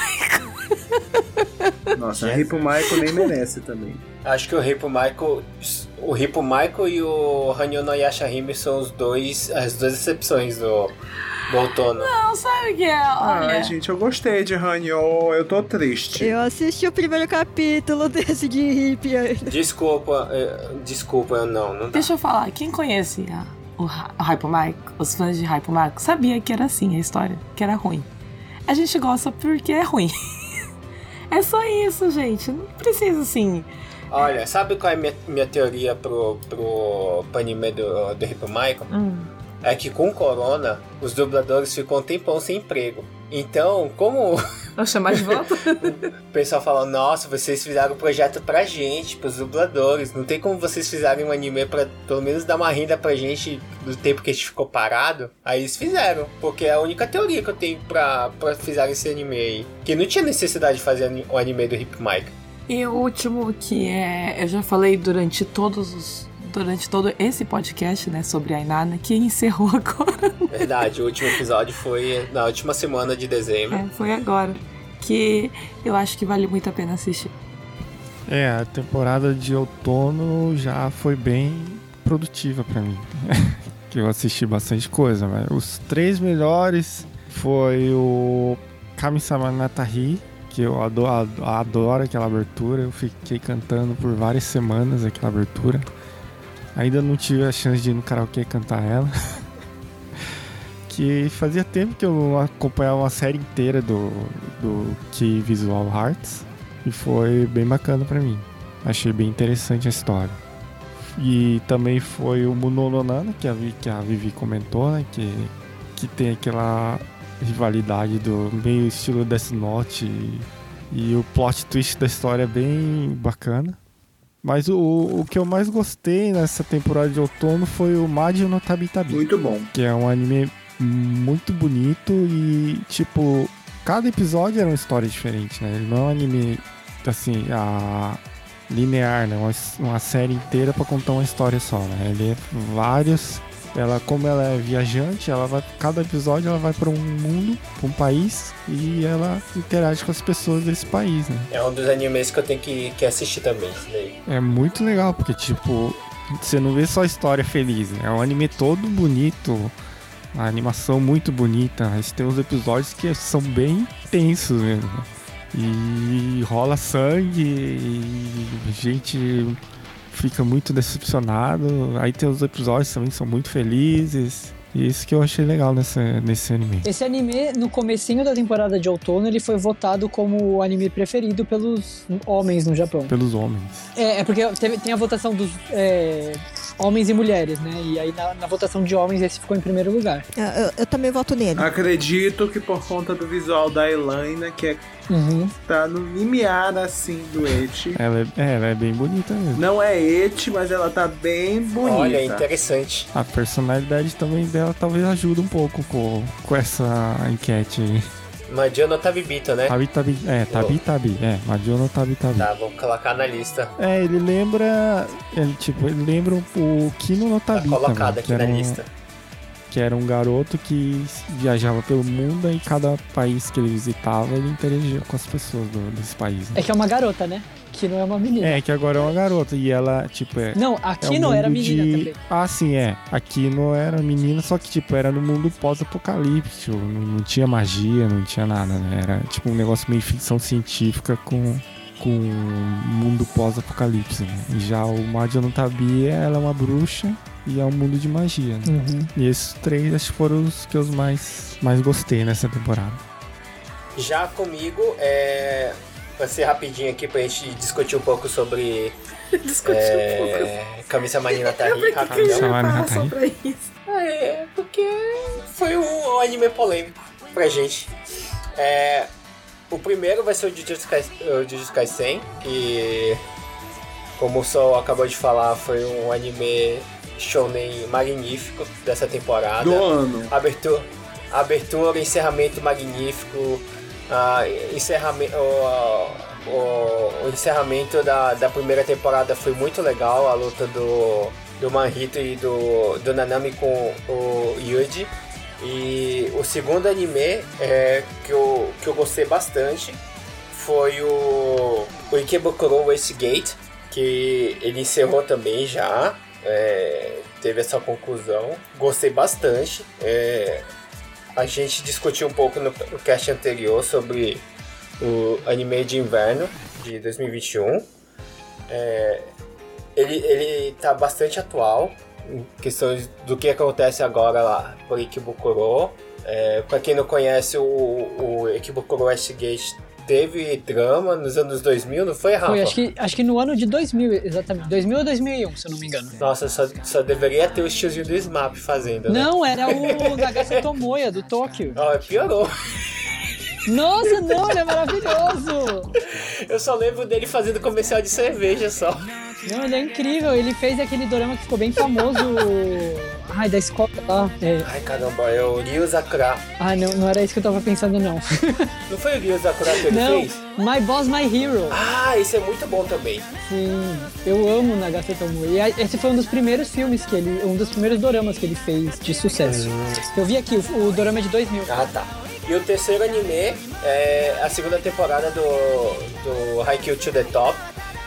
Nossa, a Ripo Michael nem merece também. Acho que o Ripo Michael. O Ripo Michael e o Hanyo no Yashahime são os dois. as duas exceções do, do outono. Não, sabe o que é? Olha. Ai, gente, eu gostei de Hanyo, eu tô triste. Eu assisti o primeiro capítulo desse de hippie ainda. Desculpa, eh, desculpa, eu não, não dá. Deixa eu falar, quem conhece a- o, o Hypo Mike, os fãs de Hypo Mike, sabia que era assim a história, que era ruim. A gente gosta porque é ruim. (laughs) é só isso, gente. Não precisa assim. Olha, sabe qual é a minha, minha teoria pro, pro, pro anime do, do Ripo Michael? Hum. É que com Corona, os dubladores ficam um tempão sem emprego. Então, como Vou chamar de volta? o pessoal fala, nossa, vocês fizeram o projeto pra gente, pros dubladores. Não tem como vocês fizerem um anime pra pelo menos dar uma renda pra gente do tempo que a gente ficou parado. Aí eles fizeram, porque é a única teoria que eu tenho pra, pra fizerem esse anime aí. Que não tinha necessidade de fazer o anime do Hip Mike. e o último que é. Eu já falei durante todos os. Durante todo esse podcast, né, sobre a Inanna, que encerrou (laughs) agora. Verdade, o último episódio foi na última semana de dezembro. É, foi agora. Que eu acho que vale muito a pena assistir. É, a temporada de outono já foi bem produtiva pra mim. (laughs) que eu assisti bastante coisa, mas os três melhores foi o Kami-sama Natari, que eu adoro, adoro aquela abertura. Eu fiquei cantando por várias semanas aquela abertura. Ainda não tive a chance de ir no karaokê cantar ela. (laughs) que fazia tempo que eu acompanhava uma série inteira do, do Key Visual Arts. E foi bem bacana pra mim. Achei bem interessante a história. E também foi o Munononana, que a, Vi- que a Vivi comentou, né? Que, que tem aquela rivalidade do meio estilo Death Note. E, e o plot twist da história é bem bacana. Mas o, o que eu mais gostei nessa temporada de outono foi o Madio no Tabi Tabi. Muito bom. Que é um anime muito bonito e, tipo, cada episódio era uma história diferente, né? Ele não é um anime, assim, a linear, né? Uma, uma série inteira pra contar uma história só, né? Ele é vários. Ela, como ela é viajante, ela vai. Cada episódio ela vai pra um mundo, pra um país, e ela interage com as pessoas desse país, né? É um dos animes que eu tenho que, que assistir também, isso daí. É muito legal, porque, tipo, você não vê só história feliz, né? É um anime todo bonito, a animação muito bonita, mas tem uns episódios que são bem tensos mesmo. E rola sangue, e a gente fica muito decepcionado. Aí tem os episódios também que são muito felizes. E isso que eu achei legal nessa, nesse anime. Esse anime, no comecinho da temporada de outono, ele foi votado como o anime preferido pelos homens no Japão. Pelos homens. É, é porque teve- tem a votação dos é, homens e mulheres, né? E aí na, na votação de homens esse ficou em primeiro lugar. É, Eu, eu também voto nele. Acredito que por conta do visual da Elaina, que é, Uhum. tá no limiar assim do Eti. Ela é, é, ela é bem bonita mesmo. Não é Eti, mas ela tá bem bonita. Olha, interessante. A personalidade também dela talvez ajude um pouco com, com essa enquete aí. Madio no Tabibito, né? Tabi Tabi. É, Tabi Tabi. É, Madiono Tabi Tabi. Tá, vou colocar na lista. É, ele lembra. Ele, tipo, ele lembra o Kino no Tá Tabi colocado também, aqui na um- lista. Que era um garoto que viajava pelo mundo e cada país que ele visitava ele interagia com as pessoas do- desse país. né? É que é uma garota, né? Que não é uma menina. É, que agora é uma garota e ela, tipo, é. Não, é aqui um não era menina de- também. Ah, sim, é. Aqui não era menina, só que, tipo, era no mundo pós-apocalíptico. Não, não tinha magia, não tinha nada, né? Era, tipo, um negócio meio ficção científica com, com um mundo pós-apocalipse, né? E já o Madia no Tabi, ela é uma bruxa e é um mundo de magia, né? Uhum. E esses três acho que foram os que eu mais, mais gostei nessa temporada. Já comigo, é. Vai ser rapidinho aqui pra gente discutir um pouco sobre (laughs) Discutir um pouco. é, Camisa que, (laughs) que eu rapidão. Natai. só pra isso? Ah, é, porque foi um anime polêmico pra gente. É, o primeiro vai ser o Jujutsu Kais- o Jujutsu Kaisen, que, como o Sol acabou de falar, foi um anime shonen magnífico dessa temporada. Do ano. Abertura, abertura encerramento magnífico, ah, encerramento, o, o- o encerramento da, da primeira temporada foi muito legal, a luta do, do Manhito e do, do Nanami com o Yuji. E o segundo anime é, que, eu, que eu gostei bastante foi o, o Ikebukuro Westgate, que ele encerrou também já. É, teve essa conclusão. Gostei bastante. é, a gente discutiu um pouco no, no cast anterior sobre o anime de inverno de 2021. É, ele, ele tá bastante atual em questões do que acontece agora lá por Ikebukuro. É, para quem não conhece, o, o Ikebukuro Westgate teve drama nos anos 2000, não foi, Rafa? Foi, acho que, acho que no ano de 2000, exatamente. 2000 ou 2001, se eu não me engano. Nossa, só, só deveria ter o tiozinho do Smap fazendo, né? Não, era o (laughs) Nagase Tomoya, do Tóquio. Ó, piorou. Nossa, não, ele é maravilhoso! Eu só lembro dele fazendo comercial de cerveja só. Não, ele é incrível. Ele fez aquele dorama que ficou bem famoso. Ai, da escola lá. É. Ai, caramba, é o Ryu Sakura. Ai, não, não era isso que eu tava pensando, não. Não foi o Ryu Sakura que ele Não, fez? My Boss, My Hero. Ah, esse é muito bom também. Sim, eu amo Nagase Tomoya. E esse foi um dos primeiros filmes que ele... Um dos primeiros doramas que ele fez de sucesso. Eu vi aqui, o, o dorama é de 2000. Ah, tá. E o terceiro anime é a segunda temporada do, do Haikyuu to the Top,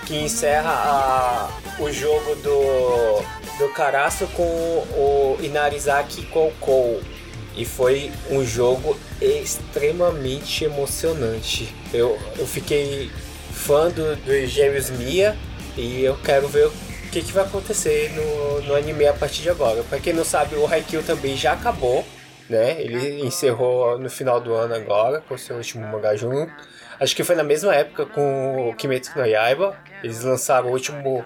que encerra a- o jogo do, do Karasu com o Inarizaki Koukou. E foi um jogo extremamente emocionante. Eu, eu fiquei fã do, dos gêmeos Mia e eu quero ver o que, que vai acontecer no, no anime a partir de agora. Pra quem não sabe, o Haikyuu também já acabou, né? Ele encerrou no final do ano agora, com o seu último mangá junto. Acho que foi na mesma época com o Kimetsu no Yaiba. Eles lançaram o último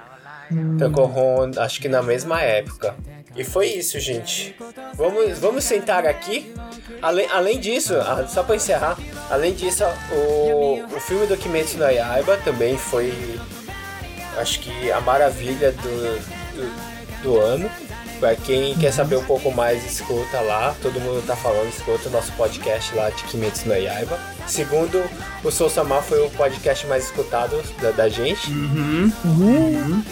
Tankohon, acho que na mesma época. E foi isso, gente. Vamos, vamos sentar aqui. Além, além disso, ah, só pra encerrar, além disso, o, o filme do Kimetsu no Yaiba também foi acho que a maravilha do, do, do ano. Pra quem quer saber um pouco mais, escuta lá. Todo mundo tá falando, escuta o nosso podcast lá de Kimetsu no Yaiba. Segundo, o Sou Samar foi o podcast mais escutado da, da gente. Uhum.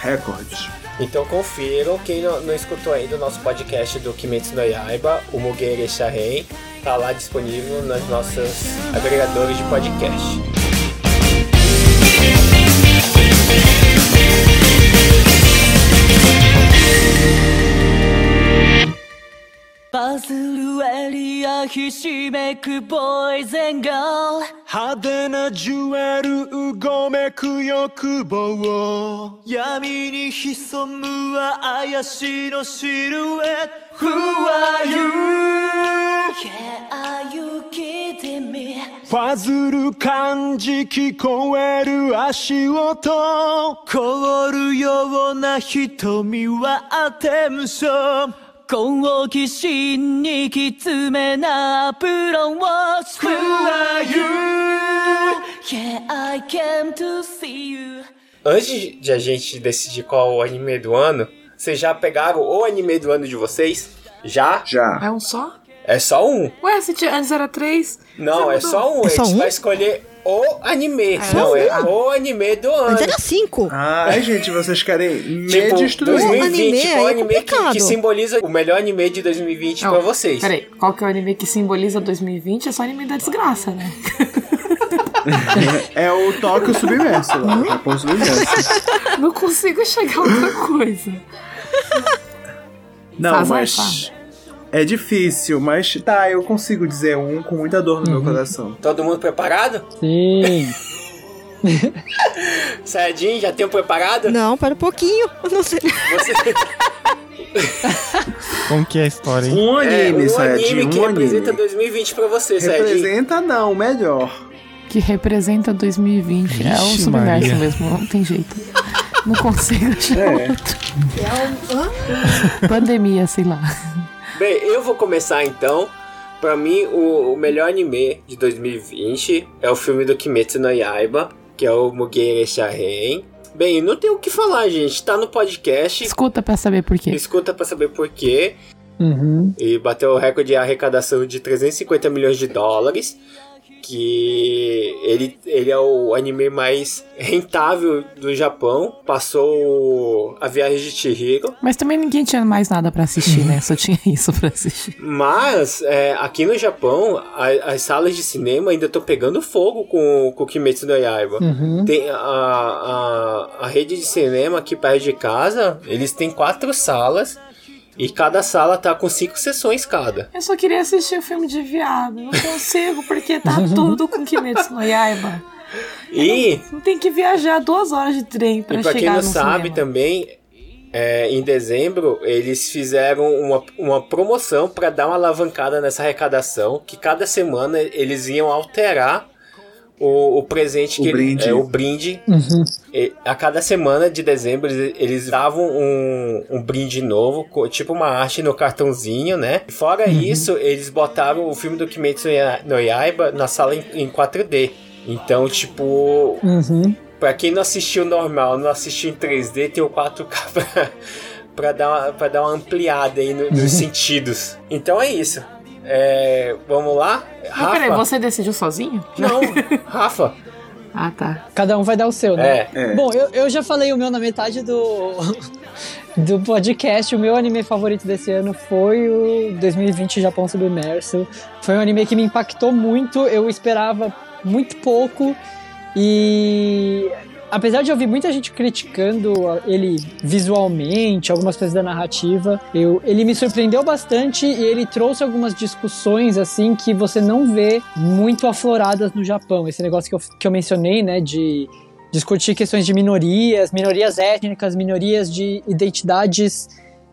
Recorde. Então confiram, quem não, não escutou ainda o nosso podcast do Kimetsu no Yaiba, o Mugeire Shahen, tá lá disponível nas nossas agregadores de podcast.「パズルエリアひしめくボーイズガー。ル」「派手なジュエルうごめく欲望」「闇に潜むは怪しいのシルエット」「Who are you? Yeah, you? kidding me? ファズル感じ聞こえる足音。凍るような瞳はアテンション 好奇心にきつめなプロを Who are you? Yeah, I came to see you Antes de a gente decidir qual o anime do ano, vocês já pegaram o anime do ano de vocês? Já? Já. É um só? É só um? Ué, se tinha, antes era três? Não, Você é mudou. só um. É a só gente um? vai escolher o anime. É. Não, é o anime do ano. Antes era cinco. Ai, gente, vocês querem me Tipo, destruir. 2020, anime qual aí é anime que, complicado. que simboliza o melhor anime de 2020 Não, pra vocês? Peraí, qual que é o anime que simboliza 2020? É só anime da desgraça, né? (laughs) É o Tóquio Submerso lá. Hum? O Japão Submerso. Não consigo chegar a outra coisa. Não, mas. É difícil, mas tá, eu consigo dizer um com muita dor no meu coração. Todo mundo preparado? Sim. (laughs) Sayajin, já tem um preparado? Não, para um pouquinho. Não sei. Você... (laughs) Como que é a história, hein? Um É, anime, um Sayajin, anime que um representa anime. 2020 pra você, Sayajin. Representa não, melhor. Que representa 2020. é o Vixe, submerso mesmo, não tem jeito. Não consigo achar É. outro. Pandemia, sei lá. Bem, eu vou começar então. Pra mim, o, o melhor anime de 2020 é o filme do Kimetsu no Yaiba, que é o Mugeire Shahen. Bem, não tem o que falar, gente. Tá no podcast. Escuta pra saber por quê. Escuta pra saber por quê. Uhum. E bateu o recorde de arrecadação de 350 milhões de dólares. Que ele, ele é o anime mais rentável do Japão. Passou a viagem de Chihiro. Mas também ninguém tinha mais nada pra assistir, né? Só tinha (laughs) isso pra assistir. Mas é, aqui no Japão, a- as salas de cinema ainda estão pegando fogo com, com o Kimetsu no Yaiba. Uhum. Tem a, a, a rede de cinema aqui perto de casa, eles têm quatro salas e cada sala tá com cinco sessões cada. Eu só queria assistir o filme de viado. Não consigo, porque tá (laughs) tudo com Kimetsu no Yaiba. E, Não tem que viajar duas horas de trem pra e pra chegar quem não no sabe cinema. também, é, em dezembro eles fizeram uma, uma promoção para dar uma alavancada nessa arrecadação, que cada semana eles iam alterar o, o presente O que ele- brinde. é o brinde Uhum. E a cada semana de dezembro eles, eles davam um, um brinde novo, co- tipo uma arte no cartãozinho, né? E Fora isso, eles botaram o filme do Kimetsu no Yaiba na sala em, em 4D. Então, tipo, Uhum. pra quem não assistiu normal, não assistiu em 3D, tem o 4K pra, (laughs) pra, dar, uma, pra dar uma ampliada aí no- nos sentidos. Então é isso. É, vamos lá? Mas Rafa? peraí, você decidiu sozinho? Não, (laughs) Rafa. Ah, tá. Cada um vai dar o seu, né? É. É. Bom, eu, eu já falei o meu na metade do, (laughs) do podcast. O meu anime favorito desse ano foi o 2020 Japão Submerso. Foi um anime que me impactou muito. Eu esperava muito pouco. E apesar de eu ouvir muita gente criticando ele visualmente, algumas coisas da narrativa, eu, ele me surpreendeu bastante e ele trouxe algumas discussões assim que você não vê muito afloradas no Japão. Esse negócio que eu, que eu mencionei, né, de discutir questões de minorias, minorias étnicas, minorias de identidades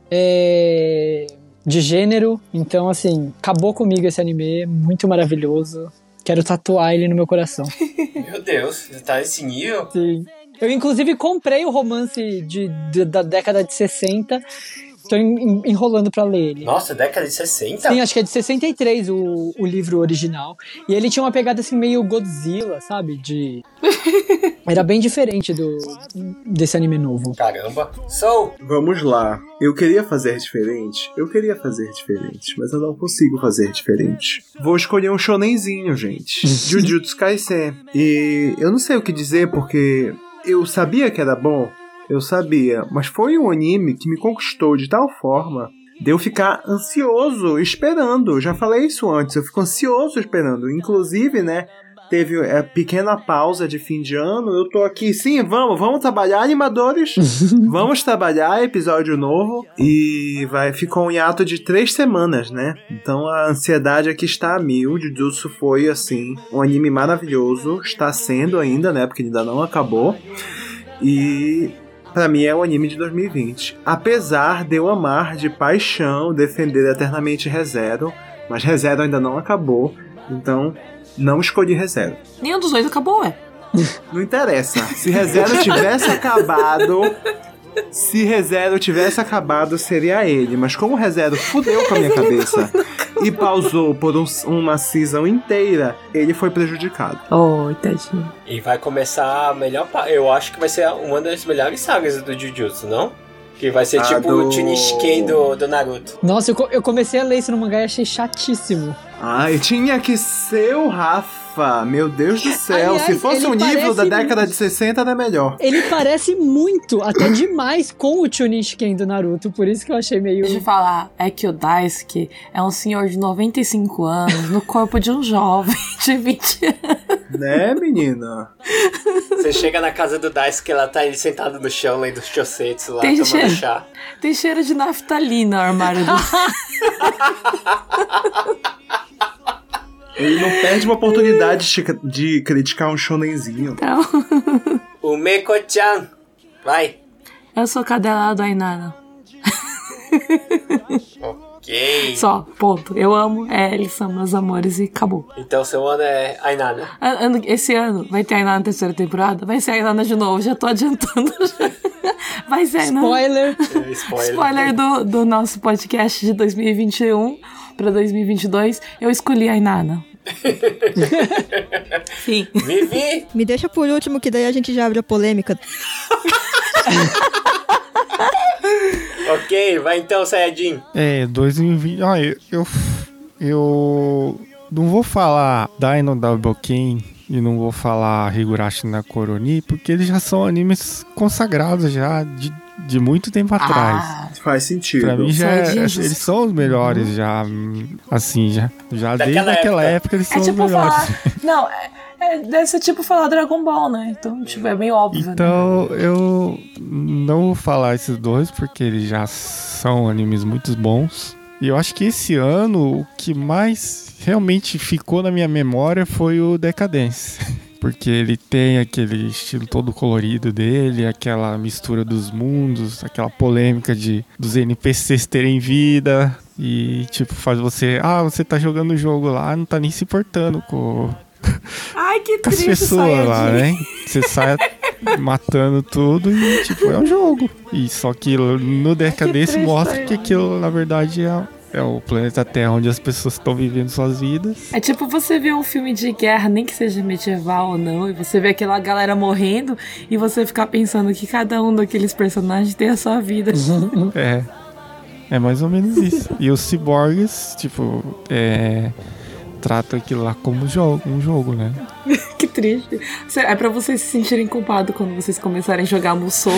é, de gênero. Então, assim, acabou comigo esse anime, muito maravilhoso. Quero tatuar ele no meu coração. Meu Deus, você tá nesse nível? Sim. Eu, inclusive, comprei o romance de, de- da década de 60 Tô en- enrolando pra ler ele. Nossa, década de 60? Sim, acho que é de 63 o, o livro original. E ele tinha uma pegada assim meio Godzilla, sabe? De. (laughs) Era bem diferente do desse anime novo. Caramba. Sou. Vamos lá. Eu queria fazer diferente. Eu queria fazer diferente, mas eu não consigo fazer diferente. Vou escolher um shonenzinho, gente. (laughs) Jujutsu Kaisen. E eu não sei o que dizer porque eu sabia que era bom. Eu sabia, mas foi um anime que me conquistou de tal forma de eu ficar ansioso esperando. Eu já falei isso antes, eu fico ansioso esperando. Inclusive, né, teve a pequena pausa de fim de ano. Eu tô aqui, sim, vamos, vamos trabalhar, animadores. (laughs) vamos trabalhar, episódio novo. E vai ficou um hiato de três semanas, né? Então a ansiedade aqui está a mil. Jujutsu foi, assim, um anime maravilhoso. Está sendo ainda, né? Porque ainda não acabou. E Pra mim é o anime de 2020. Apesar de eu amar de paixão defender eternamente ReZero, mas ReZero ainda não acabou, então não escolhi ReZero. Nenhum dos dois acabou, ué. Não interessa. Se ReZero tivesse (laughs) acabado, se ReZero tivesse acabado, seria ele. Mas como o ReZero fudeu com a minha cabeça e pausou por um- uma season inteira, ele foi prejudicado. Oh, tadinho. E vai começar a melhor parte. Eu acho que vai ser uma das melhores sagas do Jujutsu, não? Que vai ser Ah, tipo do- o Tunishiken do, do Naruto. Nossa, eu, co- eu comecei a ler isso no mangá e achei chatíssimo. Ai, tinha que ser o Rafa. Meu Deus do céu. Aliás, Se fosse o nível da década muito. de 60, era melhor. Ele parece muito, até demais, com o Chunin Shiken do Naruto, por isso que eu achei meio. Deixa eu falar, é que o Daisuke é um senhor de 95 anos no corpo de um jovem (laughs) de 20 anos. Né, menina? Você chega na casa do Daisuke, ela tá ele sentado no chão, lendo os chosetsu lá, Tem tomando cheiro. chá. Tem cheiro de naftalina no armário do. (laughs) (laughs) Ele não perde uma oportunidade de, criticar um shonenzinho. Então, (laughs) O Meko-chan. Vai. eu sou cadela do Ainana. Ok. Só, ponto. Eu amo, é, eles são meus amores e acabou. Então seu ano é ano- Esse ano vai ter Ainana na terceira temporada? Vai ser Ainana de novo, já tô adiantando. (laughs) Vai ser Ainana. Spoiler! É, Spoiler. Spoiler do, do nosso podcast de 2021 pra 2022. Eu escolhi a Ainana. Fim. (laughs) Vivi. Me deixa por último, que daí a gente já abre a polêmica. (laughs) ok, vai então, Sayajin. É, 2020. Ah, eu, eu. eu não vou falar Dino Double King e não vou falar Higurashi na Koroni, porque eles já são animes consagrados já de, de muito tempo atrás. Ah, Faz sentido. Pra mim já é- eles são os melhores já, assim, já, já desde Daquela aquela época. época, eles é são os tipo melhores. falar. Não, é, é- deve ser tipo falar Dragon Ball, né? Então, tipo, é meio óbvio. né? Então eu não vou falar esses dois porque eles já são animes muito bons. E eu acho que esse ano o que mais realmente ficou na minha memória foi o Decadence. (laughs) Porque ele tem aquele estilo todo colorido dele, aquela mistura dos mundos, aquela polêmica de dos NPCs terem vida e tipo faz você, ah, você tá jogando o jogo lá, não tá nem se importando com, (laughs) Ai, que (laughs) com as pessoas lá, Saiyajin. né? Você sai (laughs) matando tudo e, tipo, é um jogo. E só que no Decadence mostra que aquilo, na verdade, é, é o planeta Terra onde as pessoas estão vivendo suas vidas. É tipo você ver um filme de guerra, nem que seja medieval ou não, e você vê aquela galera morrendo e você ficar pensando que cada um daqueles personagens tem a sua vida. (laughs) É. É mais ou menos isso. E os ciborgues, tipo, é. Tratam aquilo lá como jogo, um jogo, né? (laughs) que triste. É pra vocês se sentirem culpados quando vocês começarem a jogar Musou.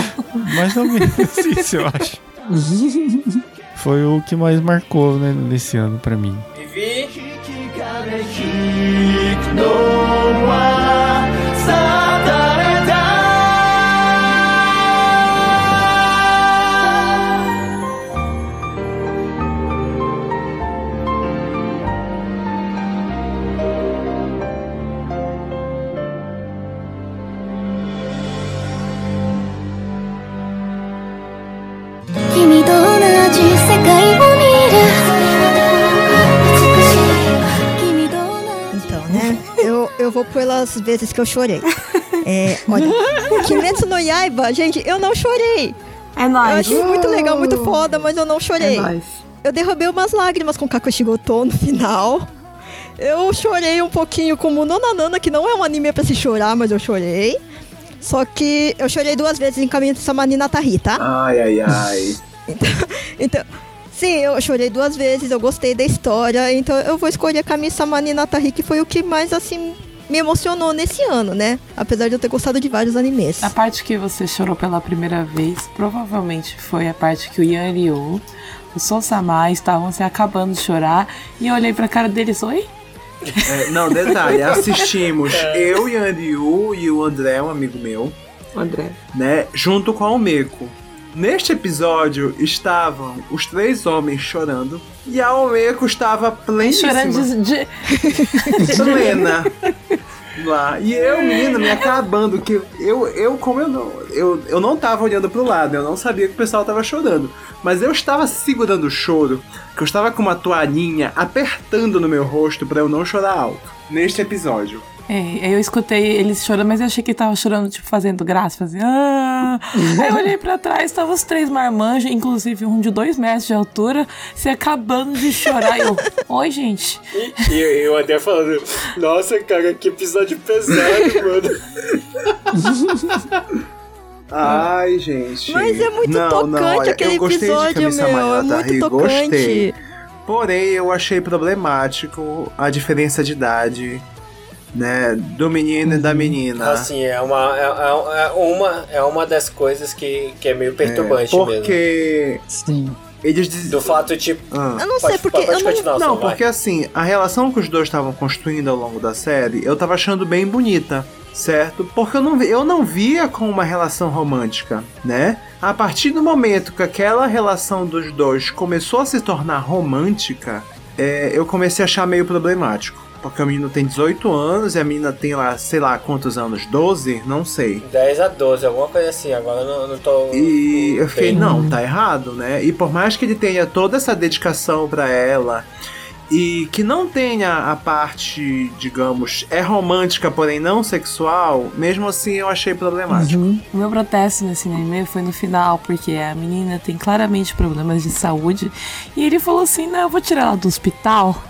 Mais ou menos isso, eu acho. (laughs) Foi o que mais marcou, né, nesse ano pra mim. Vivi. Eu, eu vou pelas vezes que eu chorei. É, olha, (laughs) Kimetsu no Yaiba, gente, eu não chorei. É Eu nóis. achei muito legal, muito foda, mas eu não É chorei. nóis. Eu derrubei umas lágrimas com Kakushigoto no final. Eu chorei um pouquinho como Nonanana, que não é um anime pra se chorar, mas eu chorei. Só que eu chorei duas vezes em Caminho de Samani Natari, tá? Ai, ai, ai. (laughs) Então, sim, eu chorei duas vezes, eu gostei da história, então eu vou escolher Kami Samani Natari, que foi o que mais, assim, me emocionou nesse ano, né? Apesar de eu ter gostado de vários animes. A parte que você chorou pela primeira vez provavelmente foi a parte que o Yan Ryu, o Sosama estavam se acabando de chorar e eu olhei pra cara deles, oi? É, não, detalhe, assistimos (laughs) eu e a Ryu e o André, um amigo meu, André. né? Junto com a Almeco. Neste episódio estavam os três homens chorando e a Almeco estava pleníssima. Chorando de, de- (laughs) plena (laughs) lá. E eu, menina, me acabando, que eu, eu como eu não, eu, eu não tava olhando pro lado, eu não sabia que o pessoal tava chorando. Mas eu estava segurando o choro, que eu estava com uma toalhinha apertando no meu rosto pra eu não chorar alto. Neste episódio. É, eu escutei eles chorando, mas eu achei que tava chorando, tipo, fazendo graça, fazendo. Ah! Aí eu olhei pra trás, estavam os três marmanjos, inclusive um de dois metros de altura, se acabando de chorar. E eu, (laughs) oi, gente. E, e eu até falando, nossa, cara, que episódio pesado, (laughs) mano. Ai, gente. Mas é muito Não, tocante não, olha, aquele eu gostei episódio, de Camisa meu. É Amarela, muito Ri, tocante. Gostei. Porém, eu achei problemático a diferença de idade, né, do menino e da menina. Assim, é uma, é, é- é uma, é uma das coisas que, que é meio perturbante mesmo. porque Sim. eles dizem. Do fato, tipo. Ah. Eu não Pode, sei, porque pode eu não, Não, vai. porque assim, a relação que os dois estavam construindo ao longo da série, eu tava achando bem bonita, certo? Porque eu não, vi- eu não via com uma relação romântica, né? A partir do momento que aquela relação dos dois começou a se tornar romântica, é, eu comecei a achar meio problemático. Porque o menino tem 18 anos e a menina tem lá, sei lá quantos anos, 12? Não sei. 10 a 12, alguma coisa assim. Agora eu não, não tô. E eu fiquei, bem. não, tá errado, né? E por mais que ele tenha toda essa dedicação pra ela e que não tenha a parte, digamos, é romântica, porém não sexual, mesmo assim eu achei problemático. Uhum. O meu protesto nesse anime foi no final, porque a menina tem claramente problemas de saúde. E ele falou assim: não, eu vou tirar ela do hospital.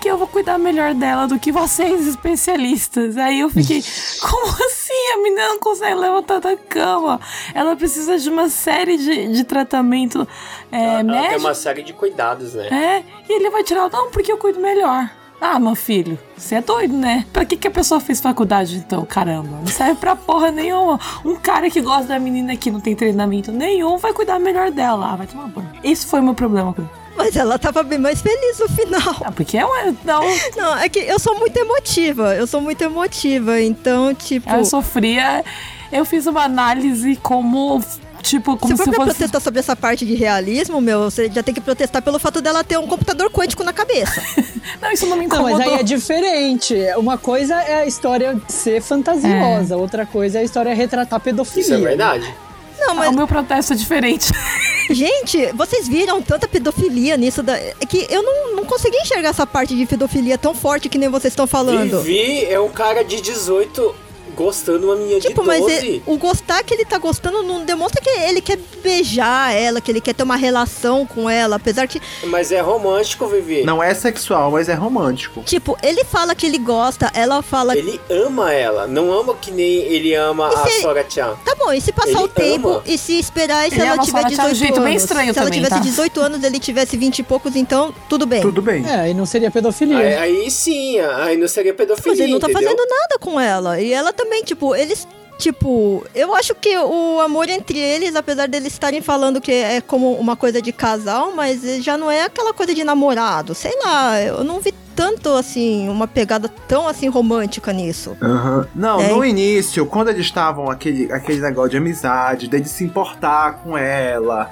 Que eu vou cuidar melhor dela do que vocês, especialistas. Aí eu fiquei, como assim? A menina não consegue levantar da cama. Ela precisa de uma série de, de tratamento é, Ela tem médico. uma série de cuidados, né? É, e ele vai tirar, não, porque eu cuido melhor. Ah, meu filho, você é doido, né? Pra que, que a pessoa fez faculdade então? Caramba, não serve pra porra nenhuma. Um cara que gosta da menina que não tem treinamento nenhum vai cuidar melhor dela. Ah, vai tomar banho. Isso foi o meu problema com ele. Mas ela tava bem mais feliz no final. Ah, porque é uma. Não, Não, é que eu sou muito emotiva. Eu sou muito emotiva. Então, tipo. eu sofria. Eu fiz uma análise como. Tipo, como se se, for pra fosse. protestar sobre essa parte de realismo, meu, você já tem que protestar pelo fato dela ter um computador quântico na cabeça. (laughs) Não, isso não me Não, incomodou. mas aí é diferente. Uma coisa é a história ser fantasiosa, outra coisa é a história retratar pedofilia. Isso é verdade. Não, mas, O meu protesto é diferente. (laughs) gente, vocês viram tanta pedofilia nisso da. É que eu não, não consegui enxergar essa parte de pedofilia tão forte que nem vocês estão falando. Vivi é um cara de 18 gostando uma menina Tipo, de mas 12. é- o gostar que ele tá gostando não demonstra que ele quer beijar ela, que ele quer ter uma relação com ela, apesar que, Mas é romântico, Vivi. Não é sexual, mas é romântico. tipo, ele fala que ele gosta, ela fala Ele ama ela. Não ama que nem ele ama E a se- Sora-chan. Tá bom, e se passar Ele o tempo ama. e se esperar e se Ele ela tiver Sora-chan de um 18 jeito anos? bem estranho se ela também, tivesse tá? 18 anos, ele tivesse 20 e poucos, então tudo bem. Tudo bem. É, aí não seria pedofilia. Aí, aí sim, aí não seria pedofilia. Mas ele não tá entendeu? fazendo nada com ela. E ela também, tipo, eles. Tipo, eu acho que o amor entre eles, apesar deles estarem falando que é como uma coisa de casal, mas já não é aquela coisa de namorado. Sei lá, eu não vi tanto assim, uma pegada tão assim romântica nisso. Aham. Não, É. no início, quando eles estavam aquele, aquele negócio de amizade, dele se importar com ela,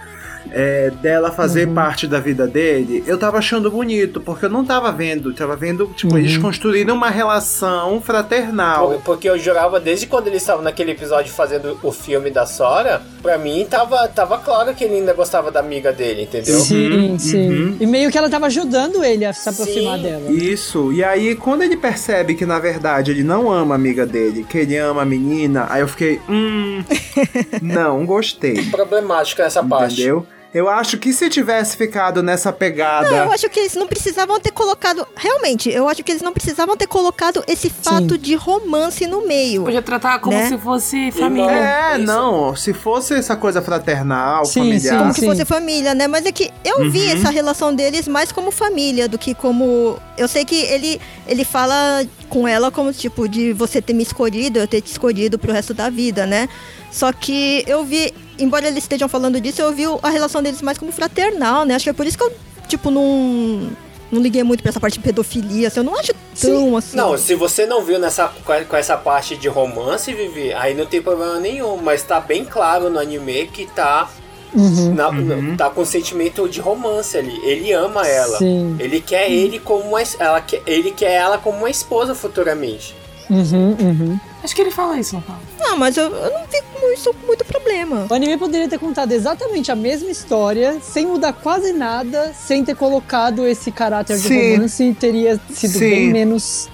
é, dela fazer parte da vida dele, eu tava achando bonito, porque eu não tava vendo, tava vendo, tipo, eles construíram uma relação fraternal. Por- Porque eu jurava desde quando eles estavam naquele episódio fazendo o filme da Sora, pra mim tava, tava claro que ele ainda gostava da amiga dele, entendeu? Sim, sim. uhum. E meio que ela tava ajudando ele a se aproximar Sim. dela. Isso, e aí quando ele percebe que na verdade ele não ama a amiga dele, que ele ama a menina, aí eu fiquei, hum, (laughs) não gostei, Problemático essa parte. entendeu? Eu acho que se tivesse ficado nessa pegada. Não, eu acho que eles não precisavam ter colocado. Realmente, eu acho que eles não precisavam ter colocado esse fato de romance no meio. Podia tratar como Né? se fosse família. É, Isso. não, se fosse essa coisa fraternal, Sim, familiar. Como que Sim. fosse família, né? Mas é que eu vi essa relação deles mais como família do que como. Eu sei que ele, ele fala com ela como tipo de você ter me escolhido, eu ter te escolhido pro resto da vida, né? Só que eu vi, embora eles estejam falando disso, eu vi a relação deles mais como fraternal, né? Acho que é por isso que eu, tipo, não. Não liguei muito pra essa parte de pedofilia, assim, eu não acho tão assim. Não, se você não viu nessa, com essa parte de romance, Vivi, aí não tem problema nenhum. Mas tá bem claro no anime que tá, Uhum. na- no- tá com sentimento de romance ali. Ele ama ela. Sim. Ele quer ele como uma, ela quer, ele quer ela como uma esposa futuramente. Uhum, uhum. Acho que ele fala isso, não fala? Não, mas eu, eu não vi com isso com muito problema. O anime poderia ter contado exatamente a mesma história, sem mudar quase nada, sem ter colocado esse caráter de Sim. romance e teria sido Sim. bem menos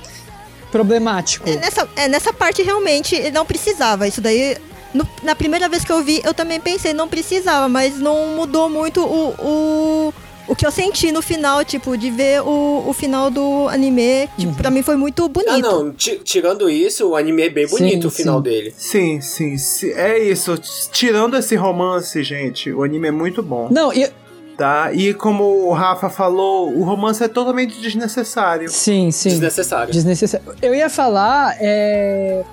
problemático. É, nessa, é, nessa parte realmente ele não precisava. Isso daí. no- na primeira vez que eu vi, eu também pensei, não precisava, mas não mudou muito o, o, o que eu senti no final, tipo, de ver o, o final do anime. Tipo, pra mim foi muito bonito. Ah, não. ti- tirando isso, o anime é bem bonito Sim, o final sim. dele. Sim, sim, sim, é isso. Tirando esse romance, gente, o anime é muito bom. Não, e, Tá? E como o Rafa falou, o romance é totalmente desnecessário. sim, sim. Desnecessário. Desnecessário. Eu ia falar é,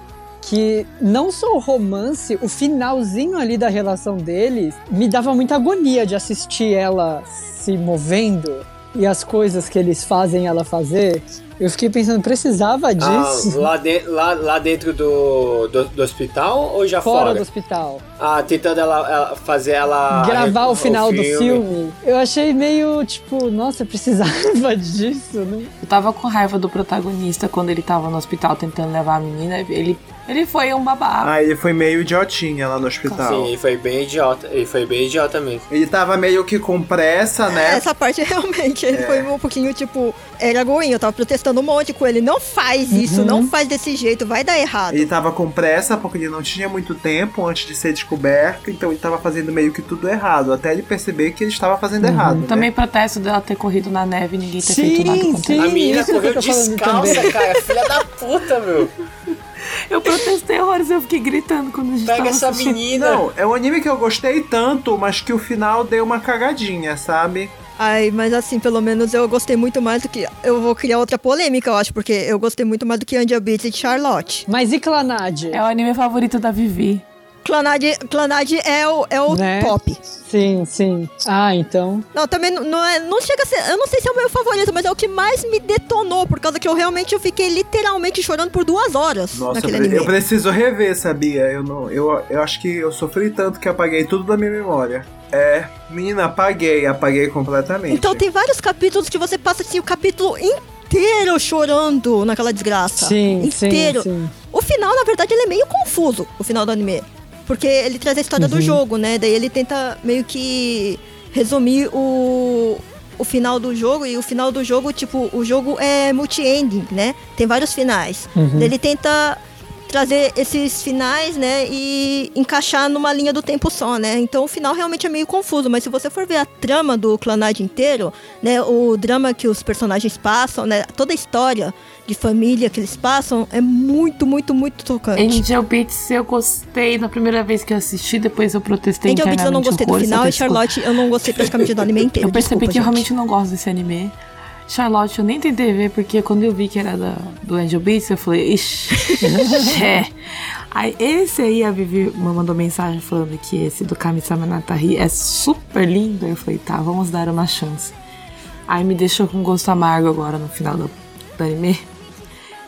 que não só o romance, o finalzinho ali da relação deles me dava muita agonia de assistir ela se movendo e as coisas que eles fazem ela fazer. Eu fiquei pensando, precisava Ah, disso? lá, de- lá, lá dentro do, do, do hospital ou já Fora fora? do hospital. Ah, tentando ela, ela- fazer ela. Gravar o final do filme. Eu achei meio tipo, nossa, precisava (laughs) disso, né? Eu tava com raiva do protagonista quando ele tava no hospital tentando levar a menina. Ele, ele foi um babaca. Ah, ele foi meio idiotinha lá no hospital. Sim, foi bem idiota. Ele foi bem idiota mesmo. Ele tava meio que com pressa, né? Essa parte (laughs) realmente, ele foi um pouquinho tipo. Era ruim, eu tava protestando um monte com ele. Não faz isso, não faz desse jeito, vai dar errado. Ele tava com pressa porque ele não tinha muito tempo antes de ser descoberto, então ele tava fazendo meio que tudo errado, até ele perceber que ele estava fazendo errado. né? Também protesto dela ter corrido na neve e ninguém ter Sim, feito nada contra sim. ela. A menina isso que eu correu descalça, cara. Filha da puta, meu. Eu protestei horrores, eu fiquei gritando quando a gente Pega tava essa assistindo. menina. Não, é um anime que eu gostei tanto, mas que o final deu uma cagadinha, sabe? Ai, mas assim, pelo menos eu gostei muito mais do que. Eu vou criar outra polêmica, eu acho, porque eu gostei muito mais do que Angel Beats e Charlotte. Mas e Clanad? É o anime favorito da Vivi. Clanad, Clanad é o, é o Né? top. Sim, sim. Ah, então. Não, também não, não é, não chega a ser. Eu não sei se é o meu favorito, mas é o que mais me detonou, por causa que eu realmente eu fiquei literalmente chorando por duas horas Nossa, eu, anime. eu preciso rever, sabia? Eu, não, eu, eu acho que eu sofri tanto que apaguei tudo da minha memória. É, menina, apaguei, apaguei completamente. Então tem vários capítulos que você passa assim o capítulo inteiro chorando naquela desgraça. Sim, inteiro. sim, sim. O final, na verdade, ele é meio confuso, o final do anime. Porque ele traz a história Uhum. do jogo, né? Daí ele tenta meio que resumir o, o final do jogo. E o final do jogo, tipo, o jogo é multi-ending, né? Tem vários finais. Uhum. Daí ele tenta trazer esses finais, né, e encaixar numa linha do tempo só, né? Então o final realmente é meio confuso, mas se você for ver a trama do Clanad inteiro, né, o drama que os personagens passam, né, toda a história de família que eles passam é muito, muito, muito tocante. Angel Beats eu gostei na primeira vez que eu assisti, depois eu protestei Angel Beats eu não gostei do final e Charlotte eu não gostei praticamente do anime (laughs) inteiro. Eu percebi Desculpa, que eu gente. realmente não gosto desse anime. Charlotte, eu nem tentei ver, porque quando eu vi que era da, do Angel Beats, eu falei, ixi, (laughs) é. Aí esse aí, a Vivi me mandou mensagem falando que esse do Kami-sama Natari é super lindo. Eu falei, tá, vamos dar uma chance. Aí me deixou com gosto amargo agora no final do, do anime.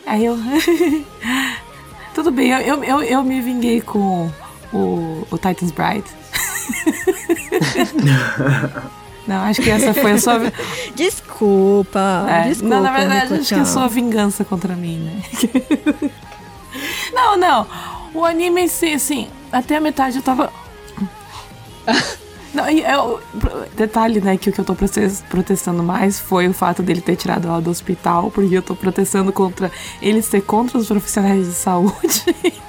Aí eu. (laughs) Tudo bem, eu, eu, eu, eu me vinguei com o, o Titan's Bride. (laughs) Não, acho que essa foi a sua. (laughs) Desculpa, É, desculpa. não, na verdade, acho que é a sua vingança contra mim, né? não, não. O anime em si, assim, até a metade eu tava. Não, eu, detalhe, né, que o que eu tô protes- protestando mais foi o fato dele ter tirado ela do hospital, porque eu tô protestando contra ele ser contra os profissionais de saúde. (laughs)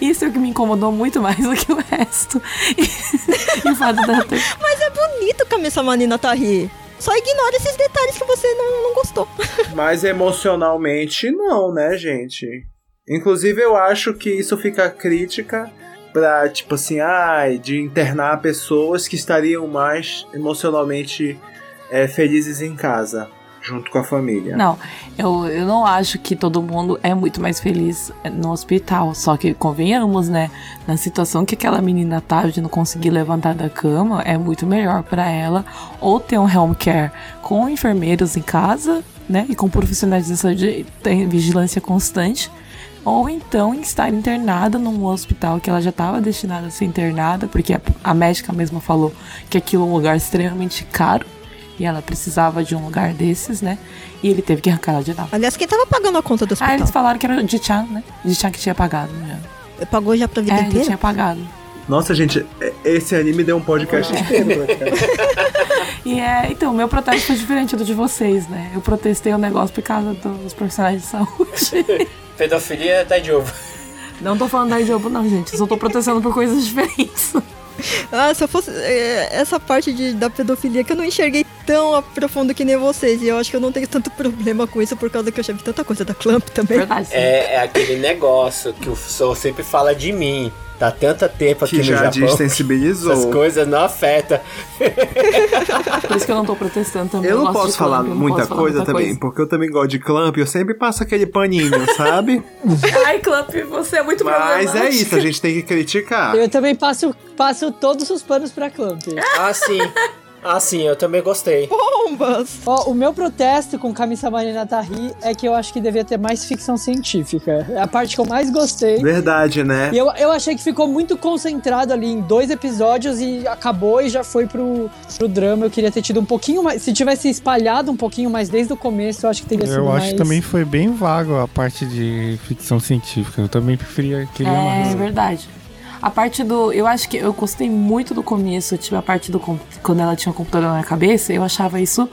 Isso é o que me incomodou muito mais do que o resto. E, (laughs) o fato dela ter. Mas é bonito Camisa Manina Tahi. Só ignora esses detalhes que você não, não gostou. (laughs) Mas emocionalmente, não, né, gente? Inclusive, eu acho que isso fica crítica pra, tipo assim, ai, de internar pessoas que estariam mais emocionalmente é, felizes em casa, junto com a família. Não, eu, eu não acho que todo mundo é muito mais feliz no hospital. Só que, convenhamos, né? Na situação que aquela menina tá de não conseguir levantar da cama, é muito melhor pra ela ou ter um home care com enfermeiros em casa, né? E com profissionais de saúde tem vigilância constante. Ou então estar internada num hospital que ela já estava destinada a ser internada, porque a, a médica mesma falou que aquilo é um lugar extremamente caro e ela precisava de um lugar desses, né? E ele teve que arrancar ela de lá. Aliás, quem tava pagando a conta do Ah, hospital? eles falaram que era o Dichan, né? Dichan que tinha pagado. Né? Pagou já pra vida É, inteira? tinha pagado. Nossa, gente, é- esse anime deu um podcast inteiro, né, cara? (laughs) E é, então, o meu protesto foi diferente do de vocês, né? Eu protestei o negócio por causa dos profissionais de saúde. (laughs) Pedofilia tá de ovo. Não tô falando da Idiobo, não, gente. Eu só tô protestando por coisas diferentes. (laughs) Ah, se eu fosse. é, essa parte de, da pedofilia que eu não enxerguei tão a profundo que nem vocês. E eu acho que eu não tenho tanto (laughs) problema com isso por causa que eu já vi tanta coisa da Clamp também. É, é aquele negócio que o Soul sempre fala de mim. Tá tanto tempo aqui Que no já Japão. desensibilizou. Essas coisas não afetam. Por isso que eu não tô protestando também. Eu não gosto posso falar Clamp, eu não muita posso falar coisa muita também, porque eu também gosto de Clamp, eu sempre passo aquele paninho, (laughs) sabe? Ai, Clamp, você é muito Mas é isso, a gente tem que criticar. Eu também passo, passo todos os panos pra Clamp. Ah, sim. Ah, sim, eu também gostei. Bombas! Ó, o meu protesto com Camisa Marina Tahi é que eu acho que devia ter mais ficção científica. É a parte que eu mais gostei. Verdade, né? E eu, eu achei que ficou muito concentrado ali em dois episódios e acabou e já foi pro, pro drama. Eu queria ter tido um pouquinho mais. Se tivesse espalhado um pouquinho mais desde o começo, eu acho que teria sido Eu acho mais. que também foi bem vago a parte de ficção científica. Eu também preferia queria É mais. verdade. A parte do. Eu acho que eu gostei muito do começo, tipo, a parte do. Quando ela tinha o computador na cabeça, eu achava isso.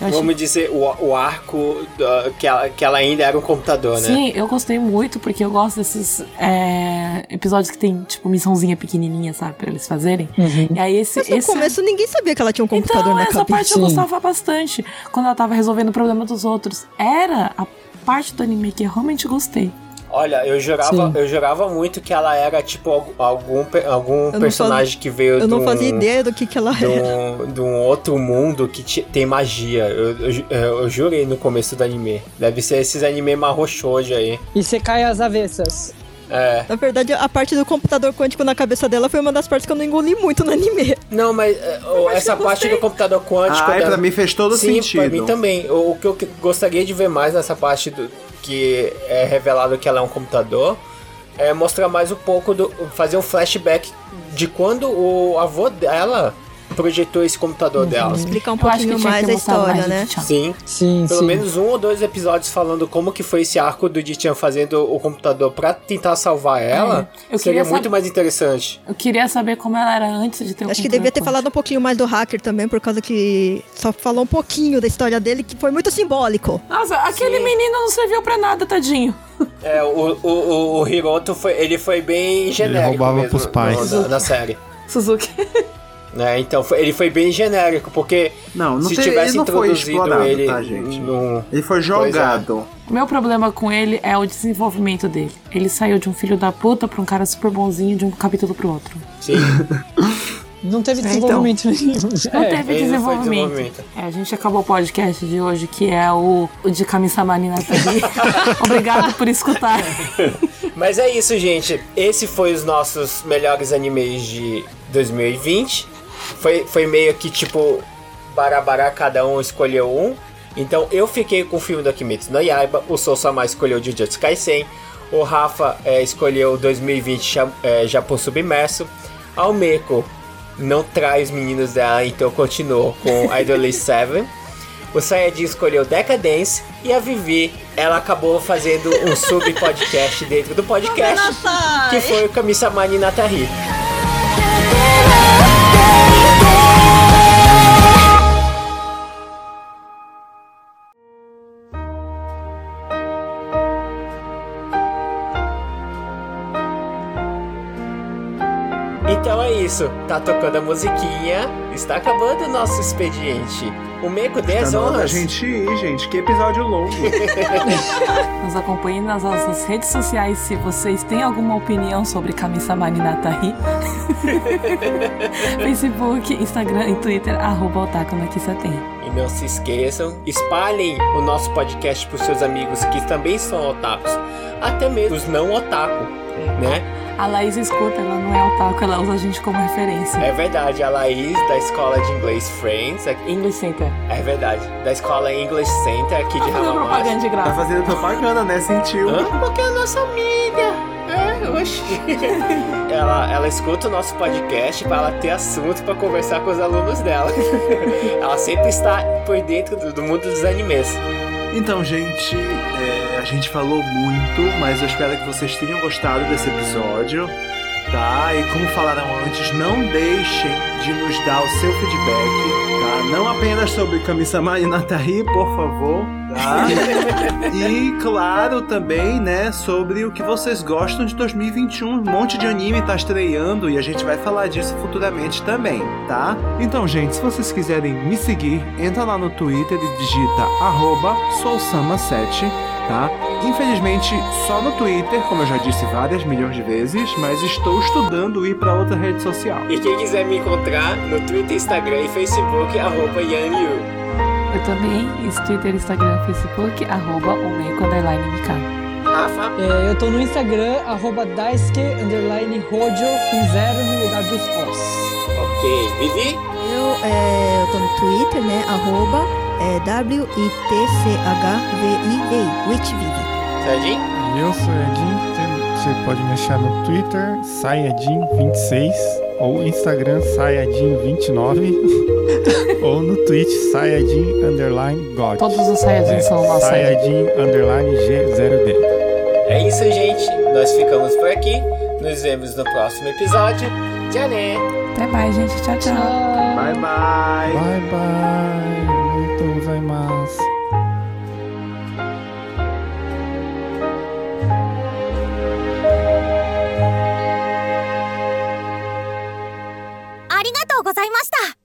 Eu achei, Vamos dizer, o, o arco da- que, ela, que ela ainda era um computador, né? Sim, eu gostei muito, porque eu gosto desses é, episódios que tem, tipo, missãozinha pequenininha, sabe, pra eles fazerem. E aí esse. Mas no esse... começo ninguém sabia que ela tinha um computador então, na essa cabeça. parte eu gostava bastante. Quando ela tava resolvendo o problema dos outros. Era a parte do anime que eu realmente gostei. Olha, eu jurava, Sim. eu jurava muito que ela era, tipo, algu- algum, algum personagem que veio Eu de não um, fazia ideia do que, que ela de era. um, de um outro mundo que ti- tem magia. Eu, eu, ju- eu jurei no começo do anime. Deve ser esses anime marro shoujo aí. E você cai às avessas. É. Na verdade, a parte do computador quântico na cabeça dela foi uma das partes que eu não engoli muito no anime. Não, mas é, o- essa parte do computador quântico... Ai, dela- pra mim fez todo Sim, sentido. pra mim também. O, o que eu gostaria de ver mais nessa parte do que é revelado que ela é um computador é mostrar mais um pouco do fazer um flashback de quando o avô dela projetou esse computador dela. Explicar um pouquinho mais a história, mais né? Sim. Sim, Pelo sim. menos um ou dois episódios falando como que foi esse arco do Dichan fazendo o computador pra tentar salvar ela, É, eu seria queria muito saber- mais interessante. Eu queria saber como ela era antes de ter o Acho que devia ter falado um pouquinho mais do hacker também, por causa que só falou um pouquinho da história dele, que foi muito simbólico. Nossa, aquele menino não serviu pra nada, tadinho. É, o, o, o, o Hiroto foi, ele foi bem genérico roubava mesmo pros pais. na série. Suzuki. (laughs) né? Então foi- ele foi bem genérico, porque Não, não se tivesse ele não foi introduzido explorado, ele tá, gente? num- Ele foi é. jogado. O meu problema com ele é o desenvolvimento dele. Ele saiu de um filho da puta pra um cara super bonzinho de um capítulo pro outro. Sim, (laughs) Não teve É, então. desenvolvimento (laughs) nenhum. Não É. teve ele não desenvolvimento. desenvolvimento. É, a gente acabou o podcast de hoje, que é o, o de Kami-sama Ninatari. (laughs) Obrigado por escutar. Mas é isso, gente. Esse foi os nossos melhores animes de 2020. Foi, foi meio que tipo barabará, cada um escolheu um. Então eu fiquei com o filme do Kimetsu no Yaiba, o Sou Sama escolheu Jujutsu Kaisen, o Rafa é, escolheu 2020 Ja- é, Japão Submerso, Almeco não trai os meninos dela, então continuou com (laughs) Idolish 7. O Sayajin escolheu Decadence e a Vivi, ela acabou fazendo um sub-podcast dentro do podcast, que foi o Kamisamani Natari. Isso, tá tocando a musiquinha, está acabando o nosso expediente. O Meco 10 Tá na hora da honras. gente ir, gente. Que episódio longo. (laughs) Nos acompanhem nas nossas redes sociais se vocês têm alguma opinião sobre Kami-sama Ninatahi. (laughs) Facebook, Instagram e Twitter, arroba Otaku no Kisaten. E não se esqueçam, espalhem o nosso podcast para seus amigos que também são otakus, até mesmo os não otaku, né? A Laís escuta, ela não é otaku, ela usa a gente como referência. É verdade, a Laís da escola de inglês Friends, aqui- English Center. é verdade, da escola English Center aqui de Fazendo propaganda de Tá graça. fazendo propaganda, né? Sentiu. Hã? (laughs) Porque é a nossa amiga. É, oxi. (laughs) ela, ela escuta o nosso podcast para ela ter assunto para conversar com os alunos dela. (laughs) ela sempre está por dentro do, do mundo dos animes. Então, gente, é, a gente falou muito, mas eu espero que vocês tenham gostado desse episódio, tá? E como falaram antes, não deixem de nos dar o seu feedback, tá? Não apenas sobre Kami-sama e Natari, por favor, tá? (laughs) e, claro, também, né, sobre o que vocês gostam de 2021. Um monte de anime tá estreando e a gente vai falar disso futuramente também, tá? Então, gente, se vocês quiserem me seguir, entra lá no Twitter e digita arroba sousama7, tá? Infelizmente, só no Twitter, como eu já disse várias milhões de vezes, mas estou estudando ir para outra rede social. E quem quiser me encontrar no Twitter, Instagram e Facebook, arroba YanYu. Eu também, esse Twitter, Instagram, Facebook, arroba Omeiko Underline Mika. Rafa, É, eu tô no Instagram, arroba Daisuke, underline Hojo, com zero no lugar dos Os. ok. Vivi? Eu, é, eu tô no Twitter, né? Arroba é, W-I-T-C-H-V-I-V, Witchvivi. Sayajin? Eu sou Edin, você pode me achar no Twitter, Sayajin26, ou Instagram Sayajin29, (laughs) ou no Twitch Sayajin underline God. Todos os Saiyajins são nossos. Sayajin underline G0D. É isso, gente. Nós ficamos por aqui. Nos vemos no próximo episódio. Tchau, né? Até mais, gente. Tchau, tchau. Bye, bye! Bye bye, muito gozaimasu. ございました。